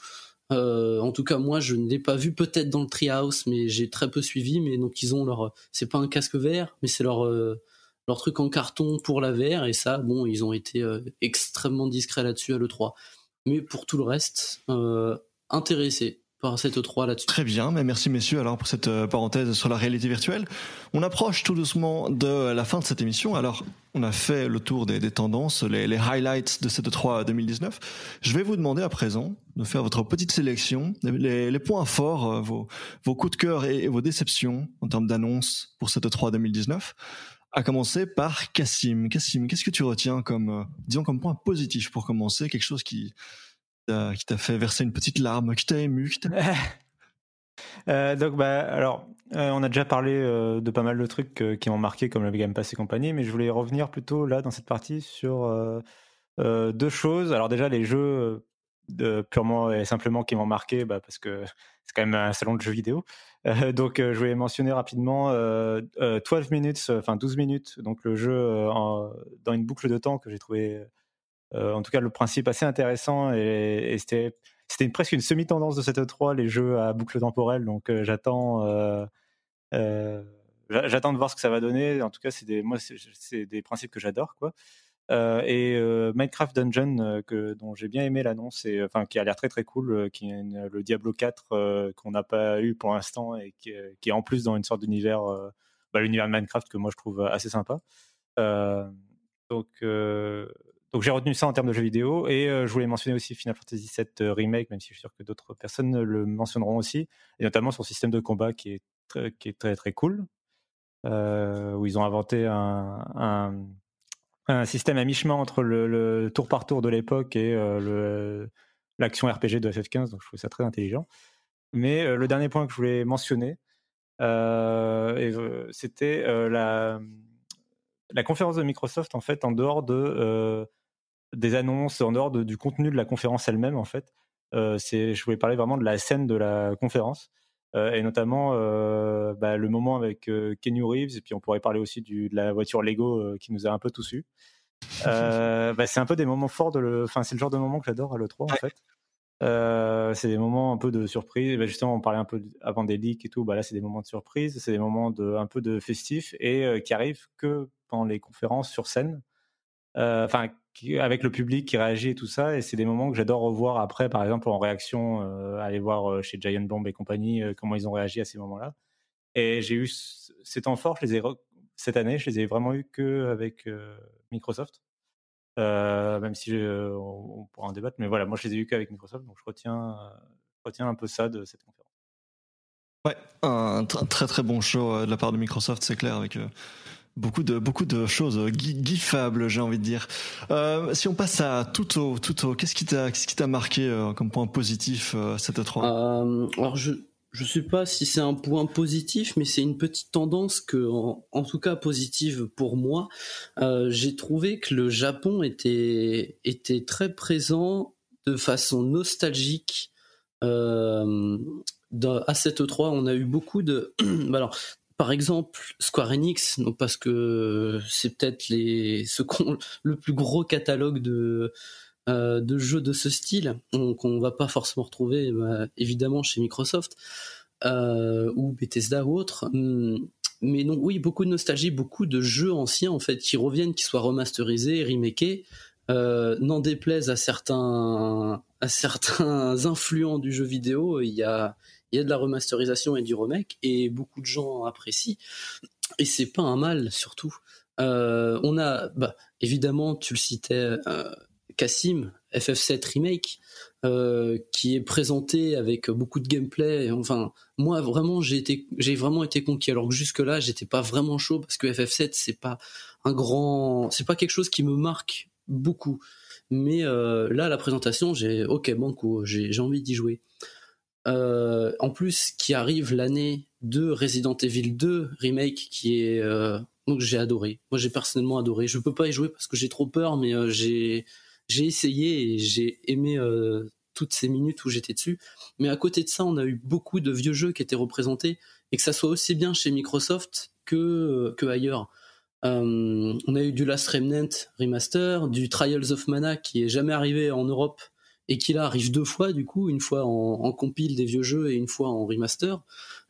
Euh, en tout cas moi je ne l'ai pas vu peut-être dans le Treehouse mais j'ai très peu suivi. Mais donc ils ont leur c'est pas un casque VR mais c'est leur euh, leur truc en carton pour la VR. Et ça bon ils ont été euh, extrêmement discrets là-dessus à l'E3 mais pour tout le reste euh, intéressé par cette E3 là-dessus. Très bien, mais merci messieurs alors pour cette euh, parenthèse sur la réalité virtuelle. On approche tout doucement de la fin de cette émission. Alors, on a fait le tour des, tendances, les, highlights de cette E3 2019. Je vais vous demander à présent de faire votre petite sélection, les, points forts, euh, vos, coups de cœur et, vos déceptions en termes d'annonces pour cette E3 2019 à commencer par Cassim. Cassim, qu'est-ce que tu retiens comme, euh, disons, comme point positif pour commencer, quelque chose qui qui t'a fait verser une petite larme, qui t'a ému, euh, donc, bah, alors, euh, on a déjà parlé euh, de pas mal de trucs qui m'ont marqué, comme le Game Pass et compagnie, mais je voulais revenir plutôt là dans cette partie sur deux choses. Alors déjà, les jeux purement et simplement qui m'ont marqué, bah, parce que c'est quand même un salon de jeux vidéo. Donc, je voulais mentionner rapidement euh, 12 minutes, enfin 12 minutes, donc le jeu dans une boucle de temps que j'ai trouvé, en tout cas, le principe assez intéressant et, c'était presque une semi-tendance de cette E3, les jeux à boucle temporelle. Donc, j'attends j'attends de voir ce que ça va donner. En tout cas, c'est des principes que j'adore, quoi. Euh, et euh, Minecraft Dungeon euh, dont j'ai bien aimé l'annonce et enfin qui a l'air très très cool qui est le Diablo 4 qu'on n'a pas eu pour l'instant et qui, qui, est en plus dans une sorte d'univers bah, l'univers de Minecraft que moi je trouve assez sympa donc donc j'ai retenu ça en termes de jeux vidéo et je voulais mentionner aussi Final Fantasy VII remake même si je suis sûr que d'autres personnes le mentionneront aussi et notamment son système de combat qui est très, qui est très très cool où ils ont inventé un, un système à mi-chemin entre le, tour par tour de l'époque et euh, l'action RPG de FF15, donc je trouve ça très intelligent. Mais euh, le dernier point que je voulais mentionner, euh, c'était euh, la, la conférence de Microsoft, en fait, en dehors de, euh, des annonces, en dehors de, du contenu de la conférence elle-même, en fait. c'est, je voulais parler vraiment de la scène de la conférence. Euh, et notamment euh, bah, le moment avec euh, Kenny Reeves, et puis on pourrait parler aussi du, de la voiture Lego qui nous a un peu tous eu. bah, c'est un peu des moments forts de le. Enfin, c'est le genre de moment que j'adore à l'E3 en fait. Euh, c'est des moments un peu de surprise. Bah, justement, on parlait un peu avant des leaks et tout. Bah, là, c'est des moments de surprise. C'est des moments de un peu de festif et euh, qui arrivent que pendant les conférences sur scène. Enfin, avec le public qui réagit et tout ça. Et c'est des moments que j'adore revoir après, par exemple, en réaction, aller voir chez Giant Bomb et compagnie comment ils ont réagi à ces moments-là. Et j'ai eu ces temps forts, cette année, je les ai vraiment eu que avec Microsoft. même si on, pourra en débattre, mais voilà, moi je les ai eu qu'avec Microsoft, donc je retiens, retiens un peu ça de cette conférence. Ouais, un très très bon show de la part de Microsoft, c'est clair, avec beaucoup de beaucoup de choses giffables, j'ai envie de dire. Euh, si on passe à tout au, qu'est-ce qui t'a qu'est-ce qui t'a marqué comme point positif cette E3 Alors je je sais pas si c'est un point positif, mais c'est une petite tendance que, en, tout cas positive pour moi, euh, j'ai trouvé que le Japon était était très présent de façon nostalgique. Euh, à cette E3, on a eu beaucoup de. Bah alors, par exemple, Square Enix, donc parce que c'est peut-être le plus gros catalogue de euh, jeux de ce style qu'on va pas forcément retrouver bah, évidemment chez Microsoft euh, ou Bethesda ou autre. Hmm, mais non, oui, beaucoup de nostalgie, beaucoup de jeux anciens en fait qui reviennent, qui soient remasterisés, remakés. Euh, n'en déplaise à certains à certains influents du jeu vidéo, il y a il y a de la remasterisation et du remake et beaucoup de gens apprécient et c'est pas un mal surtout. on a bah, évidemment tu le citais Cassim, FF7 Remake, euh, qui est présenté avec beaucoup de gameplay. Enfin, moi vraiment j'ai été, vraiment été conquis. Alors que jusque là j'étais pas vraiment chaud parce que FF7 c'est pas un grand, c'est pas quelque chose qui me marque beaucoup. Mais euh, là la présentation j'ai, ok banco, j'ai envie d'y jouer. Euh, en plus, qui arrive l'année de Resident Evil 2 remake, qui est donc j'ai adoré. Moi j'ai personnellement adoré. Je peux pas y jouer parce que j'ai trop peur, mais j'ai j'ai essayé et j'ai aimé euh, toutes ces minutes où j'étais dessus. Mais à côté de ça, on a eu beaucoup de vieux jeux qui étaient représentés et que ça soit aussi bien chez Microsoft que, euh, que ailleurs. Euh, on a eu du Last Remnant remaster, du Trials of Mana qui est jamais arrivé en Europe et qui là arrive deux fois du coup, une fois en, compile des vieux jeux et une fois en remaster.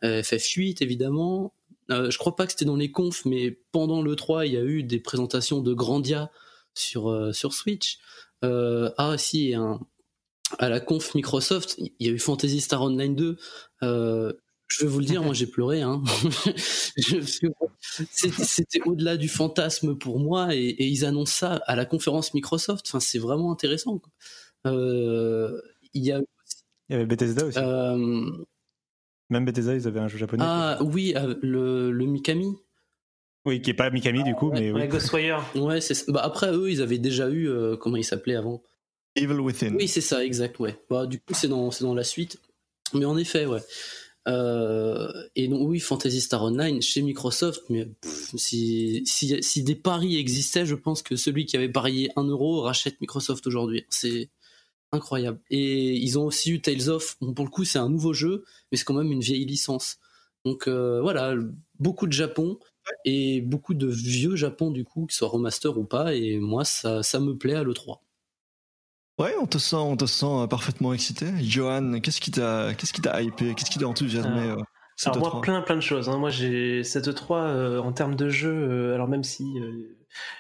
FF8 évidemment. je crois pas que c'était dans les confs, mais pendant le 3, il y a eu des présentations de Grandia sur sur Switch. Euh, ah si, à la conf Microsoft, il y a eu Fantasy Star Online 2. Euh, je vais vous le dire, moi j'ai pleuré. Hein. C'était au-delà du fantasme pour moi et, ils annoncent ça à la conférence Microsoft. Enfin, c'est vraiment intéressant. Euh, il y a il y avait Bethesda aussi. Même Bethesda, ils avaient un jeu japonais. Ah oui, le, le Mikami. Oui, qui est pas Mikami du coup, mais oui. Ghostwire. Ouais, c'est bah, après eux, ils avaient déjà eu euh, comment il s'appelait avant? Evil Within. Oui, c'est ça, exact, ouais. Bah, du coup, c'est dans c'est dans la suite. Mais en effet, ouais. Euh, et donc oui, Fantasy Star Online chez Microsoft, mais si, si, si des paris existaient, je pense que celui qui avait parié 1 euro rachète Microsoft aujourd'hui. C'est incroyable. Et ils ont aussi eu Tales of. Bon, pour le coup, c'est un nouveau jeu, mais c'est quand même une vieille licence. Donc euh, voilà, beaucoup de Japon et beaucoup de vieux Japon du coup, qui soient remaster ou pas, et moi ça, ça me plaît à l'E3. Ouais, on te sent, on te sent euh, parfaitement excité. Johan, qu'est-ce qui t'a, qu'est-ce qui t'a hypé, qu'est-ce qui t'a enthousiasmé euh, alors moi, plein plein de choses. Hein. Moi, j'ai cette E3 euh, en termes de jeu. alors même si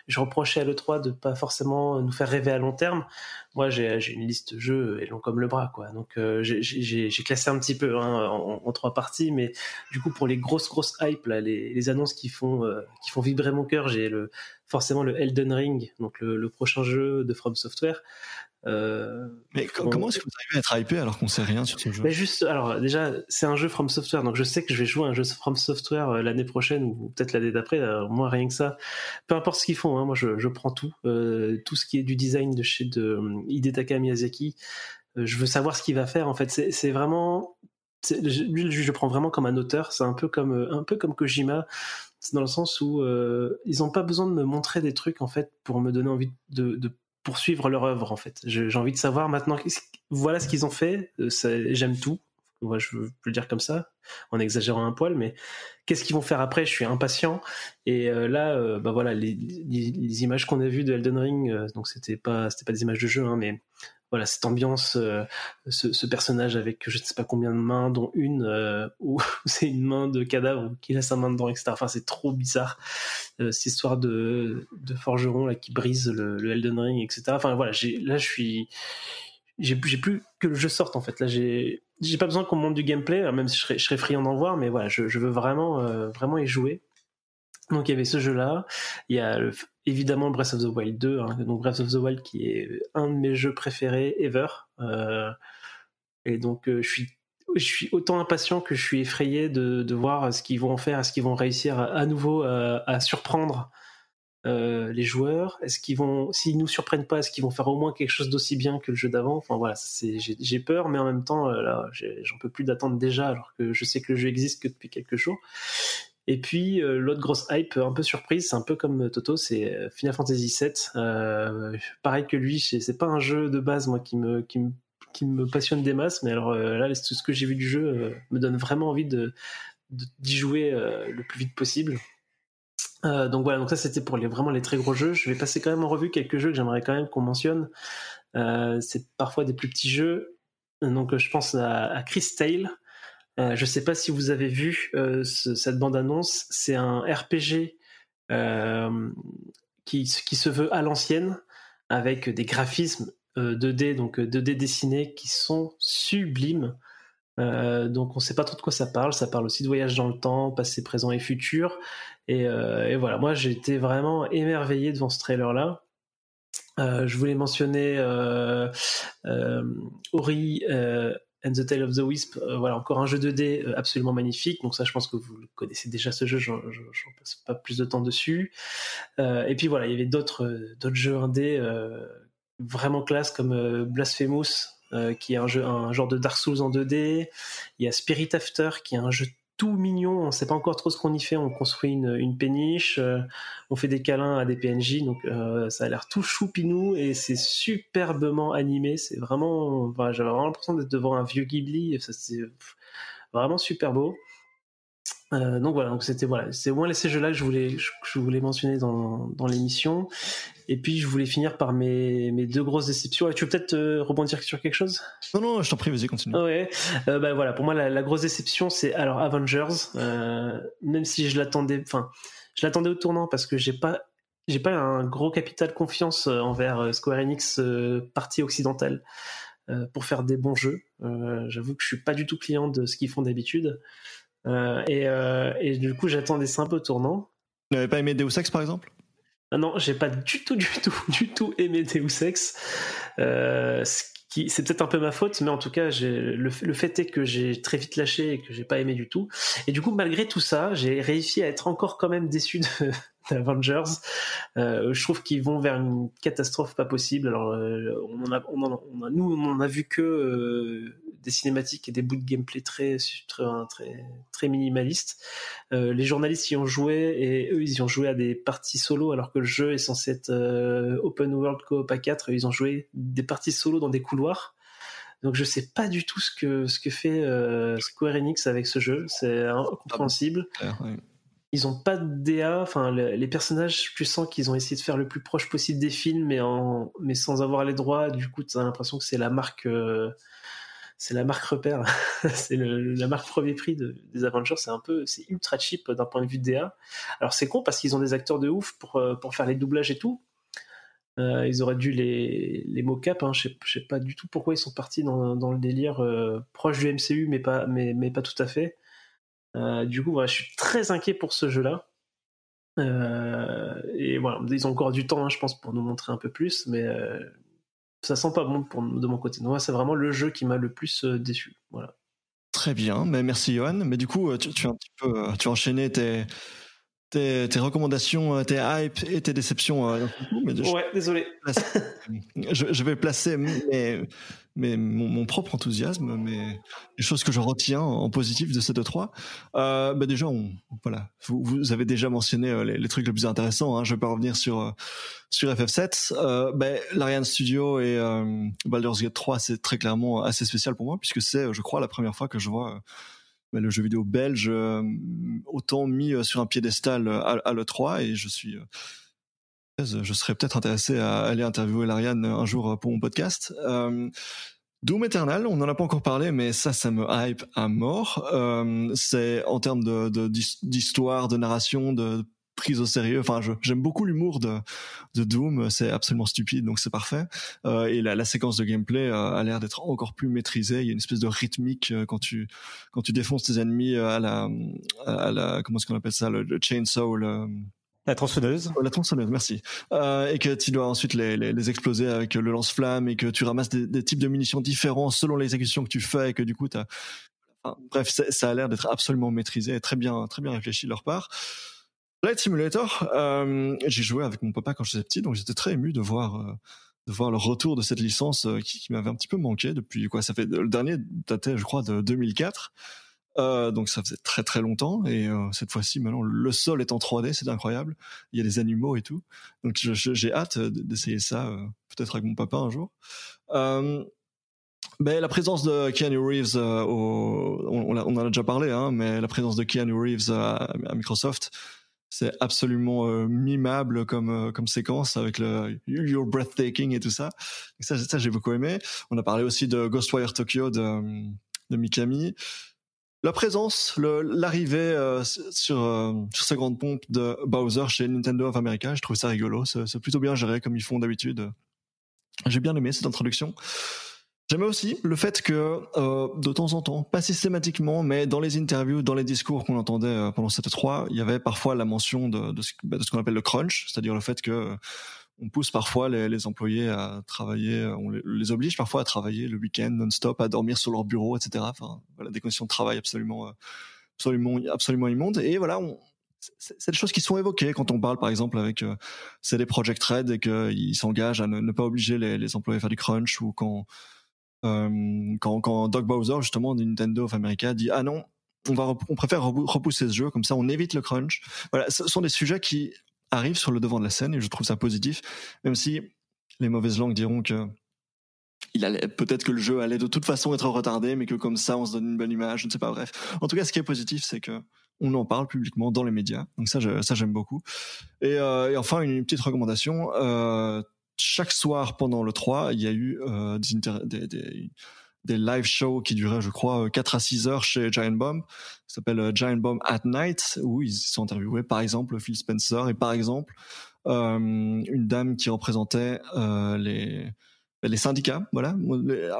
je reprochais à l'E3 de pas forcément nous faire rêver à long terme, moi j'ai une liste de jeux et long comme le bras, quoi. Donc j'ai classé un petit peu hein, en, trois parties, mais du coup pour les grosses grosses hype là, les, annonces qui font qui font vibrer mon cœur, j'ai le forcément le Elden Ring, donc le, le, prochain jeu de From Software. Euh, mais comment est-ce que vous arrivez à être hypé alors qu'on sait rien sur ce jeu? Mais juste, alors déjà, c'est un jeu From Software, donc je sais que je vais jouer un jeu From Software euh, l'année prochaine ou peut-être l'année d'après. Moi, rien que ça, peu importe ce qu'ils font, hein, moi je, je, prends tout, euh, tout ce qui est du design de chez de Hidetaka Miyazaki. je veux savoir ce qu'il va faire. En fait, c'est vraiment, lui, je, je prends vraiment comme un auteur. C'est un peu comme un peu comme Kojima. C'est dans le sens où euh, ils n'ont pas besoin de me montrer des trucs en fait pour me donner envie de, de poursuivre leur œuvre en fait. J'ai envie de savoir maintenant, voilà ce qu'ils ont fait, euh, j'aime tout, je peux le dire comme ça, en exagérant un poil, mais qu'est-ce qu'ils vont faire après? Je suis impatient. Et euh, là, euh, bah voilà, les, images qu'on a vues de Elden Ring, donc c'était pas pas des images de jeu, hein, mais voilà cette ambiance, ce, ce, personnage avec je ne sais pas combien de mains, dont une où c'est une main de cadavre qui laisse sa main dedans, etc. Enfin, c'est trop bizarre cette histoire de, forgeron là qui brise le, Elden Ring, etc. Enfin voilà, là je suis j'ai plus que le jeu sorte en fait. Là, j'ai pas besoin qu'on monte du gameplay, même si je serais, je serais friand d'en voir, mais voilà, je, veux vraiment euh, vraiment y jouer. Donc il y avait ce jeu-là. Il y a évidemment Breath of the Wild 2, hein, donc Breath of the Wild qui est un de mes jeux préférés ever. Euh, et donc euh, je suis je suis autant impatient que je suis effrayé de, de voir ce qu'ils vont en faire, est-ce qu'ils vont réussir à, nouveau à, à surprendre euh, les joueurs? Est-ce qu'ils vont, s'ils nous surprennent pas, est-ce qu'ils vont faire au moins quelque chose d'aussi bien que le jeu d'avant? Enfin voilà, j'ai peur, mais en même temps, euh, là, j'en peux plus d'attendre déjà, alors que je sais que le jeu existe que depuis quelques jours. Et puis euh, l'autre grosse hype, un peu surprise, c'est un peu comme Toto, c'est Final Fantasy VII. pareil que lui, c'est pas un jeu de base moi qui me passionne des masses, mais alors là, tout ce que j'ai vu du jeu me donne vraiment envie d'y jouer le plus vite possible. Euh, donc voilà, donc ça c'était pour les, vraiment les très gros jeux. Je vais passer quand même en revue quelques jeux que j'aimerais quand même qu'on mentionne. Euh, c'est parfois des plus petits jeux. Donc je pense à, à Chris Tale. Euh, je sais pas si vous avez vu cette bande-annonce. C'est un RPG qui, qui se veut à l'ancienne, avec des graphismes 2D, donc 2D dessinés, qui sont sublimes. Euh, donc on sait pas trop de quoi ça parle. Ça parle aussi de voyage dans le temps, passé, présent et futur. Et, euh, et voilà, moi j'ai été vraiment émerveillé devant ce trailer-là. Euh, je voulais mentionner euh, euh, Ori and the Tale of the Wisp. voilà, encore un jeu 2D absolument magnifique. Donc ça, je pense que vous connaissez déjà ce jeu. J'en passe pas plus de temps dessus. et puis voilà, il y avait d'autres d'autres jeux indés vraiment classe comme Blasphemous euh, qui est un, jeu, un genre de Dark Souls en 2D. Il y a Spirit After, qui est un jeu tout mignon. On sait pas encore trop ce qu'on y fait. On construit une, une péniche, euh, on fait des câlins à des PNJ, donc euh, ça a l'air tout choupinou et c'est superbement animé. C'est vraiment, j'avais vraiment l'impression d'être devant un vieux Ghibli. c'est vraiment super beau. Euh, donc voilà, donc c'était voilà, c'est au moins ces jeux-là que je voulais, je, voulais mentionner dans, dans l'émission. Et puis je voulais finir par mes, mes deux grosses déceptions. tu veux peut-être euh, rebondir sur quelque chose? Non non, je t'en prie, vas-y continue. Ouais, euh, bah voilà, pour moi la, grosse déception c'est alors Avengers. même si je l'attendais, enfin, je l'attendais au tournant parce que j'ai pas j'ai pas un gros capital confiance envers Square Enix partie occidentale pour faire des bons jeux. J'avoue que je suis pas du tout client de ce qu'ils font d'habitude. Euh, et, euh, et, du coup, j'attendais ça un peu tournant. Tu n'avais pas aimé Deus Ex par exemple? Ah Non, j'ai pas du tout, du tout, du tout aimé Deus Ex. Euh, c'est peut-être un peu ma faute, mais en tout cas, le, le, fait est que j'ai très vite lâché et que j'ai pas aimé du tout. Et du coup, malgré tout ça, j'ai réussi à être encore quand même déçu de, d'Avengers. Euh, je trouve qu'ils vont vers une catastrophe pas possible. Alors, euh, on, a, on, a, nous, on en a vu que euh, des cinématiques et des bouts de gameplay très, très, très, très minimalistes. Euh, les journalistes y ont joué et eux, ils y ont joué à des parties solo alors que le jeu est censé être open world co-op à 4. Ils ont joué des parties solo dans des couloirs. Donc je sais pas du tout ce que ce que fait euh, Square Enix avec ce jeu, c'est incompréhensible. Ils ont pas de DA, enfin les, personnages, tu sens qu'ils ont essayé de faire le plus proche possible des films, mais en mais sans avoir les droits. Du coup, tu as l'impression que c'est la marque, euh, c'est la marque repère, c'est la marque premier prix des Avengers. C'est un peu, c'est ultra cheap d'un point de vue DA. Alors c'est con parce qu'ils ont des acteurs de ouf pour euh, pour faire les doublages et tout, euh, ils auraient dû les, les mocap. Hein. Je, sais, pas du tout pourquoi ils sont partis dans, dans le délire proche du MCU, mais pas, mais, mais pas tout à fait. Euh, du coup, voilà, je suis très inquiet pour ce jeu-là. Euh, et voilà, ils ont encore du temps, hein, je pense, pour nous montrer un peu plus, mais euh, ça sent pas bon pour, de mon côté. moi, c'est vraiment le jeu qui m'a le plus déçu. Voilà. Très bien, mais merci Johan. Mais du coup, tu, tu, un petit peu, tu as enchaîné tes, tes, tes, recommandations, tes hype et tes déceptions. Euh, ouais, désolé. Je, je, vais placer mes, mes, mon, mon, propre enthousiasme, mais les choses que je retiens en positif de cette 3 euh, bah déjà, on, voilà, vous, vous, avez déjà mentionné euh, les, les, trucs les plus intéressants. Hein, je vais pas revenir sur euh, sur FF7. Euh, ben, l'Ariane Studio et euh, Baldur's Gate 3, c'est très clairement assez spécial pour moi puisque c'est, je crois, la première fois que je vois le jeu vidéo belge euh, autant mis euh, sur un piédestal euh, à, à l'E3 et je suis je serais peut-être intéressé à aller interviewer Lariane un jour pour mon podcast. Euh, Doom Eternal, on n'en a pas encore parlé, mais ça, ça me hype à mort. C'est en termes de d'histoire, de, narration, de prise au sérieux. Enfin, j'aime beaucoup l'humour de, de Doom. C'est absolument stupide, donc c'est parfait. Euh, et la, la, séquence de gameplay euh, a l'air d'être encore plus maîtrisée. Il y a une espèce de rythmique euh, quand tu quand tu défonces tes ennemis à la à la comment est-ce qu'on appelle ça le, le chainsaw. Le, la tronçonneuse. La tronçonneuse, merci. Euh, et que tu dois ensuite les, les, les, exploser avec le lance-flamme et que tu ramasses des, des, types de munitions différents selon l'exécution que tu fais et que du coup, as... Enfin, bref, ça a l'air d'être absolument maîtrisé et très bien, très bien réfléchi de leur part. Light Simulator, euh, j'ai joué avec mon papa quand j'étais petit, donc j'étais très ému de voir euh, de voir le retour de cette licence euh, qui, m'avait un petit peu manqué depuis quoi. Ça fait le dernier datait, je crois, de 2004. Euh, donc ça faisait très très longtemps et cette fois-ci maintenant le sol est en 3D, c'est incroyable. Il y a des animaux et tout. Donc j'ai hâte d'essayer ça peut-être avec mon papa un jour. Mais la présence de Keanu Reeves, on, en a déjà parlé, hein, mais la présence de Keanu Reeves à Microsoft, c'est absolument mimable comme comme séquence avec le You're breathtaking et tout ça. ça, j'ai beaucoup aimé. On a parlé aussi de Ghostwire Tokyo de, de Mikami la présence, l'arrivée euh, sur, euh, sur sa grande pompe de Bowser chez Nintendo of America, je trouve ça rigolo. C'est plutôt bien géré comme ils font d'habitude. J'ai bien aimé cette introduction. J'aimais aussi le fait que euh, de temps en temps, pas systématiquement, mais dans les interviews, dans les discours qu'on entendait pendant cette 3, il y avait parfois la mention de, de ce, bah, de ce qu'on appelle le crunch, c'est-à-dire le fait que on pousse parfois les, employés à travailler, on les, oblige parfois à travailler le week-end non-stop, à dormir sur leur bureau, etc. Enfin, des conditions de travail absolument, euh, absolument, absolument immondes. Et voilà, c'est des choses qui sont évoquées quand on parle, par exemple, avec euh, CD Project Red et qu'ils s'engagent à ne, pas obliger les, les, employés à faire du crunch ou quand, euh, quand, quand Doug Bowser, justement, de Nintendo of America, dit ah non, on va, on préfère repousser ce jeu, comme ça on évite le crunch. Voilà, ce sont des sujets qui arrive sur le devant de la scène et je trouve ça positif, même si les mauvaises langues diront que il allait peut-être que le jeu allait de toute façon être retardé, mais que comme ça on se donne une bonne image, je ne sais pas. Bref, en tout cas, ce qui est positif, c'est que on en parle publiquement dans les médias, donc ça, ça j'aime beaucoup. Et, euh, enfin, une petite recommandation. Euh, chaque soir pendant le 3, il y a eu euh, des, live shows qui duraient, je crois, 4 à 6 heures chez Giant Bomb. Ça s'appelle euh, Giant Bomb at Night, où ils sont interviewés, par exemple, Phil Spencer et par exemple, euh, une dame qui représentait euh, les syndicats, voilà.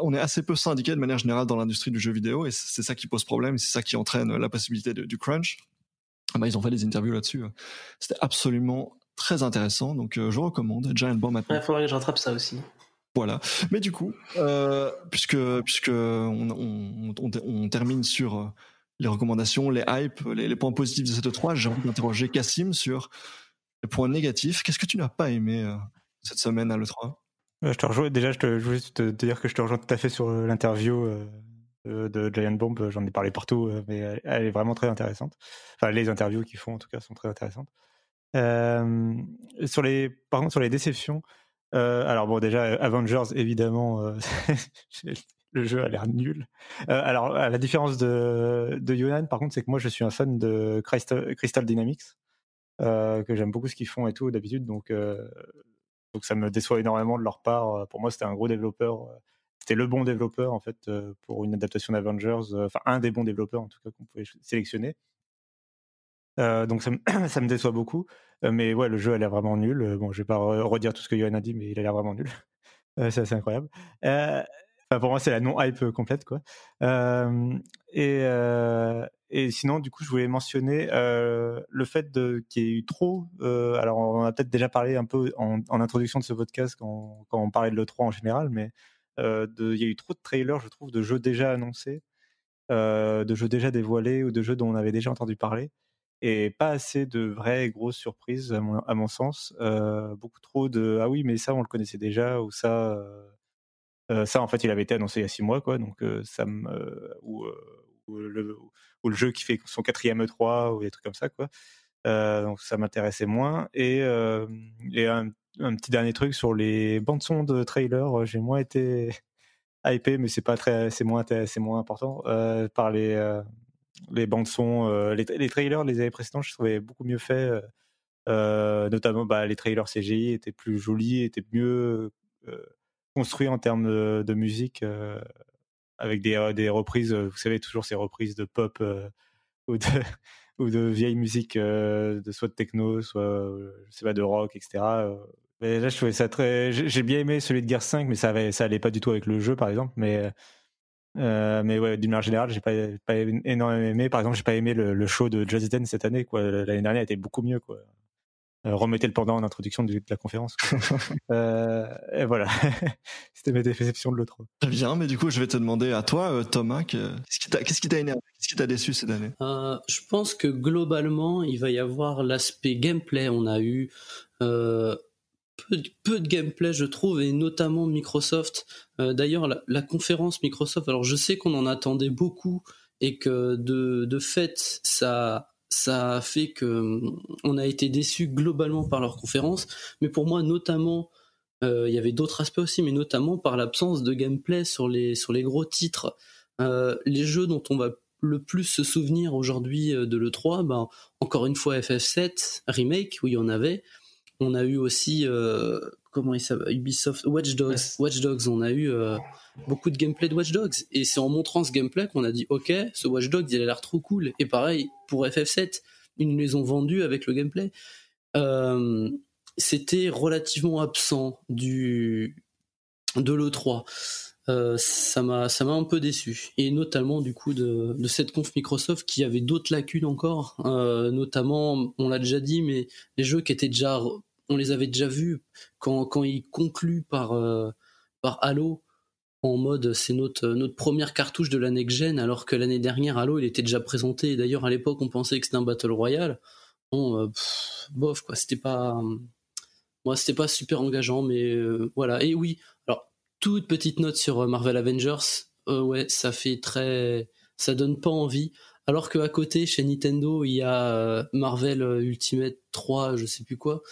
On est assez peu syndiqués de manière générale dans l'industrie du jeu vidéo et c'est ça qui pose problème, c'est ça qui entraîne la possibilité du crunch. Ah bah, ils ont fait des interviews là-dessus. C'était absolument très intéressant, donc je recommande Giant Bomb. Il faudrait que je rattrape ça aussi. Voilà. Mais du coup, euh, puisque puisque on, on, on, on, termine sur euh, les recommandations, les hypes, les, les points positifs de cette 3, j'ai envie d'interroger Cassim sur les points négatifs. Qu'est-ce que tu n'as pas aimé euh, cette semaine à l'E3 je te rejoins, déjà, je, te, je voulais te, dire que je te rejoins tout à fait sur l'interview de Giant Bomb. J'en ai parlé partout, mais elle, elle, est vraiment très intéressante. Enfin, les interviews qu'ils font, en tout cas, sont très intéressantes. Sur les, par sur les déceptions, euh, alors bon, déjà Avengers, évidemment, euh, le jeu a l'air nul. Euh, alors à la différence de de Yonan, par contre, c'est que moi je suis un fan de Crystal, Crystal Dynamics, que j'aime beaucoup ce qu'ils font et tout d'habitude, donc donc ça me déçoit énormément de leur part. Pour moi, c'était un gros développeur. C'était le bon développeur en fait pour une adaptation d'Avengers, enfin un des bons développeurs en tout cas qu'on pouvait sélectionner. Euh, donc ça me, déçoit beaucoup. Euh, mais ouais, le jeu a l'air vraiment nul. Euh, bon, je vais pas redire tout ce que Johan a dit, mais il a l'air vraiment nul. c'est assez incroyable. Enfin, pour moi, c'est la non-hype complète, quoi. et, et sinon, du coup, je voulais mentionner le fait qu'il y ait eu trop. alors, on a peut-être déjà parlé un peu en, en introduction de ce podcast quand, quand, on parlait de l'E3 en général, mais il y a eu trop de trailers, je trouve, de jeux déjà annoncés, de jeux déjà dévoilés ou de jeux dont on avait déjà entendu parler et pas assez de vraies grosses surprises à mon, sens. Beaucoup trop de ah oui mais ça on le connaissait déjà ou ça ça en fait il avait été annoncé il y a six mois quoi donc ça ou, ou, le, jeu qui fait son quatrième E3 ou des trucs comme ça quoi. donc ça m'intéressait moins et, et un, petit dernier truc sur les bandes son de trailer j'ai moins été hypé mais c'est pas très c'est moins c'est moins important par les les bandes son, euh, les, trailers les années précédentes, je trouvais beaucoup mieux fait. Euh, notamment, bah, les trailers CGI étaient plus jolis, étaient mieux construits en termes de, musique, avec des, des, reprises, vous savez, toujours ces reprises de pop ou de, ou de vieilles musiques, de soit de techno, soit, je sais pas, de rock, etc. Mais là, je trouvais ça très. J'ai bien aimé celui de Gear 5, mais ça, avait, ça allait pas du tout avec le jeu, par exemple. Mais euh, mais ouais, d'une manière générale, j'ai pas, pas énormément aimé. Par exemple, j'ai pas aimé le, show de Jazzy Den cette année. Quoi. L'année dernière était beaucoup mieux. Quoi. Euh, remettez le pendant en introduction de, la conférence. euh, et voilà, c'était mes déceptions de l'autre. Très bien, mais du coup, je vais te demander à toi, Thomas, qu'est-ce qui t'a énervé, qu'est-ce qui t'a déçu cette année? Euh, Je pense que globalement, il va y avoir l'aspect gameplay. On a eu euh, peu, de gameplay, je trouve, et notamment Microsoft. Euh, d'ailleurs, la, conférence Microsoft, alors je sais qu'on en attendait beaucoup et que de, fait, ça, a fait que hum, on a été déçu globalement par leur conférence. Mais pour moi, notamment, euh, il y avait d'autres aspects aussi, mais notamment par l'absence de gameplay sur les, gros titres. Euh, les jeux dont on va le plus se souvenir aujourd'hui de l'E3, ben, encore une fois FF7, Remake, où il y en avait. On a eu aussi euh, comment il s'appelle Ubisoft Watch Dogs. Watch Dogs, on a eu euh, beaucoup de gameplay de Watch Dogs et c'est en montrant ce gameplay qu'on a dit OK, ce Watch Dogs il a l'air trop cool. Et pareil pour FF7, ils nous les ont vendus avec le gameplay. Euh, c'était relativement absent du de l'E3. Ça m'a ça m'a un peu déçu. Et notamment du coup de, cette conf Microsoft qui avait d'autres lacunes encore. Notamment on l'a déjà dit mais les jeux qui étaient déjà on les avait déjà vus quand, quand ils concluent par, euh, par Halo en mode c'est notre, notre première cartouche de la next gen alors que l'année dernière Halo il était déjà présenté. D'ailleurs à l'époque on pensait que c'était un battle royale. Bon euh, bof quoi. C'était pas moi c'était pas super engageant mais euh, voilà. Et oui alors toute petite note sur Marvel Avengers ouais ça fait très ça donne pas envie alors qu'à côté chez Nintendo il y a Marvel Ultimate 3 je sais plus quoi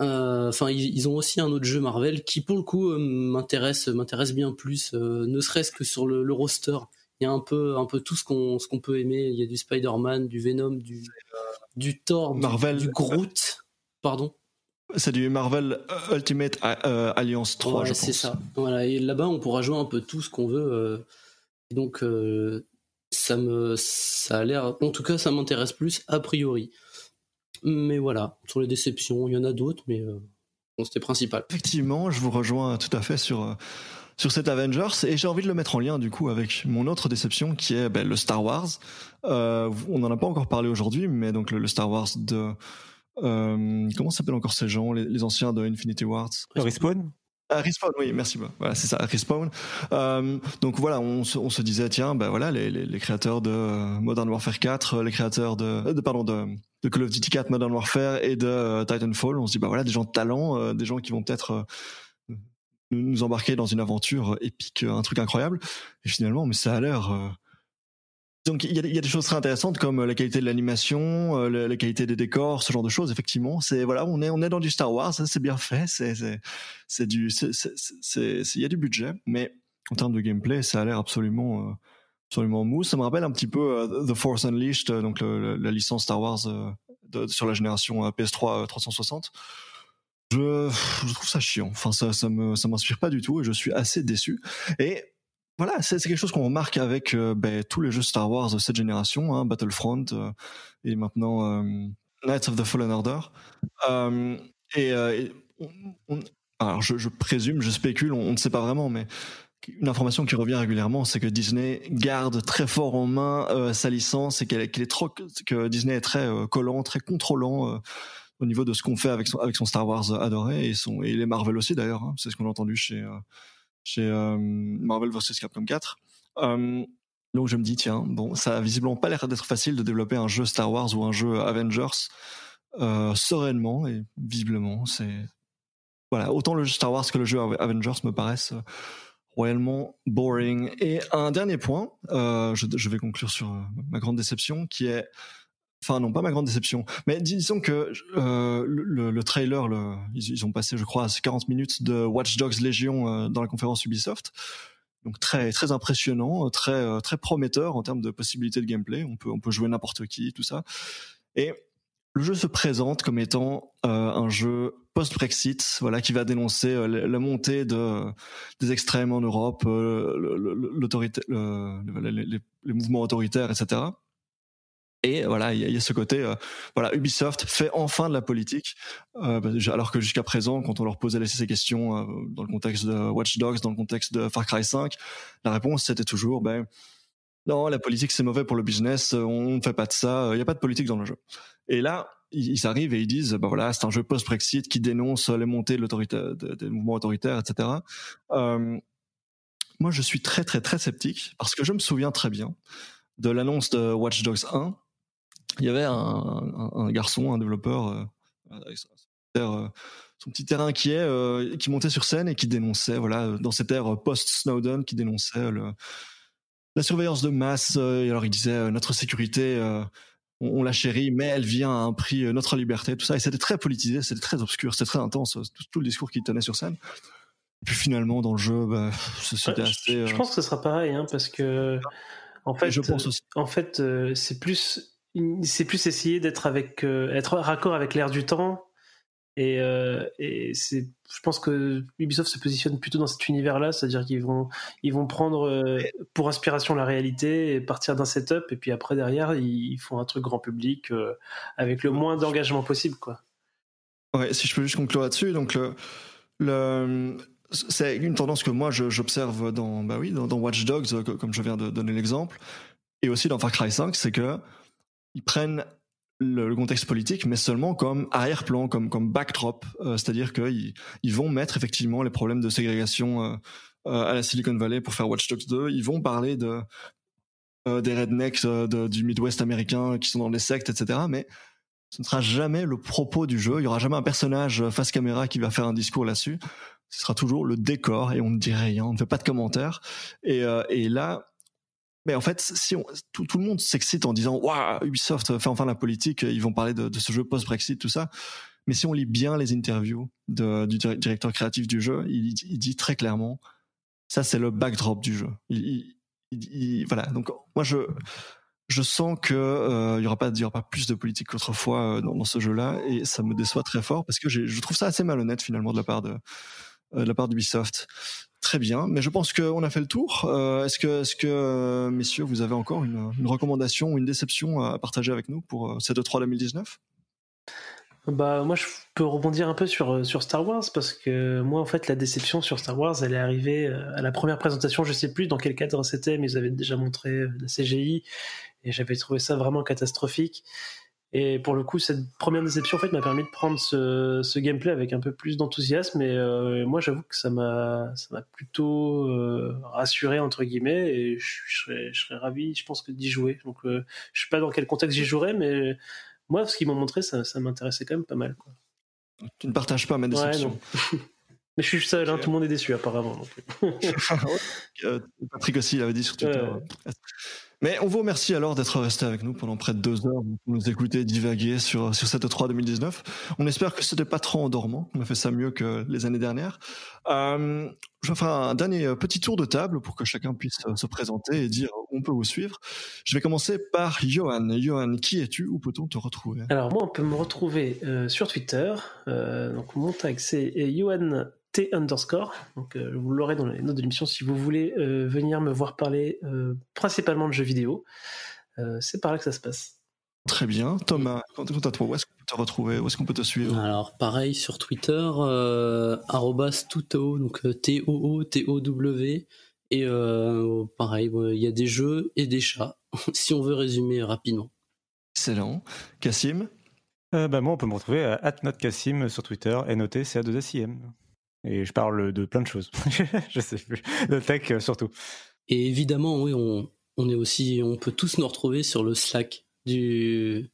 euh, enfin, ils, ont aussi un autre jeu Marvel qui, pour le coup, euh, m'intéresse, m'intéresse bien plus, euh, ne serait-ce que sur le, roster. Il y a un peu, un peu tout ce qu'on, ce qu'on peut aimer. Il y a du Spider-Man, du Venom, du, du Thor, Marvel, du, Groot. Pardon. C'est du Marvel Ultimate Alliance 3, je pense. C'est ça. Voilà. Et là-bas, on pourra jouer un peu tout ce qu'on veut. Et donc, ça me, ça a l'air, en tout cas, ça m'intéresse plus a priori. Mais voilà, sur les déceptions, il y en a d'autres, mais euh, c'était principal. Effectivement, je vous rejoins tout à fait sur euh, sur cet Avengers et j'ai envie de le mettre en lien du coup avec mon autre déception qui est ben, le Star Wars. Euh, on n'en a pas encore parlé aujourd'hui, mais donc le, Star Wars de comment s'appellent encore ces gens, les, anciens de Infinity Wars? Respawn? Ah, Respawn, oui, merci. Voilà, c'est ça, Respawn. Euh, donc voilà, on se, on se, disait, tiens, ben voilà, les, les, les, créateurs de Modern Warfare 4, les créateurs de, de pardon, de, de Call of Duty 4, Modern Warfare et de euh, Titanfall. On se dit, bah voilà, des gens de talent, euh, des gens qui vont peut-être euh, nous embarquer dans une aventure épique, un truc incroyable. Et finalement, mais ça a l'air. Donc il y, a, des choses très intéressantes comme la qualité de l'animation, la, qualité des décors, ce genre de choses. Effectivement, c'est voilà, on est on est dans du Star Wars, c'est bien fait, c'est c'est du c'est il y a du budget, mais en termes de gameplay, ça a l'air absolument absolument mou. Ça me rappelle un petit peu euh, The Force Unleashed, euh, donc la licence Star Wars euh, sur la génération PS3 360. Je, trouve ça chiant. Enfin, ça, ça ça m'inspire pas du tout et je suis assez déçu. Et voilà, c'est, quelque chose qu'on remarque avec ben, tous les jeux Star Wars de cette génération, hein, Battlefront et maintenant Knights of the Fallen Order. et, alors, je, présume, je spécule, on, ne sait pas vraiment, mais une information qui revient régulièrement, c'est que Disney garde très fort en main euh, sa licence et qu'elle est trop, que Disney est très euh, collant, très contrôlant euh, au niveau de ce qu'on fait avec son, avec son Star Wars adoré et son et les Marvel aussi d'ailleurs. Hein, c'est ce qu'on a entendu chez chez Marvel vs Capcom 4. donc je me dis tiens bon ça a visiblement pas l'air d'être facile de développer un jeu Star Wars ou un jeu Avengers sereinement et visiblement c'est voilà autant le jeu Star Wars que le jeu Avengers me paraissent royalement boring. Et un dernier point, euh, je, vais conclure sur euh, ma grande déception, qui est, enfin non pas ma grande déception, mais disons que euh, le, le, trailer, le, ils, ont passé, je crois, 40 minutes de Watch Dogs Legion euh, dans la conférence Ubisoft. Donc très très impressionnant, très euh, très prometteur en termes de possibilités de gameplay. On peut on peut jouer n'importe qui, tout ça. Et le jeu se présente comme étant un jeu post-Brexit, voilà, qui va dénoncer la montée de des extrêmes en Europe, l'autorité, les, mouvements autoritaires, etc. Et voilà, il y, a ce côté, euh, voilà, Ubisoft fait enfin de la politique, euh, alors que jusqu'à présent, quand on leur posait ces questions euh, dans le contexte de Watch Dogs, dans le contexte de Far Cry 5, la réponse c'était toujours, ben non, la politique c'est mauvais pour le business, on ne fait pas de ça, il n'y a pas de politique dans le jeu. Et là, ils, arrivent et ils disent, bah voilà, c'est un jeu post-Brexit qui dénonce les montées de l'autorité, des mouvements autoritaires, etc. moi, je suis très très très sceptique parce que je me souviens très bien de l'annonce de Watch Dogs 1 il y avait un, garçon, un développeur, euh, euh, son petit terrain inquiet, euh, qui montait sur scène et qui dénonçait, voilà, dans cette ère post-Snowden, qui dénonçait la surveillance de masse. et alors il disait notre sécurité, on, la chérit, mais elle vient à un prix, notre liberté, tout ça. Et c'était très politisé, c'était très obscur, c'était très intense, tout, le discours qu'il tenait sur scène. Et puis finalement, dans le jeu, bah, c'était assez. Je pense que ce sera pareil, hein, parce que en fait, je pense aussi. en fait, c'est plus c'est plus essayer d'être avec euh, être raccord avec l'air du temps. Et, euh, et c'est je pense que Ubisoft se positionne plutôt dans cet univers là c'est-à-dire qu'ils vont ils vont prendre euh, pour inspiration la réalité et partir d'un setup. Et puis après derrière ils font un truc grand public avec le moins d'engagement possible quoi. Ouais si je peux juste conclure là-dessus donc le, le c'est une tendance que moi j'observe dans bah oui dans Watch Dogs comme je viens de donner l'exemple. Et aussi dans Far Cry 5 c'est que ils prennent le, contexte politique, mais seulement comme arrière-plan, comme comme backdrop, euh, c'est-à-dire qu'ils ils vont mettre effectivement les problèmes de ségrégation euh, euh, à la Silicon Valley pour faire Watch Dogs 2. Ils vont parler de des rednecks du Midwest américain qui sont dans les sectes, etc. Mais ce ne sera jamais le propos du jeu. Il y aura jamais un personnage face caméra qui va faire un discours là-dessus. Ce sera toujours le décor et on ne dit rien, on ne fait pas de commentaires. Et, et là, mais en fait, si on, tout, le monde s'excite en disant waouh, Ubisoft fait enfin la politique, ils vont parler de, ce jeu post-Brexit, tout ça. Mais si on lit bien les interviews du directeur créatif du jeu, il, dit très clairement ça, c'est le backdrop du jeu. Il, il, voilà. Donc moi, je je sens que euh, il y aura pas il y aura pas plus de politique qu'autrefois euh, dans, ce jeu-là, et ça me déçoit très fort parce que je trouve ça assez malhonnête finalement de la part de euh, de la part d'Ubisoft. Très bien, mais je pense qu'on a fait le tour. Euh, est-ce que, euh, messieurs, vous avez encore une, recommandation ou une déception à partager avec nous pour cette E3 2019 bah moi je peux rebondir un peu sur sur Star Wars parce que moi en fait la déception sur Star Wars elle est arrivée à la première présentation. Je sais plus dans quel cadre c'était mais ils avaient déjà montré la CGI et j'avais trouvé ça vraiment catastrophique et pour le coup, cette première déception en fait m'a permis de prendre ce, ce, gameplay avec un peu plus d'enthousiasme. Et euh, moi, j'avoue que ça m'a ça m'a plutôt euh, rassuré entre guillemets. Et je, serais, je serais ravi, je pense que d'y jouer. Donc, euh, je sais pas dans quel contexte j'y jouerai, mais moi, ce qu'ils m'ont montré, ça, ça m'intéressait quand même pas mal. Quoi. Tu ne partages pas ma déception. mais je suis seul, hein, tout le monde est déçu apparemment. Patrick aussi, il avait dit sur Twitter. Mais on vous remercie alors d'être resté avec nous pendant près de deux heures pour nous écouter divaguer sur, sur cette 3 2019. On espère que c'était pas trop endormant. On a fait ça mieux que les années dernières. Euh, je vais faire un dernier petit tour de table pour que chacun puisse se présenter et dire où on peut vous suivre. Je vais commencer par Johan. Johan, qui es-tu? Où peut-on te retrouver? Alors moi, on peut me retrouver euh, sur Twitter. Euh, donc mon tag c'est Johan T underscore. Donc, euh, vous l'aurez dans les notes de l'émission si vous voulez euh, venir me voir parler euh, principalement de jeux vidéo. c'est par là que ça se passe. Très bien. Thomas, quant à toi, où est-ce qu'on peut te retrouver? Où est-ce qu'on peut te suivre? Alors, pareil sur Twitter, arrobas tuto, donc T-O-O-T-O-W. Et pareil, il y a des jeux et des chats, si on veut résumer rapidement. Excellent. Cassim? Bah, Moi, on peut me retrouver à atnotcassim sur Twitter et noter CA2SIM. Et je parle de plein de choses. je sais plus. De tech euh, surtout. Et évidemment, oui, on, on est aussi, on peut tous nous retrouver sur le Slack du,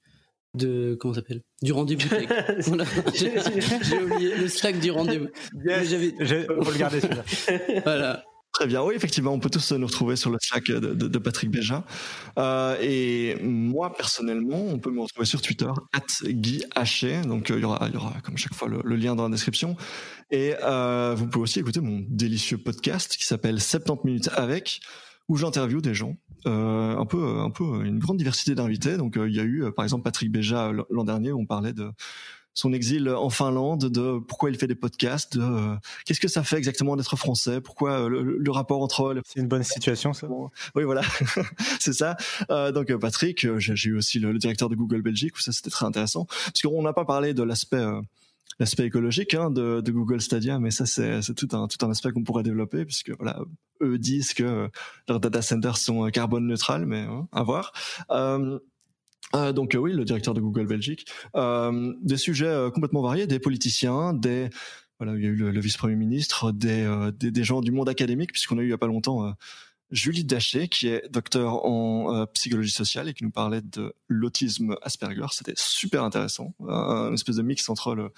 de comment s'appelle? Du rendez-vous j'ai oublié. Le Slack du rendez-vous. Yes, on peut le garder celui-là. Voilà Très bien, oui, effectivement, on peut tous nous retrouver sur le Slack de, Patrick Béja. Euh, et moi, personnellement, on peut me retrouver sur Twitter, Guy Donc, euh, il, y aura, il y aura, comme chaque fois, le, lien dans la description. Et euh, vous pouvez aussi écouter mon délicieux podcast qui s'appelle 70 minutes avec, où j'interviewe des gens un peu, un peu une grande diversité d'invités. Donc il y a eu par exemple Patrick Béja l'an dernier, où on parlait de son exil en Finlande, de pourquoi il fait des podcasts, de euh, qu'est-ce que ça fait exactement d'être français, pourquoi euh, le, rapport entre. C'est une bonne situation, ça. Oui, voilà, c'est ça. Euh, donc Patrick, j'ai eu aussi le, directeur de Google Belgique, où ça c'était très intéressant, parce qu'on n'a pas parlé de l'aspect l'aspect écologique hein, de, de, Google Stadia, mais ça c'est tout un tout un aspect qu'on pourrait développer puisque voilà eux disent que leurs data centers sont carbone neutrales, mais hein, à voir. Euh, euh, donc euh, oui, le directeur de Google Belgique. Euh, des sujets complètement variés, des politiciens, des voilà, il y a eu le, vice-premier ministre, des, des, des gens du monde académique, puisqu'on a eu il y a pas longtemps Julie Daché, qui est docteur en psychologie sociale et qui nous parlait de l'autisme Asperger. C'était super intéressant, un espèce de mix entre le,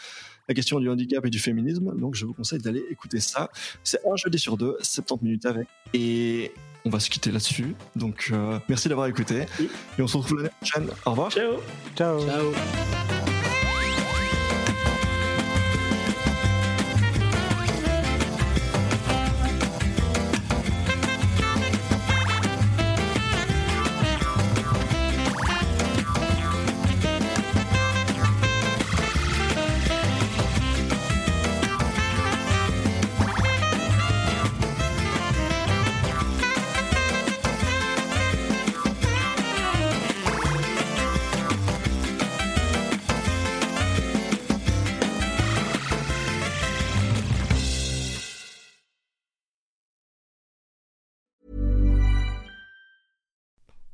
la question du handicap et du féminisme. Donc je vous conseille d'aller écouter ça. C'est un jeudi sur deux, 70 minutes avec. Et on va se quitter là-dessus. Donc, euh, merci d'avoir écouté. Et on se retrouve l'année prochaine. Au revoir. Ciao. Ciao. Ciao.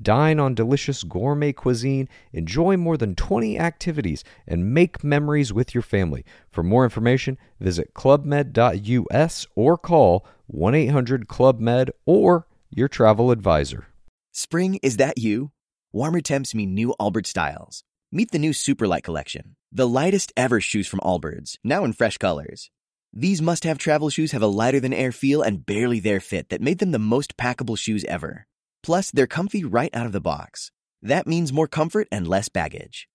Dine on delicious gourmet cuisine, enjoy more than 20 activities, and make memories with your family. For more information, visit clubmed.us or call 1 800 Club Med or your travel advisor. Spring, is that you? Warmer temps mean new Albert styles. Meet the new Superlight Collection, the lightest ever shoes from Allbirds, now in fresh colors. These must have travel shoes have a lighter than air feel and barely there fit that made them the most packable shoes ever. Plus, they're comfy right out of the box. That means more comfort and less baggage.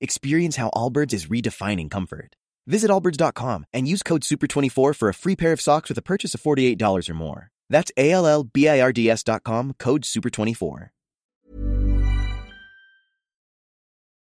Experience how Allbirds is redefining comfort. Visit allbirds.com and use code SUPER24 for a free pair of socks with a purchase of $48 or more. That's A L L B I R D S.com, code SUPER24.